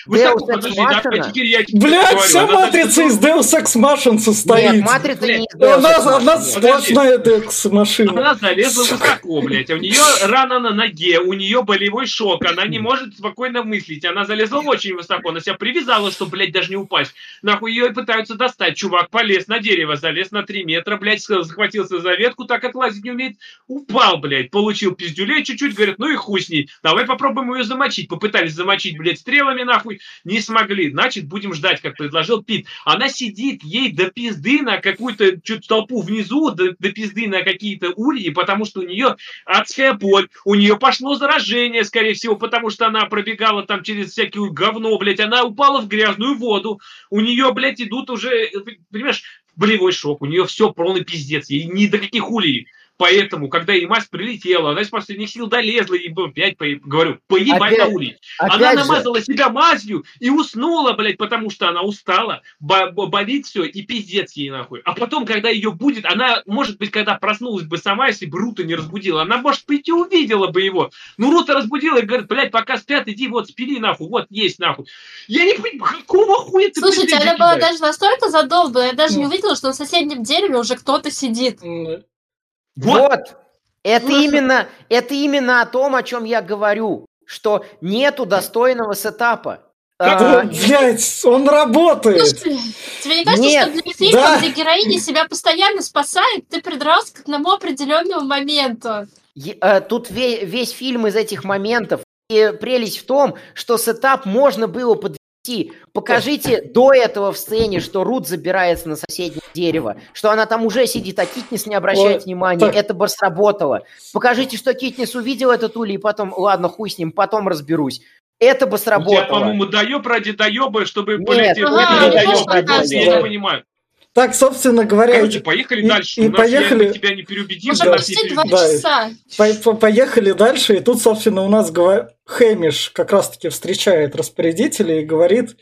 Deus, высоко. Высоко, подожди, да, теперь я Блядь, говорю, вся матрица из Deus Ex Machina состоит. Нет, матрица не из Deus Она, она сплошная Deus машина. Она залезла высоко, блядь, а у нее рана на ноге, у нее болевой шок, она не может спокойно мыслить, она залезла очень высоко, она себя привязала, чтобы, блядь, даже не упасть. Нахуй ее пытаются достать, чувак полез на дерево, залез на 3 метра, блядь, захватился за ветку, так как лазить не умеет, упал, блядь, получил пиздюлей чуть-чуть, говорит, ну и хуй с ней, давай попробуем ее замочить. Попытались замочить, блядь, стрелами, нахуй, нахуй не смогли. Значит, будем ждать, как предложил Пит. Она сидит, ей до пизды на какую-то чуть толпу внизу, до, до пизды на какие-то ульи, потому что у нее адская боль, у нее пошло заражение, скорее всего, потому что она пробегала там через всякую говно, блядь, она упала в грязную воду, у нее, блядь, идут уже, понимаешь, болевой шок, у нее все полный пиздец, ей ни до каких улей Поэтому, когда и мазь прилетела, она из последних сил долезла, и опять, по, говорю, поебать опять, на улице. Она намазала же. себя мазью и уснула, блядь, потому что она устала, болит все, и пиздец ей нахуй. А потом, когда ее будет, она, может быть, когда проснулась бы сама, если бы Рута не разбудила, она, может быть, и увидела бы его. Ну, Рута разбудила и говорит, блядь, пока спят, иди вот спили нахуй, вот есть нахуй. Я не понимаю, какого хуя ты Слушайте, она была даже настолько задолбана, я даже не увидела, что на соседнем дереве уже кто-то сидит. Вот. вот. Это именно, это именно о том, о чем я говорю, что нету достойного сетапа. А, блять, он работает. Слушай, тебе не кажется, Нет, что для фильма, да. где героиня себя постоянно спасает, ты придрался к одному определенному моменту? Э, тут весь, весь фильм из этих моментов. И прелесть в том, что сетап можно было под идти. Покажите до этого в сцене, что Рут забирается на соседнее дерево, что она там уже сидит, а Китнис не обращает внимания. Это бы сработало. Покажите, что Китнис увидел этот улей, и потом, ладно, хуй с ним, потом разберусь. Это бы сработало. Тебя, по-моему, доеб ради доеба, чтобы Нет, полететь. Ага, это доеб, я не понимаю. Так, собственно говоря... Короче, поехали и, дальше. И У поехали... я тебя не переубедил. Уже почти два часа. По поехали дальше, и тут, собственно, у нас говор... Хэмиш как раз-таки встречает распорядителя и говорит,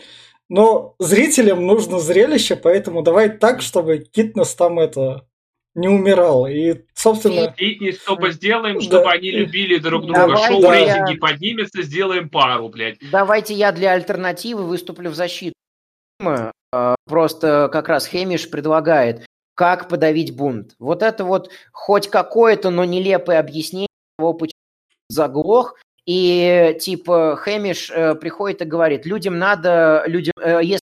но зрителям нужно зрелище, поэтому давай так, чтобы Китнес там это не умирал. И, собственно... И, и чтобы сделаем, чтобы да. они любили друг друга. Давай, Шоу да. рейтинги поднимется, сделаем пару, блядь. Давайте я для альтернативы выступлю в защиту. А, просто как раз Хемиш предлагает, как подавить бунт. Вот это вот хоть какое-то, но нелепое объяснение того, почему заглох, и типа Хэмиш э, приходит и говорит, людям надо, людям, э, если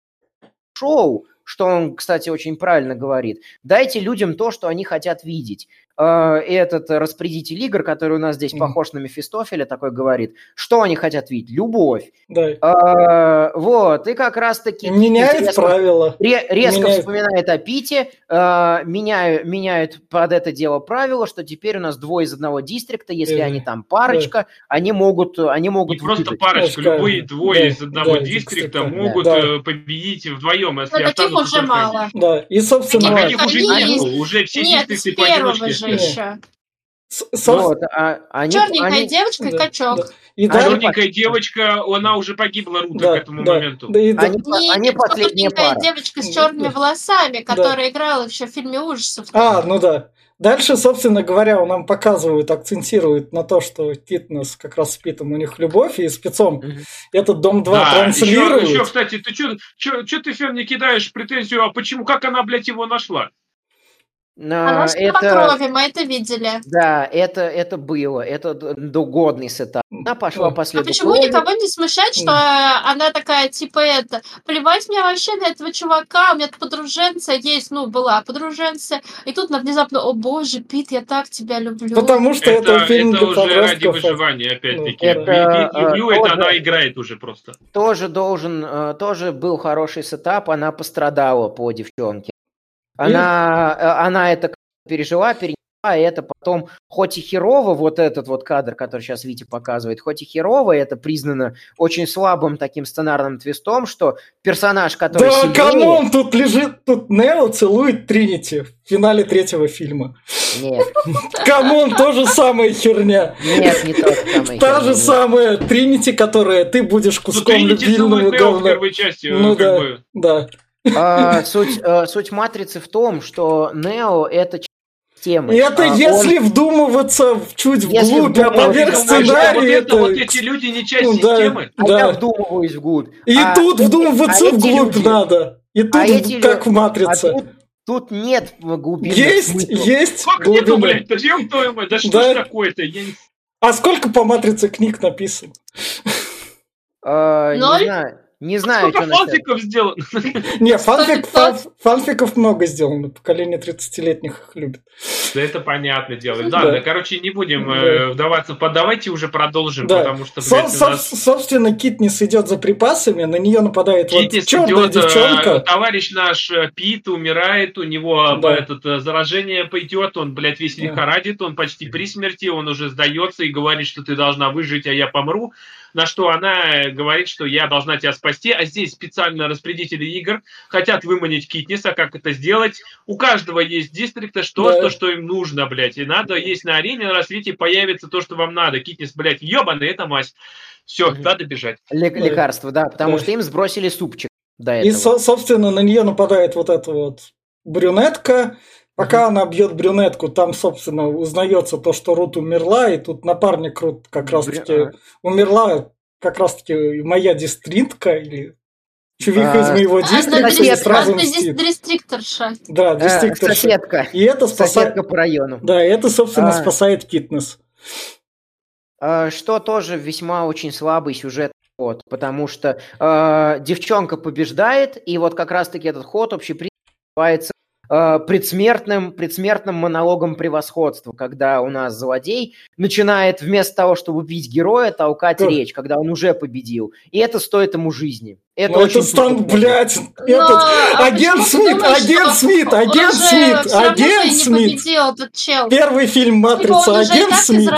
шоу, что он, кстати, очень правильно говорит, дайте людям то, что они хотят видеть. Э, этот распорядитель игр, который у нас здесь mm. похож на Мефистофеля, такой говорит, что они хотят видеть? Любовь. Да. А, вот, и как раз-таки... Меняет резко, правила. резко меняет. вспоминает о Пите, а, меняют, меняют под это дело правила, что теперь у нас двое из одного дистрикта, если mm. они там парочка, да. они могут... Они могут Не просто парочка, Пускай. любые двое да, из одного да, дистрикта да, могут да. победить вдвоем, если Но таких уже мало. Да, и, собственно... Таких уже нет, уже все дистрикты поодиночке Вот, а, они, Черненькая они... девочка и качок. Да. И а черненькая девочка, она уже погибла Рута да, к этому да, моменту. Да, и, да. Они, Нет, они последняя пара. девочка с черными волосами, которая да. играла еще в фильме ужасов. А, ну да. Дальше, собственно говоря, он нам показывает, акцентирует на то, что Китнес как раз с Питом у них любовь, и спецом mm-hmm. этот Дом 2 да, транслирует. Еще, еще, кстати, ты что ты, Фен, не кидаешь претензию, а почему, как она, блядь, его нашла? Она же это... по крови, мы это видели. Да, это, это было, это годный setup. Она пошла по следу А почему крови. никого не смущает, что она такая, типа, это, плевать мне вообще на этого чувака, у меня подруженция есть, ну, была подруженция, и тут внезапно, о боже, Пит, я так тебя люблю. Потому что это, это фильм Это уже ради выживания, опять-таки. Ну, это, люблю, это тоже, она играет уже просто. Тоже должен, э, тоже был хороший setup, она пострадала по девчонке. Она, э, она это пережила, перенесла, и это потом, хоть и херово, вот этот вот кадр, который сейчас Витя показывает, хоть и херово, это признано очень слабым таким сценарным twist'ом, что персонаж, который Да, сильнее... come on, тут лежит, тут Нео целует Тринити в финале третьего фильма. Нет. Come on, то же самая херня. Нет, не то же самое. Та же самая Тринити, которая ты будешь ну, куском любимого говна. Ну да, да. А, суть, а, суть матрицы в том, что Нео это темы. Это а, если он... вдумываться чуть вглубь, а поверх сценария... Вот, это, вот эти люди не часть ну, системы. Да, а да. я вдумываюсь вглубь. И а, тут вдумываться а вглубь люди... надо. И тут а эти как в «Матрице». А тут, тут нет глубины. Есть, смысла. есть Как глубины. нету, блядь? Да, да что да. ж такое-то? Я... А сколько по «Матрице» книг написано? А, не знаю. Не знаю, Сколько что фанфиков сделано? Не, фанфик, фанфиков много сделано. Поколение 30-летних их любит. Да это понятное дело. Да, да, короче, не будем э, вдаваться. Давайте уже продолжим, потому что... Собственно, Китнис идет за припасами, на нее нападает вот черная э, девчонка. Товарищ наш э, Пит умирает, у него этот заражение пойдет, он, блядь, весь лихорадит, он почти при смерти, он уже сдается и говорит, что ты должна выжить, а я помру на что она говорит, что я должна тебя спасти, а здесь специально распределители игр хотят выманить Китниса, как это сделать. У каждого есть дистрикта что, да. то, что им нужно, блядь, и надо есть на арене на рассвете появится то, что вам надо. Китнис, блядь, ебаный, это мазь. Все, угу. надо бежать. Лек- лекарство, да, потому да. что им сбросили супчик до этого. И, со- собственно, на нее нападает вот эта вот брюнетка, Пока она бьет брюнетку, там, собственно, узнается то, что Рут умерла, и тут напарник Рут как раз-таки а. умерла, как раз-таки моя дистритка, или чувиха из моего дистрикта сразу мстит. Дистрикторша. Да, а, дистрикторша. Соседка. И это спасает... Соседка по району. Да, и это, собственно, а. спасает Китнес. Что тоже весьма очень слабый сюжет ход, потому что э, девчонка побеждает, и вот как раз-таки этот ход Э, предсмертным, предсмертным монологом превосходства, когда у нас злодей начинает вместо того, чтобы убить героя, толкать как? речь, когда он уже победил. И это стоит ему жизни. Это ну, очень это стан, блядь, Но, этот, а агент Смит, думаешь, агент Смит, агент Смит, агент Смит. Первый фильм «Матрица», агент Смит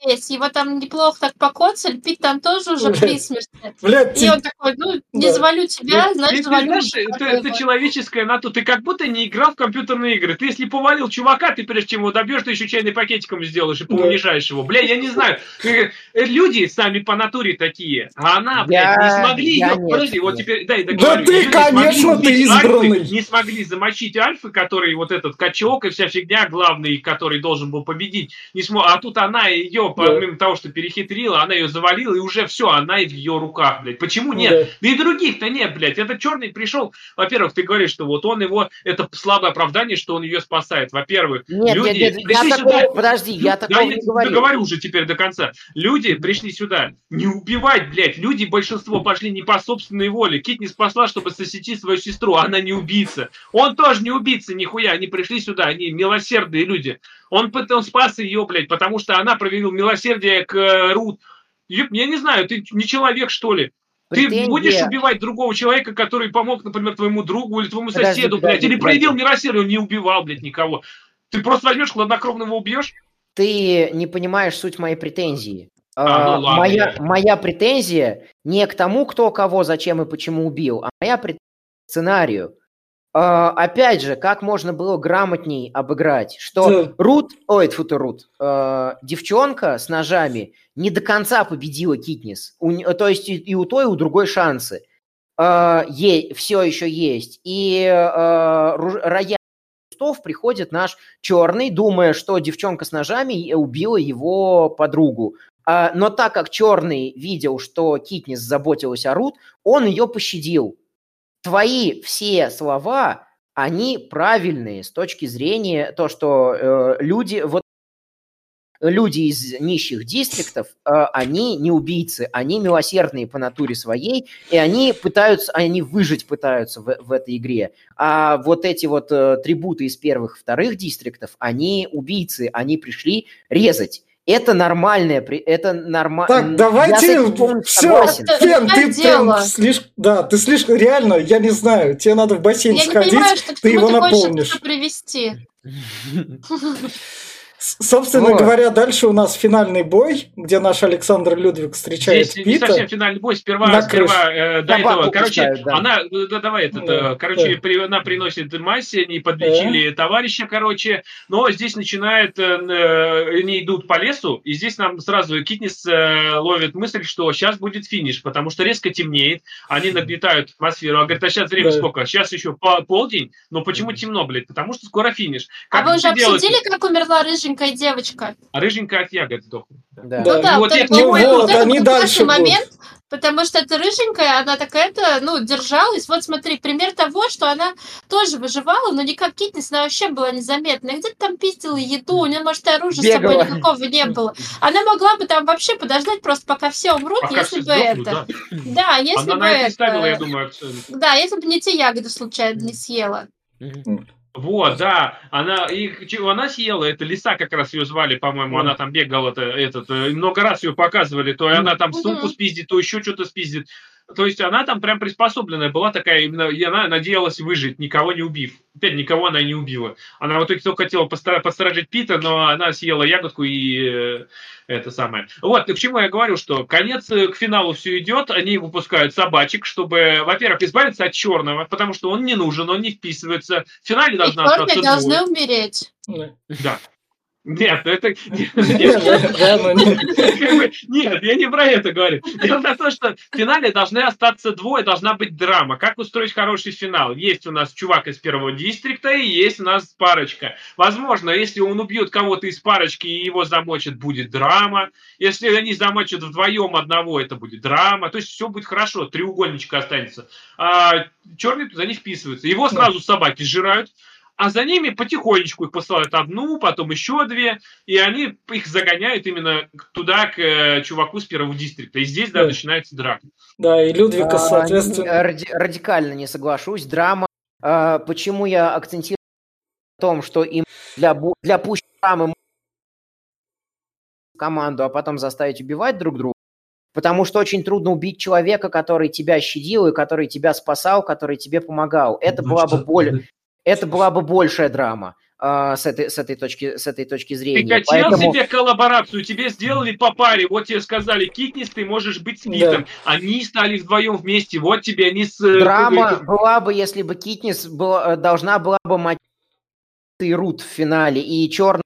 есть, его там неплохо так покоцали, Пит там тоже уже при смерти. Блядь, и он такой, ну, не да. завалю тебя, ну, значит, завалю. Знаешь, это, это человеческая натура. Ты как будто не играл в компьютерные игры. Ты если повалил чувака, ты прежде чем его добьешь, ты еще чайный пакетиком сделаешь и поунижаешь его. Бля, я не знаю. Э, люди сами по натуре такие, а она, блядь, я, не смогли ее... Подожди, вот теперь, дай договорю. Да ты, конечно, ты избранный. Не смогли замочить Альфы, который вот этот качок и вся фигня главный, который должен был победить. Не смог, а тут она ее помимо того, что перехитрила, она ее завалила, и уже все, она в ее руках, блядь. Почему нет? Да. да и других-то нет, блядь. Этот черный пришел. Во-первых, ты говоришь, что вот он его, это слабое оправдание, что он ее спасает. Во-первых, нет, люди нет, нет, я сюда. Такого, подожди, я такого да, не говорю. Договорю уже теперь до конца. Люди пришли сюда не убивать, блядь. Люди, большинство пошли не по собственной воле. Кит не спасла, чтобы сосетить свою сестру, она не убийца. Он тоже не убийца, нихуя. Они пришли сюда, они милосердные люди. Он, он спас ее, блядь, потому что она проявила милосердие к э, Рут. Я не знаю, ты не человек, что ли? Претензия... Ты будешь убивать другого человека, который помог, например, твоему другу или твоему подожди, соседу, подожди, блядь, или проявил милосердие, он не убивал, блядь, никого. Ты просто возьмешь, хладнокровно его убьешь? Ты не понимаешь суть моей претензии. А, ну, ладно, моя, моя претензия не к тому, кто кого, зачем и почему убил, а моя претензия к сценарию. Uh, опять же, как можно было грамотней обыграть, что да. Рут, ой, фу ты Рут, uh, девчонка с ножами не до конца победила Китнис. У, то есть и, и у той, и у другой шансы. Uh, е, все еще есть. И uh, рояль кустов приходит наш черный, думая, что девчонка с ножами убила его подругу. Uh, но так как черный видел, что Китнис заботилась о Рут, он ее пощадил твои все слова, они правильные с точки зрения то, что э, люди, вот люди из нищих дистриктов, э, они не убийцы, они милосердные по натуре своей, и они пытаются, они выжить пытаются в, в этой игре. А вот эти вот э, трибуты из первых, вторых дистриктов, они убийцы, они пришли резать. Это нормальное, это нормально. Так, давайте, все, Фен, ты прям слишком, да, ты слишком, реально, я не знаю, тебе надо в бассейн я сходить, не понимаю, что ты его наполнишь. привести. Собственно вот. говоря, дальше у нас финальный бой, где наш Александр Людвиг встречает Здесь Пита. не совсем финальный бой, сперва, на сперва э, до этого, короче, пускают, да. она, да, давай, это, да, короче, да. При, она приносит массе, они подлечили да. товарища, короче, но здесь начинает, э, они идут по лесу, и здесь нам сразу Китнис э, ловит мысль, что сейчас будет финиш, потому что резко темнеет, они нагнетают атмосферу, а говорят, а сейчас время да. сколько? Сейчас еще полдень, но почему темно, блядь? Потому что скоро финиш. Как а вы уже обсудили, как умерла рыжая рыженькая девочка. А рыженькая от ягод сдохла. Да. Ну да, вот, это, ну, вот, это они дальше момент, потому что эта рыженькая, она такая-то, ну, держалась. Вот смотри, пример того, что она тоже выживала, но никак Китнис, она вообще была незаметна. Где-то там пиздила еду, у нее, может, и оружия Бегала. с собой никакого не было. Она могла бы там вообще подождать просто, пока все умрут, пока если бы сдохнут, это... Да, да если она бы это... Ставила, я думаю, да, если бы не те ягоды случайно не съела. Вот, да, она, и, она съела, это лиса как раз ее звали, по-моему, mm. она там бегала, это, этот, э, много раз ее показывали, то она там сумку спиздит, то еще что-то спиздит. То есть она там прям приспособленная была такая, именно, и она надеялась выжить, никого не убив. Опять никого она не убила. Она в итоге только хотела посторожить Пита, но она съела ягодку и э, это самое. Вот, и к чему я говорю, что конец э, к финалу все идет, они выпускают собачек, чтобы, во-первых, избавиться от черного, потому что он не нужен, он не вписывается. В финале должна и остаться должны умереть. Да. Нет, это... Нет, я не про это говорю. Дело в том, что в финале должны остаться двое, должна быть драма. Как устроить хороший финал? Есть у нас чувак из первого дистрикта и есть у нас парочка. Возможно, если он убьет кого-то из парочки и его замочат, будет драма. Если они замочат вдвоем одного, это будет драма. То есть все будет хорошо, треугольничка останется. А черный туда не вписывается. Его сразу собаки сжирают а за ними потихонечку их посылают одну, потом еще две, и они их загоняют именно туда, к э, чуваку с первого дистрикта. И здесь, да, да. начинается драка. Да, и Людвика, а, соответственно... Ради, радикально не соглашусь. Драма. А, почему я акцентирую на том, что им для, для пущей драмы команду, а потом заставить убивать друг друга, Потому что очень трудно убить человека, который тебя щадил и который тебя спасал, который тебе помогал. Это ну, была бы боль, это была бы большая драма э, с, этой, с, этой точки, с этой точки зрения. Ты хотел Поэтому... себе коллаборацию, тебе сделали по паре, вот тебе сказали, кикнись, ты можешь быть с Питом. Да. Они стали вдвоем вместе, вот тебе они с... Э, драма была бы, если бы Китнис была, должна была бы мать и Рут в финале, и черный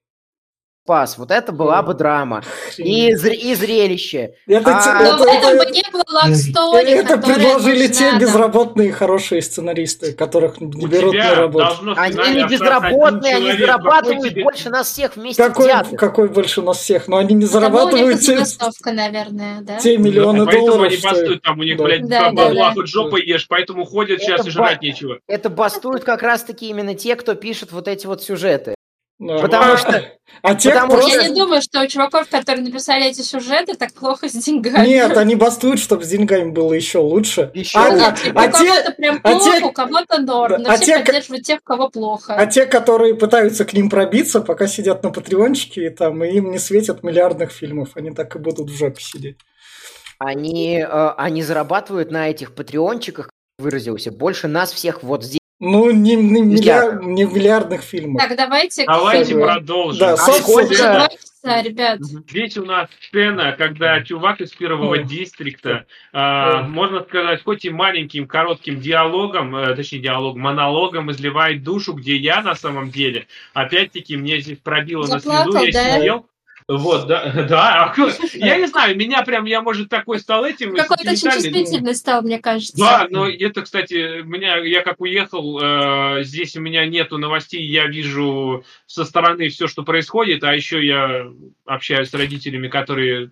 спас. Вот это была бы драма. И, и зрелище. Это, а, это, это, бы не было лакстори, Это предложили те безработные хорошие сценаристы, которых не берут на работу. Они не безработные, они зарабатывают больше нас всех вместе какой, Какой больше нас всех? Но они не зарабатывают те, наверное, да? те миллионы да, долларов. Поэтому они бастуют, там у них, да. блядь, да, бабла да, хоть жопой ешь, поэтому ходят сейчас и жрать нечего. Это бастуют как раз-таки именно те, кто пишет вот эти вот сюжеты. Да. Потому что... А те потому просто... Я не думаю, что у чуваков, которые написали эти сюжеты, так плохо с деньгами. Нет, они бастуют, чтобы с деньгами было еще лучше. Еще а, нет, а, а, у кого-то прям а плохо, те... у кого-то норм. Но а все те... поддерживают тех, кого плохо. А те, которые пытаются к ним пробиться, пока сидят на патреончике, и там, и им не светят миллиардных фильмов, они так и будут в жопе сидеть. Они, э, они зарабатывают на этих патреончиках, выразился, больше нас всех вот здесь ну, не, не, миллиар, не в миллиардных фильмах. Так, давайте... Давайте продолжим. Да, а сколько... ребят. Здесь у нас сцена, когда чувак из первого Ой. дистрикта, э, можно сказать, хоть и маленьким коротким диалогом, э, точнее диалог, монологом изливает душу, где я на самом деле, опять-таки, мне здесь пробило Заплакал, на слезу, я да? сидел, вот, да, да. Я не знаю, меня прям, я, может, такой стал этим. Какой-то очень чувствительный стал, мне кажется. Да, но это, кстати, меня, я как уехал, э, здесь у меня нету новостей, я вижу со стороны все, что происходит, а еще я общаюсь с родителями, которые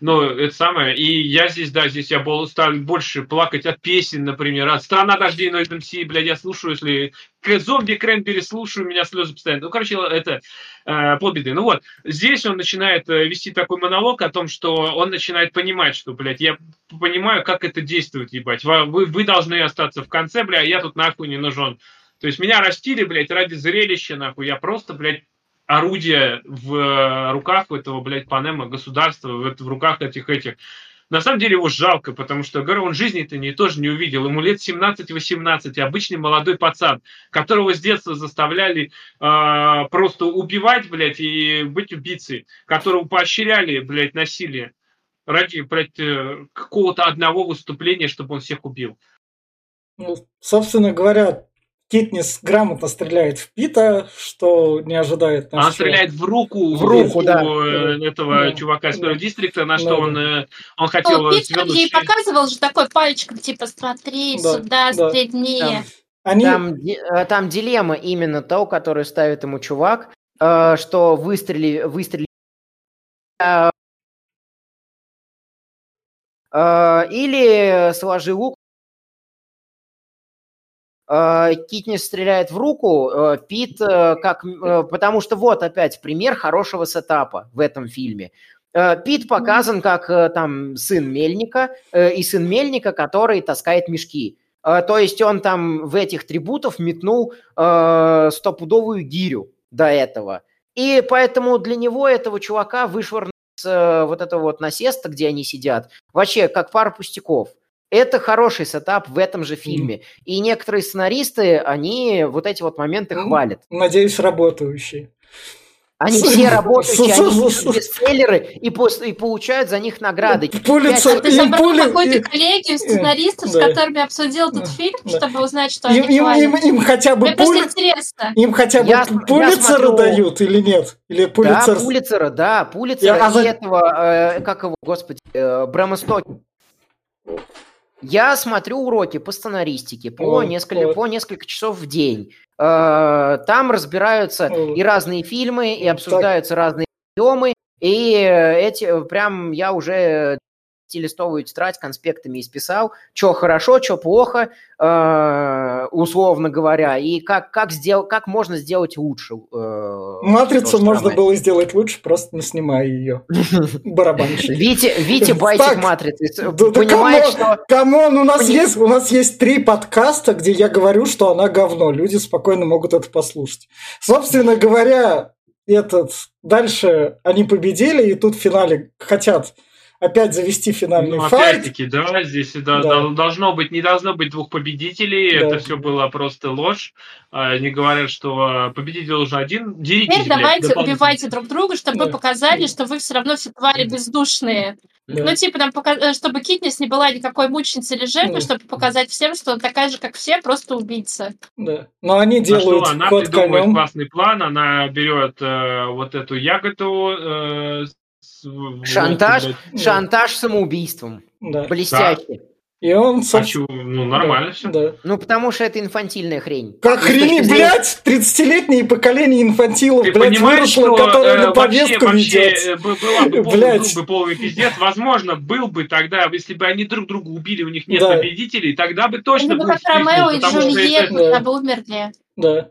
Ну, это самое. И я здесь, да, здесь я был, стал больше плакать от песен, например, от «Страна дождей» но NMC, блядь, я слушаю, если зомби Кренбери слушаю, у меня слезы постоянно. Ну, короче, это э, полбеды. Ну вот, здесь он начинает э, вести такой монолог о том, что он начинает понимать, что, блядь, я понимаю, как это действует, ебать. Вы, вы должны остаться в конце, бля, я тут нахуй не нужен. То есть меня растили, блядь, ради зрелища, нахуй. Я просто, блядь, орудие в э, руках этого, блядь, Панема государства, в, в руках этих этих. На самом деле его жалко, потому что, говорю, он жизни-то не, тоже не увидел. Ему лет 17-18, обычный молодой пацан, которого с детства заставляли э, просто убивать, блядь, и быть убийцей, которого поощряли, блядь, насилие ради, блядь, э, какого-то одного выступления, чтобы он всех убил. Ну, собственно говоря, Китнис грамотно стреляет в Пита, что не ожидает. Она стреляет в руку, в руку, да. Э, этого да. чувака из первого да. дистрикта, на что да. он, э, он хотел... Ну, Пит там ей показывал же такой пальчиком, типа, смотри, да. сюда, да. стрельни. Там, Они... там, э, там дилемма именно то, которую ставит ему чувак, что выстрели, выстрели или сложи лук, Э, Китнис стреляет в руку, э, Пит э, как... Потому что вот опять пример хорошего сетапа в этом фильме. Пит показан как там сын Мельника, и сын Мельника, который таскает мешки. То есть он там в этих трибутов метнул стопудовую гирю до этого. И поэтому для него этого чувака вышвырнуть вот этого вот насеста, где они сидят, вообще как пара пустяков – это хороший сетап в этом же фильме. Mm. И некоторые сценаристы, они вот эти вот моменты mm. хвалят. Надеюсь, работающие. Они все работающие, они бестселлеры и, и получают за них награды. Пулицер, а ты собрал какую-то коллегию сценаристов, с которыми обсудил этот фильм, чтобы узнать, что они им, им, им хотя бы пули... Им хотя бы я, Пулицера я дают или нет? Или Пулицер... Да, Пулицера, да, Пулицера я, и а... этого, э, как его, господи, э, Брэма Стокера. Я смотрю уроки по сценаристике по, О, несколько, по несколько часов в день. Э, там разбираются и разные фильмы, и обсуждаются так. разные приемы. И эти прям я уже листовую тетрадь конспектами исписал, что хорошо, что плохо, э, условно говоря, и как, как, сдел, как можно сделать лучше. Э, Матрицу можно было сделать лучше, просто не снимая ее. Барабанщик. Витя, Витя bait'ит матрицы. Понимаешь, что... Come on, у нас есть у нас есть три подкаста, где я говорю, что она говно. Люди спокойно могут это послушать. Собственно говоря, этот дальше они победили, и тут в финале хотят опять завести финальный ну, fight. Опять-таки, да, здесь да, да. должно быть, не должно быть двух победителей, да. это все было просто ложь. Они говорят, что победитель должен один. Деритесь, Теперь давайте убивайте друг друга, чтобы да. вы показали, что вы все равно все твари бездушные. Да. Ну, типа, там, э, чтобы Китнес не была никакой мученицей или жертвой, да. чтобы показать всем, что она такая же, как все, просто убийца. Да. Но они делают а что, Она придумывает конем. классный план, она берет э, вот эту ягоду э, Шантаж, шантаж самоубийством. Да. Блестящий. И он... Хочу, ну, нормально да, все. Да. Ну, потому что это инфантильная хрень. Как хрень, зрения... блядь, 30-летнее поколение инфантилов, Ты блядь, выросло, что, которое на повестку вообще, ведет. Вообще, была бы полный, был бы полный пиздец. Возможно, был бы тогда, если бы они друг друга убили, у них нет да. победителей, тогда бы точно был как Ромео и Джульетта, это... бы умерли. Да.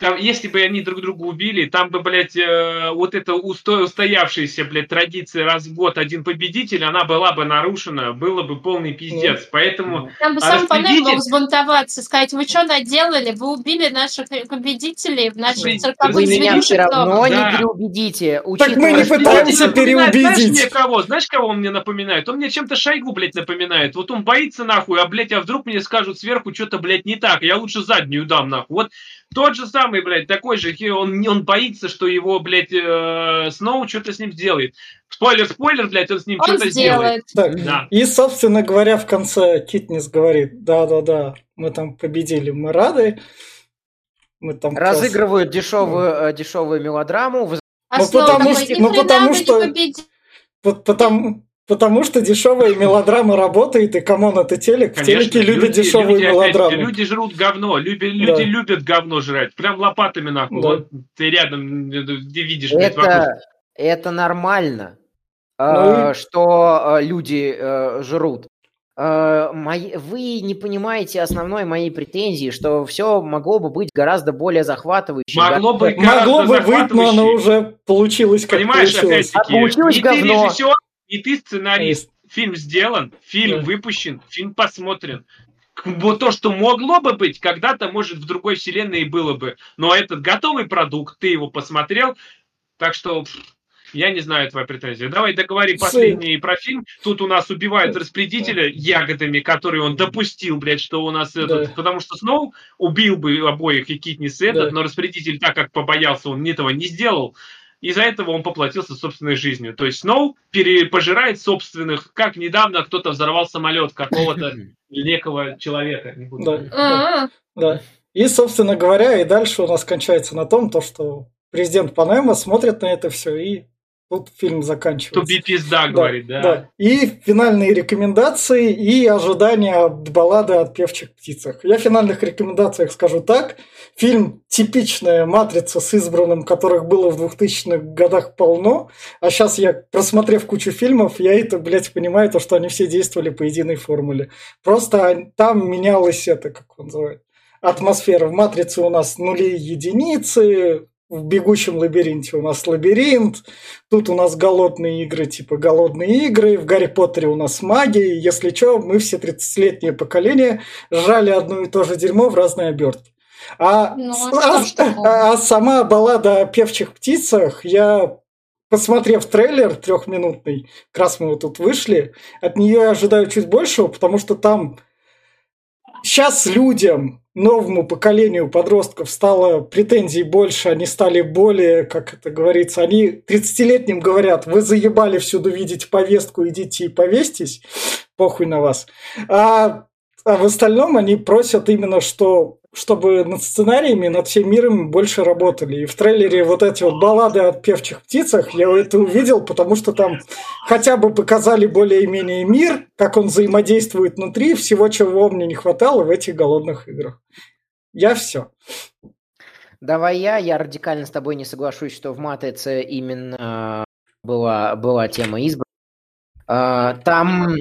Там, если бы они друг друга убили, там бы, блядь, э, вот эта усто, устоявшаяся, блядь, традиция раз в год один победитель, она была бы нарушена, было бы полный пиздец. Mm. Поэтому... Там бы сам распределитель... мог взбунтоваться, сказать, вы что наделали? Вы убили наших победителей в наших цирковых Вы меня все равно да. не переубедите. Так мы не пытаемся переубедить. Знаешь, кого? Знаешь, кого он мне напоминает? Он мне чем-то Шойгу, блядь, напоминает. Вот он боится, нахуй, а, блядь, а вдруг мне скажут сверху что-то, блядь, не так. Я лучше заднюю дам, нахуй. Вот тот же самый, блядь, такой же, он, он боится, что его, блядь, э, Сноу что-то с ним сделает. Спойлер, спойлер, блядь, он с ним что-то сделает. Так, да. И, собственно говоря, в конце Китнис говорит, да-да-да, мы там победили, мы рады. Мы там Разыгрывают просто... дешевую, э, дешевую мелодраму. А ну, потому, что, ну, потому что... Потому, Потому что дешевая мелодрама работает, и come on, это телек. Конечно, в телеке любят люди, дешевую люди, мелодраму. Опять, люди жрут говно, люди, люди да. любят говно жрать. Прям лопатами нахуй. Да. Вот ты рядом, где видишь, это, это нормально. ну, и... что люди жрут. Вы не понимаете основной моей претензии, что все могло бы быть гораздо более захватывающим. Могло бы Могло бы быть, но оно уже получилось как Понимаешь, опять-таки, а получилось и говно. ты режиссер, и ты сценарист. Фильм сделан, фильм да. выпущен, фильм посмотрен вот то, что могло бы быть, когда-то, может, в другой вселенной и было бы. Но этот готовый продукт, ты его посмотрел, так что я не знаю твои претензии. Давай договори последний про фильм. Тут у нас убивают распределителя ягодами, который он допустил, блядь, что у нас да. этот... Потому что Сноу убил бы обоих и Китнис этот, да. но распределитель, так как побоялся, он этого не сделал. Из-за этого он поплатился собственной жизнью. То есть Сноу пожирает собственных, как недавно кто-то взорвал самолет какого-то некого человека. Да, да, да. И, собственно говоря, и дальше у нас кончается на том, то, что президент Панема смотрит на это все и Тут фильм заканчивается. Туби пизда, говорит, да. да. И финальные рекомендации, и ожидания от баллады о певчих птицах. Я в финальных рекомендациях скажу так. Фильм типичная матрица с избранным, которых было в 2000-х годах полно. А сейчас я, просмотрев кучу фильмов, я это, блядь, понимаю, то, что они все действовали по единой формуле. Просто там менялось это, как он называет, атмосфера. В «Матрице» у нас нули единицы, в «Бегущем лабиринте» у нас лабиринт, тут у нас голодные игры типа голодные игры, в «Гарри Поттере» у нас магия, если что, мы все 30-летнее поколение жали одно и то же дерьмо в разные обертки. А, ну, а, а, а сама баллада о певчих птицах, я посмотрев трейлер трехминутный, как раз мы вот тут вышли, от нее ожидаю чуть большего, потому что там сейчас людям новому поколению подростков стало претензий больше, они стали более, как это говорится, они 30-летним говорят, вы заебали всюду видеть повестку, идите и повестись, похуй на вас. А, а в остальном они просят именно, что чтобы над сценариями, над всем миром больше работали. И в трейлере вот эти вот баллады о певчих птицах, я это увидел, потому что там хотя бы показали более-менее мир, как он взаимодействует внутри, всего, чего мне не хватало в этих голодных играх. Я все. Давай я, я радикально с тобой не соглашусь, что в «Матрице» именно была, была тема избрана. Там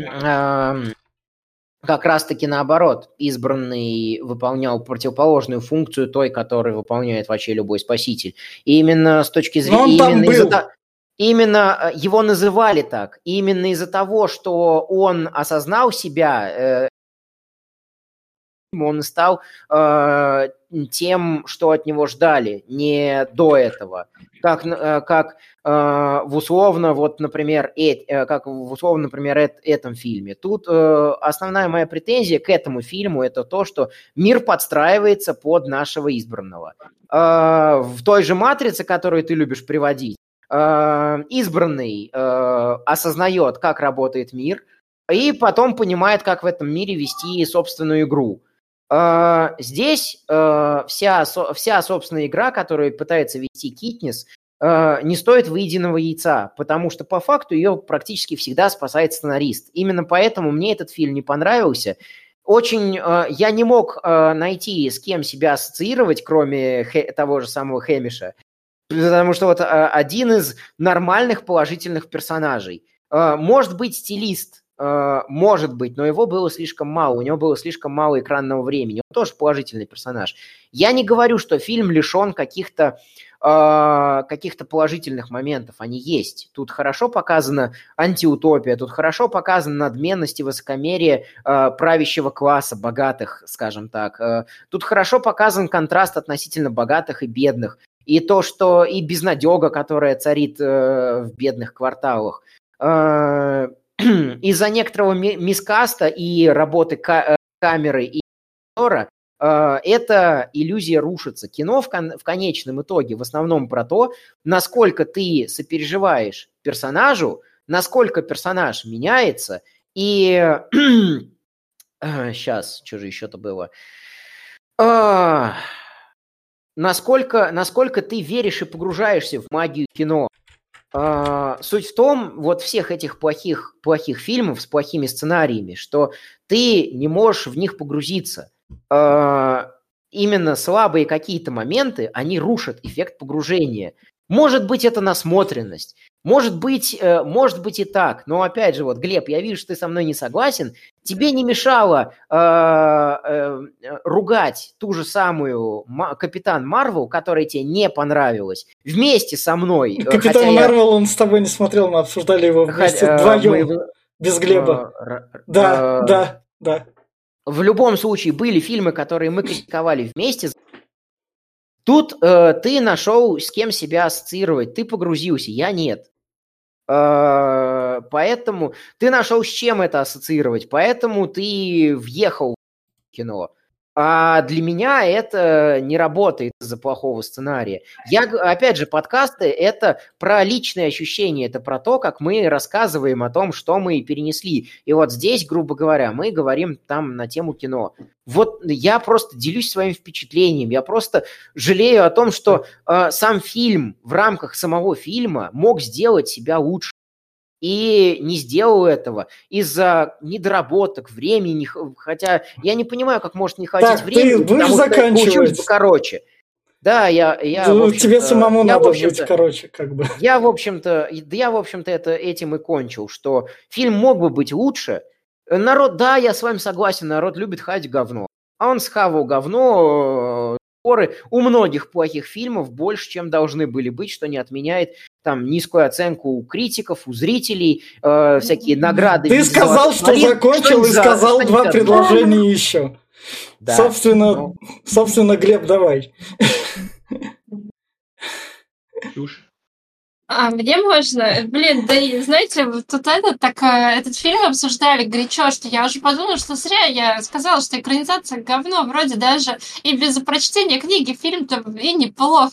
как раз-таки наоборот, избранный выполнял противоположную функцию той, которую выполняет вообще любой спаситель. И именно с точки зрения... Именно, из-за, именно э, его называли так. именно из-за того, что он осознал себя, э, он стал э, тем, что от него ждали, не до этого. Как, э, как э, в условно, вот, например, э, как в условно, например, э, этом фильме. Тут э, основная моя претензия к этому фильму это то, что мир подстраивается под нашего избранного. Э, в той же матрице, которую ты любишь приводить, э, избранный э, осознает, как работает мир, и потом понимает, как в этом мире вести собственную игру. А, здесь а, вся, вся, собственная игра, которую пытается вести Китнес, а, не стоит выеденного яйца, потому что по факту ее практически всегда спасает сценарист. Именно поэтому мне этот фильм не понравился. Очень я не мог найти, с кем себя ассоциировать, кроме того же самого Хэмиша, потому что вот один из нормальных положительных персонажей. Может быть, стилист может быть, но его было слишком мало, у него было слишком мало экранного времени. Он тоже положительный персонаж. Я не говорю, что фильм лишен каких-то э, каких-то положительных моментов, они есть. Тут хорошо показана антиутопия, тут хорошо показана надменность и высокомерие э, правящего класса, богатых, скажем так. Э, тут хорошо показан контраст относительно богатых и бедных. И то, что и безнадега, которая царит э, в бедных кварталах. Э, из-за некоторого мискаста и работы э, камеры и актера э, эта иллюзия рушится. Кино в, кон- в конечном итоге в основном про то, насколько ты сопереживаешь персонажу, насколько персонаж меняется, и сейчас, что же еще-то было? А, насколько, насколько ты веришь и погружаешься в магию кино. А, суть в том, вот всех этих плохих, плохих фильмов с плохими сценариями, что ты не можешь в них погрузиться. А, именно слабые какие-то моменты, они рушат эффект погружения. Может быть, это насмотренность. Может быть, э, может быть и так, но опять же, вот, Глеб, я вижу, что ты со мной не согласен. Тебе не мешало э, э, ругать ту же самую Капитан Марвел, которая тебе не понравилась, вместе со мной. Э, Капитан Марвел, я... он с тобой не смотрел, мы обсуждали его вместе Х- вдвоем, мы... без Глеба. Э, да, э, да, да. В любом случае, были фильмы, которые мы критиковали вместе, Тут э, ты нашел, с кем себя ассоциировать, ты погрузился, я нет. Э, поэтому ты нашел, с чем это ассоциировать, поэтому ты въехал в кино. А для меня это не работает из-за плохого сценария. Я, опять же, подкасты – это про личные ощущения, это про то, как мы рассказываем о том, что мы перенесли. И вот здесь, грубо говоря, мы говорим там на тему кино. Вот я просто делюсь своим впечатлением, я просто жалею о том, что э, сам фильм в рамках самого фильма мог сделать себя лучше и не сделал этого из-за недоработок, времени, хотя я не понимаю, как может не хватить так, времени, ты потому что получилось бы короче. Да, я, я ну, тебе самому я, надо быть короче, как бы. Я, в общем-то, я, в общем-то, это этим и кончил, что фильм мог бы быть лучше. Народ, да, я с вами согласен, народ любит хать говно. А он схавал говно, споры у многих плохих фильмов больше, чем должны были быть, что не отменяет там низкую оценку у критиков, у зрителей, э, всякие награды. Ты сказал, что Блин, закончил что и сказал два предложения еще. Да. Собственно, ну... собственно, Глеб, давай. Чушь. А, мне можно? Блин, да знаете, вот тут этот, так, э, этот фильм обсуждали горячо, что я уже подумала, что зря я сказала, что экранизация говно, вроде даже и без прочтения книги фильм-то и неплох.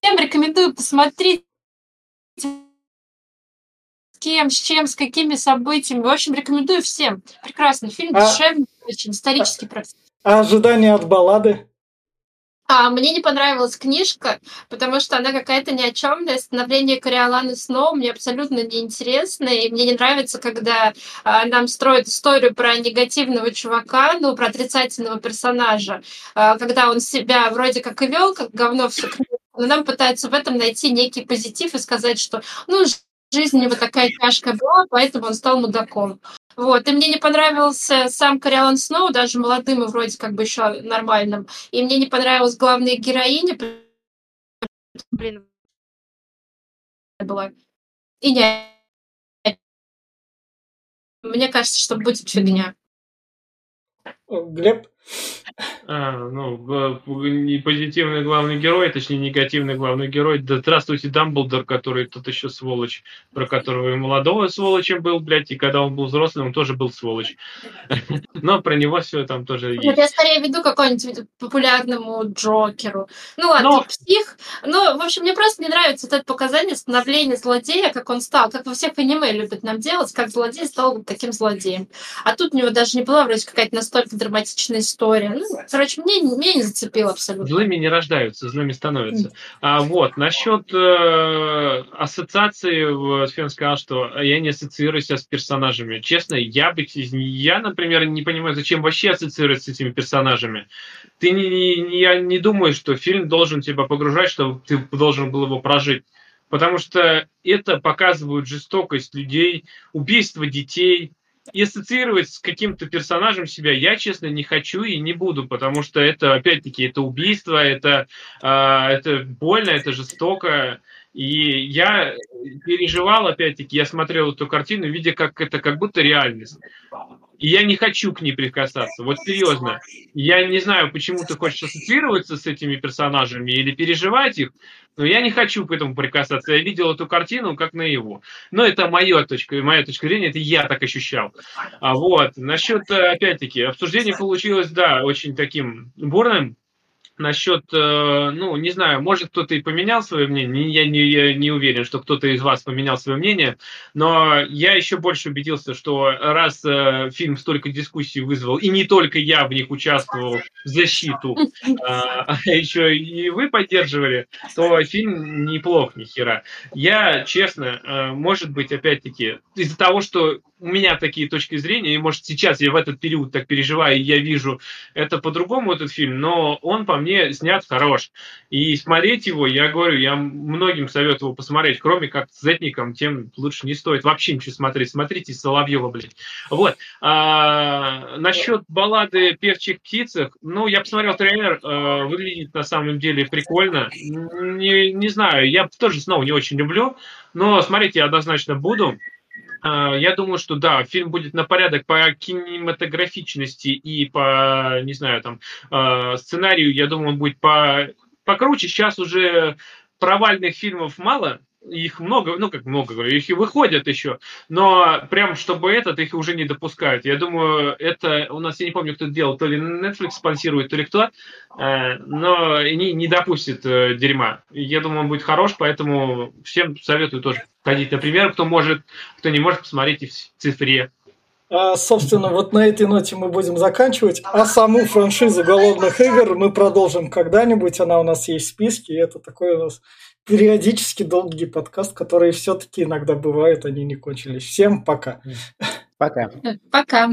Всем рекомендую посмотреть с кем, с чем, с какими событиями. В общем, рекомендую всем. Прекрасный фильм, а... душевный, очень исторический процесс. А ожидания от баллады? А мне не понравилась книжка, потому что она какая-то ни о чемная. Становление Кориоланы Сноу мне абсолютно неинтересно, и мне не нравится, когда а, нам строят историю про негативного чувака, ну, про отрицательного персонажа, а, когда он себя вроде как и вел, как говно все но нам пытаются в этом найти некий позитив и сказать, что, ну, жизнь у него такая тяжкая была, поэтому он стал мудаком. Вот, и мне не понравился сам Кориолан Сноу, даже молодым и вроде как бы еще нормальным. И мне не понравилась главная героиня. Блин, была. И не... Мне кажется, что будет фигня. Глеб? А, ну, не позитивный главный герой, точнее, негативный главный герой. Да здравствуйте, Дамблдор, который тут еще сволочь, про которого и молодого сволочем был, блядь, и когда он был взрослым, он тоже был сволочь. Но про него все там тоже есть. Я скорее веду какому-нибудь популярному Джокеру. Ну ладно, Но... псих. Ну, в общем, мне просто не нравится вот это показание становления злодея, как он стал, как во всех аниме любят нам делать, как злодей стал таким злодеем. А тут у него даже не была вроде какая-то настолько драматичная история. Ну, короче, мне, меня не зацепило абсолютно. Злыми не рождаются, злыми становятся. А, вот, насчет э, ассоциации, Сфен сказал, что я не ассоциирую себя с персонажами. Честно, я бы, я, например, не понимаю, зачем вообще ассоциировать с этими персонажами. Ты не, не, я не думаю, что фильм должен тебя погружать, чтобы ты должен был его прожить. Потому что это показывает жестокость людей, убийство детей, и ассоциировать с каким-то персонажем себя я, честно, не хочу и не буду, потому что это, опять-таки, это убийство, это, э, это больно, это жестоко. И я переживал, опять-таки, я смотрел эту картину, видя, как это как будто реальность. И я не хочу к ней прикасаться. Вот серьезно. Я не знаю, почему ты хочешь ассоциироваться с этими персонажами или переживать их, но я не хочу к этому прикасаться. Я видел эту картину как на его. Но это моя точка, моя точка зрения, это я так ощущал. А вот, насчет, опять-таки, обсуждение получилось, да, очень таким бурным насчет, э, ну, не знаю, может кто-то и поменял свое мнение, я не, я не уверен, что кто-то из вас поменял свое мнение, но я еще больше убедился, что раз э, фильм столько дискуссий вызвал, и не только я в них участвовал в защиту, а, а еще и вы поддерживали, то фильм неплох, ни хера. Я, честно, э, может быть, опять-таки, из-за того, что у меня такие точки зрения, и может сейчас я в этот период так переживаю, и я вижу это по-другому, этот фильм, но он по мне снят хорош. И смотреть его, я говорю, я многим советую его посмотреть, кроме как с Зетником, тем лучше не стоит вообще ничего смотреть. Смотрите Соловьева, блядь. Вот. А, насчет баллады «Певчих птицах», ну, я посмотрел трейлер, а, выглядит на самом деле прикольно. Не, не знаю, я тоже снова не очень люблю, но смотреть я однозначно буду. А, я думаю, что да, фильм будет на порядок по кинематографичности и по, не знаю, там, а, сценарию, я думаю, он будет по покруче. Сейчас уже провальных фильмов мало, их много, ну как много, говорю, их и выходят еще, но прям чтобы этот, их уже не допускают. Я думаю, это у нас, я не помню, кто это делал, то ли Netflix спонсирует, то ли кто, э, но не, не допустит э, дерьма. Я думаю, он будет хорош, поэтому всем советую тоже ходить. Например, кто может, кто не может, посмотрите в цифре. А, собственно, вот на этой ноте мы будем заканчивать. А саму франшизу голодных игр мы продолжим когда-нибудь. Она у нас есть в списке. И это такой у нас периодически долгий подкаст, которые все-таки иногда бывают, они не кончились. Всем пока. Пока. Пока.